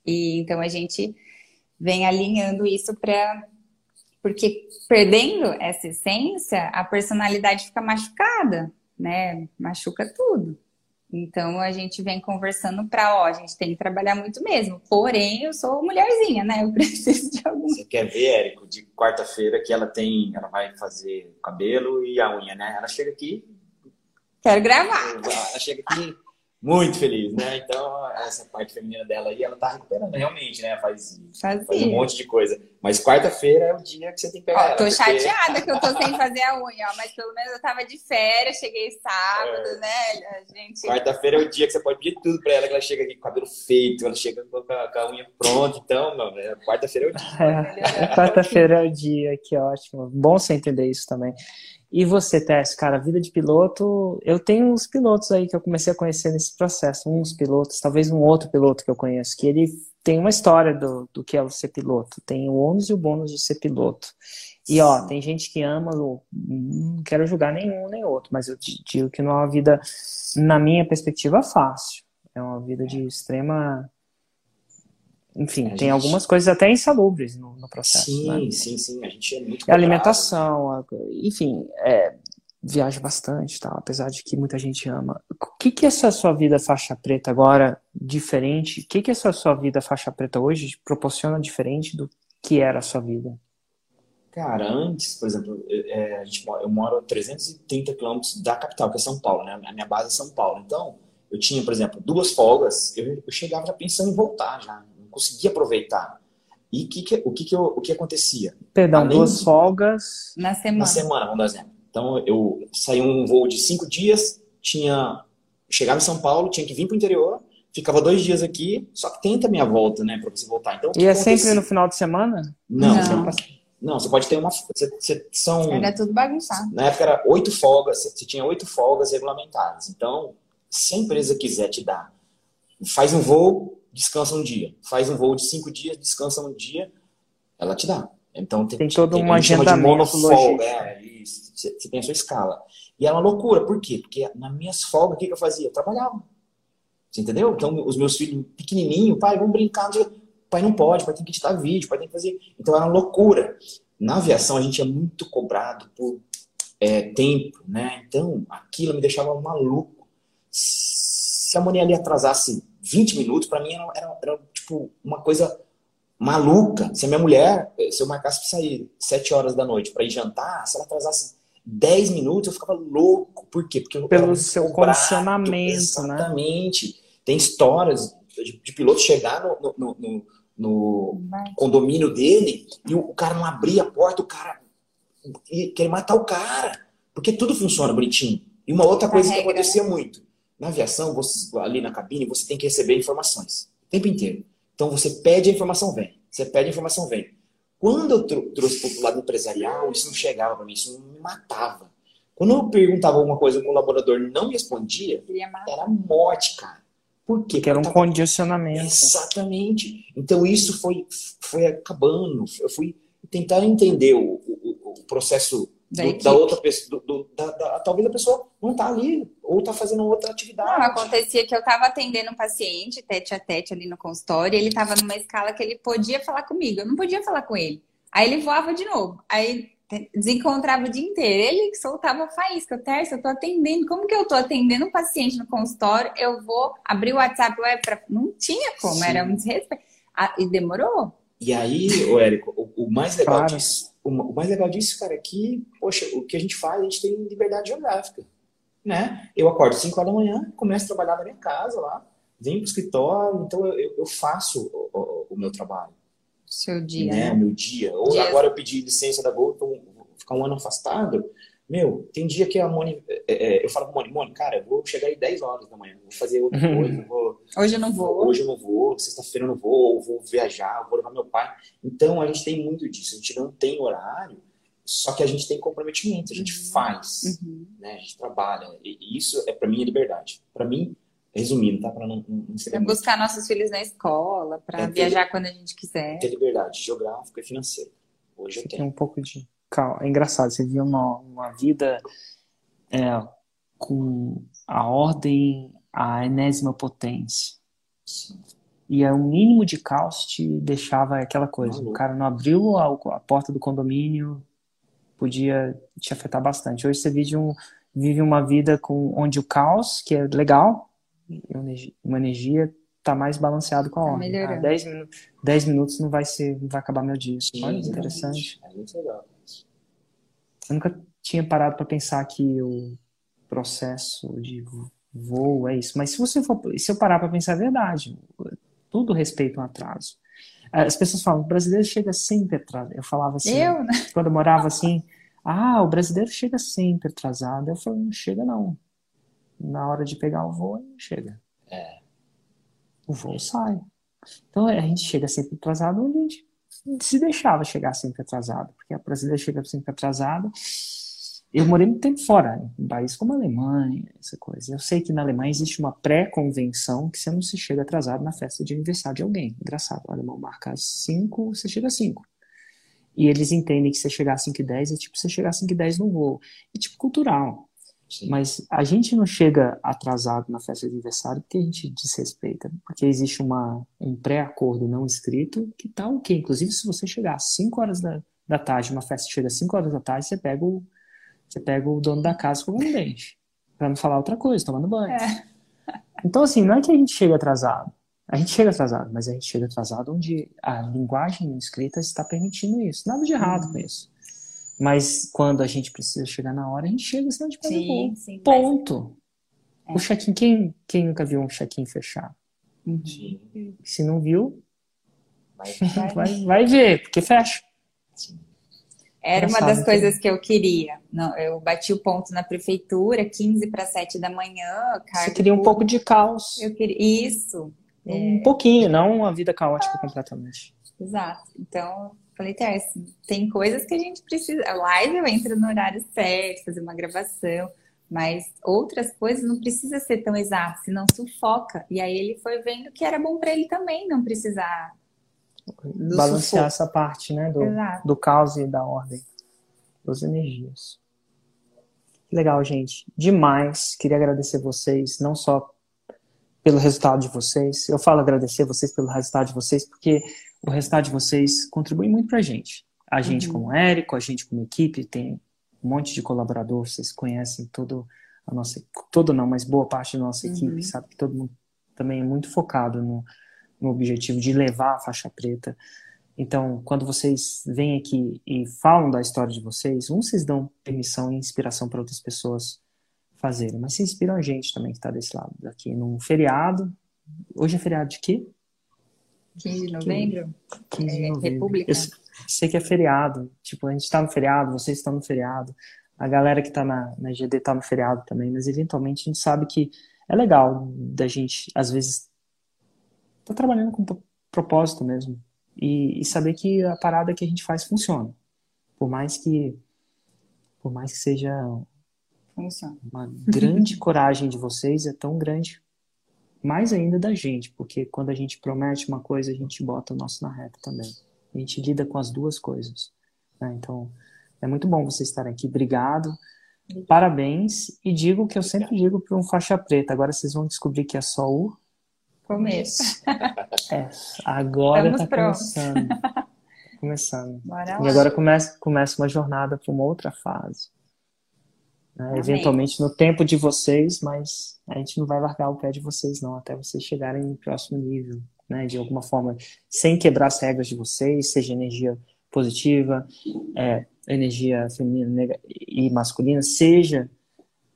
C: E então a gente vem alinhando isso para. Porque perdendo essa essência, a personalidade fica machucada, né? Machuca tudo. Então a gente vem conversando para, ó, a gente tem que trabalhar muito mesmo. Porém, eu sou mulherzinha, né? Eu preciso de algum.
B: Você quer ver, Érico, de quarta-feira que ela tem, ela vai fazer o cabelo e a unha, né? Ela chega aqui.
C: Quero gravar.
B: Ela chega aqui muito feliz, né? Então, essa parte feminina dela aí, ela tá recuperando realmente, né? Faz, faz um monte de coisa. Mas quarta-feira é o dia que você tem que pegar
C: ó,
B: ela.
C: Tô porque... chateada que eu tô sem fazer a unha, ó, mas pelo menos eu tava de férias, cheguei sábado, é. né? gente...
B: Quarta-feira é o dia que você pode pedir tudo pra ela, que ela chega aqui com o cabelo feito, ela chega com a, com a unha pronta, então, mano, é, quarta-feira é o dia.
A: É, quarta-feira é o dia, que ótimo. Bom você entender isso também. E você, Tess, cara, vida de piloto, eu tenho uns pilotos aí que eu comecei a conhecer nesse processo, uns pilotos, talvez um outro piloto que eu conheço, que ele tem uma história do, do que é o ser piloto, tem o ônus e o bônus de ser piloto. E ó, tem gente que ama, não quero julgar nenhum nem outro, mas eu digo que não é uma vida, na minha perspectiva, fácil. É uma vida de extrema enfim, a tem gente... algumas coisas até insalubres no, no processo.
B: Sim,
A: né?
B: sim, sim. A gente é muito.
A: A alimentação, enfim, é, viaja bastante, tá? apesar de que muita gente ama. O que, que é essa sua vida faixa preta agora diferente? O que, que essa sua vida faixa preta hoje proporciona diferente do que era a sua vida?
B: Cara, antes, por exemplo, é, a gente, eu moro a 330 quilômetros da capital, que é São Paulo, né? A minha base é São Paulo. Então, eu tinha, por exemplo, duas folgas, eu, eu chegava já pensando em voltar já conseguia aproveitar. E que que, o, que, que eu, o que acontecia?
A: Perdão, Além duas de, folgas.
C: Na semana.
B: Na semana, vamos dar exemplo. Então, eu saí um voo de cinco dias, tinha chegava em São Paulo, tinha que vir para o interior, ficava dois dias aqui, só que tenta minha volta, né, para você voltar. Então,
A: e é sempre no final de semana?
B: Não, não. Você, não, você pode ter uma. Você, você, são,
C: era tudo bagunçado.
B: Na época era oito folgas, você tinha oito folgas regulamentadas. Então, se a empresa quiser te dar, faz um voo, descansa um dia. Faz um voo de cinco dias, descansa um dia, ela te dá. Então tem,
A: tem todo um agendamento
B: folga, é, isso, você, tem a sua escala. E é uma loucura, por quê? Porque nas minhas folgas, o que, que eu fazia? Eu trabalhava. Você entendeu? Então, os meus filhos pequenininhos, pai, vamos brincar. Pai não pode, pai tem que editar vídeo, pai tem que fazer. Então, era uma loucura. Na aviação, a gente é muito cobrado por é, tempo, né? Então, aquilo me deixava maluco. Se a mulher ali atrasasse 20 minutos, para mim, era, era, era, tipo uma coisa maluca. Se a minha mulher, se eu marcasse para sair 7 horas da noite para ir jantar, se ela atrasasse 10 minutos, eu ficava louco. Por quê? Porque eu
A: Pelo seu cobrado, condicionamento,
B: exatamente. né? Exatamente. Tem histórias de, de piloto chegar no, no, no, no condomínio dele e o, o, cara não abria a porta, o cara queria matar o cara. Porque tudo funciona bonitinho. E uma outra coisa que acontecia muito na aviação, você, ali na cabine, você tem que receber informações o tempo inteiro. Então você pede a informação, vem. Você pede a informação, vem. Quando eu trouxe para o lado empresarial, isso não chegava para mim, isso me matava. Quando eu perguntava alguma coisa, o colaborador não respondia, era morte, cara. Por quê?
A: Porque era um tava... condicionamento.
B: Exatamente. Então isso foi, foi acabando. Eu fui tentar entender o, o, o processo da, do, da outra pessoa, do, do, da, da, talvez a pessoa não está ali ou está fazendo outra atividade.
C: Não, acontecia que eu estava atendendo um paciente tete a tete ali no consultório, e ele estava numa escala que ele podia falar comigo, eu não podia falar com ele. Aí ele voava de novo, aí desencontrava o dia inteiro. Ele soltava faísca, Tércio, eu tô atendendo. Como que eu tô atendendo um paciente no consultório? Eu vou abrir o WhatsApp web para. Não tinha como, Sim. era um desrespeito. Ah, e demorou.
B: E aí, o Érico, o, o mais legal claro. disso o mais legal disso, cara, é que, poxa, o que a gente faz, a gente tem liberdade geográfica, né? Eu acordo 5 horas da manhã, começo a trabalhar na minha casa lá, venho pro escritório, então eu, eu faço o, o, o, meu trabalho.
C: Seu dia.
B: Né? O meu dia. Ou dia. agora eu pedi licença da Gol, vou ficar um ano afastado, meu, tem dia que a Moni. É, é, eu falo pra Moni, Moni, cara, eu vou chegar aí 10 horas da manhã, vou fazer outra uhum. coisa. Vou,
C: hoje eu não vou.
B: Hoje eu não vou, sexta-feira eu não vou, ou vou viajar, vou levar meu pai. Então a gente tem muito disso, a gente não tem horário, só que a gente tem comprometimento, a gente uhum. faz, uhum. né? A gente trabalha. E isso é para mim é liberdade. Para mim, resumindo, tá? Para não, não
C: ser. É buscar nossos filhos na escola, para é viajar ter, quando a gente quiser.
B: Ter liberdade geográfica e financeira. Hoje eu tenho.
A: Tem um pouco de é engraçado, você viu uma, uma vida é, com a ordem a enésima potência. E é o mínimo de caos te deixava aquela coisa. O cara não abriu a, a, porta do condomínio, podia te afetar bastante. Hoje você vive, um, vive uma vida com onde o caos, que é legal, uma energia tá mais balanceado com a
C: Tá
A: ordem. Ah,
C: melhorando.
A: 10, minu 10 minutos não vai ser, não vai acabar meu dia. Olha interessante.
B: É muito legal.
A: Eu nunca tinha parado para pensar que o processo de voo é isso. Mas se você for, se eu parar para pensar, é verdade. Tudo respeita um atraso. As pessoas falam, o brasileiro chega sempre atrasado. Eu falava assim,
C: Eu, né?
A: quando eu morava assim, ah, o brasileiro chega sempre atrasado. Eu falei, não chega não. Na hora de pegar o voo, ele não chega. O voo sai. Então a gente chega sempre atrasado onde a gente se deixava chegar sempre atrasado, porque a brasileira chega sempre atrasada. Eu morei muito tempo fora, em países como a Alemanha, essa coisa. Eu sei que na Alemanha existe uma pré-convenção que você não se chega atrasado na festa de aniversário de alguém. Engraçado, o alemão marca às 5, você chega às 5. E eles entendem que você chegar às 5 e 10 é tipo você chegar às 5 e 10 no voo. É tipo cultural.
B: Sim.
A: Mas a gente não chega atrasado na festa de aniversário porque a gente desrespeita. Porque existe uma, um pré-acordo não escrito que tá ok. Inclusive, se você chegar às 5 horas da, da tarde, uma festa chega às 5 horas da tarde, você pega o, você pega o dono da casa com um dente. Pra não falar outra coisa, tomando banho. Então, assim, não é que a gente chega atrasado. A gente chega atrasado, mas a gente chega atrasado onde a linguagem escrita está permitindo isso. Nada de errado com isso. Mas quando a gente precisa chegar na hora, a gente chega, senão a gente.
C: Sim, sim. mas-
A: Ponto. O check-in, quem, quem nunca viu um check-in fechado?
B: Sim.
A: Se não viu,
B: Mas,
A: vai, vai ver, porque fecha.
C: Era uma das coisas que eu queria. Não, eu bati o ponto na prefeitura, 15 para 7 da manhã.
A: Você queria um pouco de caos.
C: Eu queria isso,
A: Um pouquinho, não uma vida caótica completamente.
C: exato. Então, falei, Terce, tem coisas que a gente precisa. A live eu entro no horário certo, fazer uma gravação, mas outras coisas não precisa ser tão exato, senão sufoca. E aí ele foi vendo que era bom para ele também não precisar.
A: Balancear
C: sufoco.
A: essa parte, né? Do,
C: Exato.
A: do caos e da ordem. Das energias. Legal, gente. Demais. Queria agradecer vocês, não só pelo resultado de vocês. Eu falo agradecer vocês pelo resultado de vocês, porque o resultado de vocês contribui muito pra gente. A gente
C: Uhum.
A: como Érico, a gente como equipe, tem um monte de colaborador, vocês conhecem todo a nossa, todo não, mas boa parte da nossa
C: Uhum.
A: equipe, sabe que todo mundo também é muito focado no, no objetivo de levar a faixa preta. Então, quando vocês vêm aqui e falam da história de vocês, um, vocês dão permissão e inspiração para outras pessoas fazerem, mas vocês inspiram a gente também que está desse lado aqui num feriado. Hoje é feriado de quê?
C: 15 de novembro?
A: 15 de
C: É,
A: novembro.
C: República.
A: Eu sei que é feriado. Tipo, a gente está no feriado, vocês estão no feriado. A galera que está na, na GD está no feriado também, mas eventualmente a gente sabe que é legal da gente, às vezes, tá trabalhando com pro- propósito mesmo. E, e saber que a parada que a gente faz funciona. Por mais que por mais que seja
C: Funciona.
A: uma grande coragem de vocês, é tão grande mais ainda da gente, porque quando a gente promete uma coisa, a gente bota o nosso na reta também. A gente lida com as duas coisas. né? Então, é muito bom vocês estarem aqui. Obrigado. Parabéns. E digo o que eu sempre digo para um faixa preta. Agora vocês vão descobrir que é só o
C: Começo.
A: é, agora está
C: prontos.
A: começando. Tá começando.
C: Bora
A: E
C: lá.
A: agora começa, começa uma jornada para uma outra fase. Né? Eventualmente no tempo de vocês, mas a gente não vai largar o pé de vocês, não, até vocês chegarem no próximo nível, né? De alguma forma, sem quebrar as regras de vocês, seja energia positiva, é, energia feminina e masculina, seja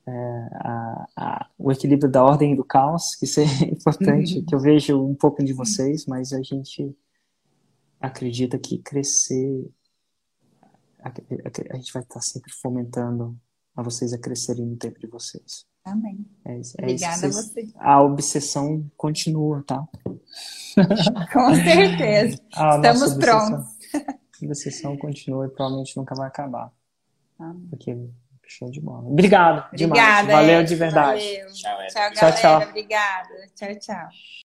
A: é, a- a- o equilíbrio da ordem e do caos, que isso é importante, que eu vejo um pouco de vocês, mas a gente acredita que crescer, a gente vai estar sempre fomentando a vocês a crescerem no tempo de vocês.
C: Amém.
A: É, isso- é
C: Obrigada
A: isso
C: a você.
A: A obsessão continua, tá?
C: Com certeza.
A: A nossa
C: Estamos
A: obsessão-
C: prontos.
A: A obsessão continua e provavelmente nunca vai acabar.
C: Amém.
A: Porque show de bola. Obrigado demais.
C: Obrigada.
A: Valeu
C: Ed.
A: de verdade.
C: Valeu.
B: Tchau.
C: Tchau,
A: Tchau,
C: galera.
A: tchau.
C: Obrigada. Tchau, tchau.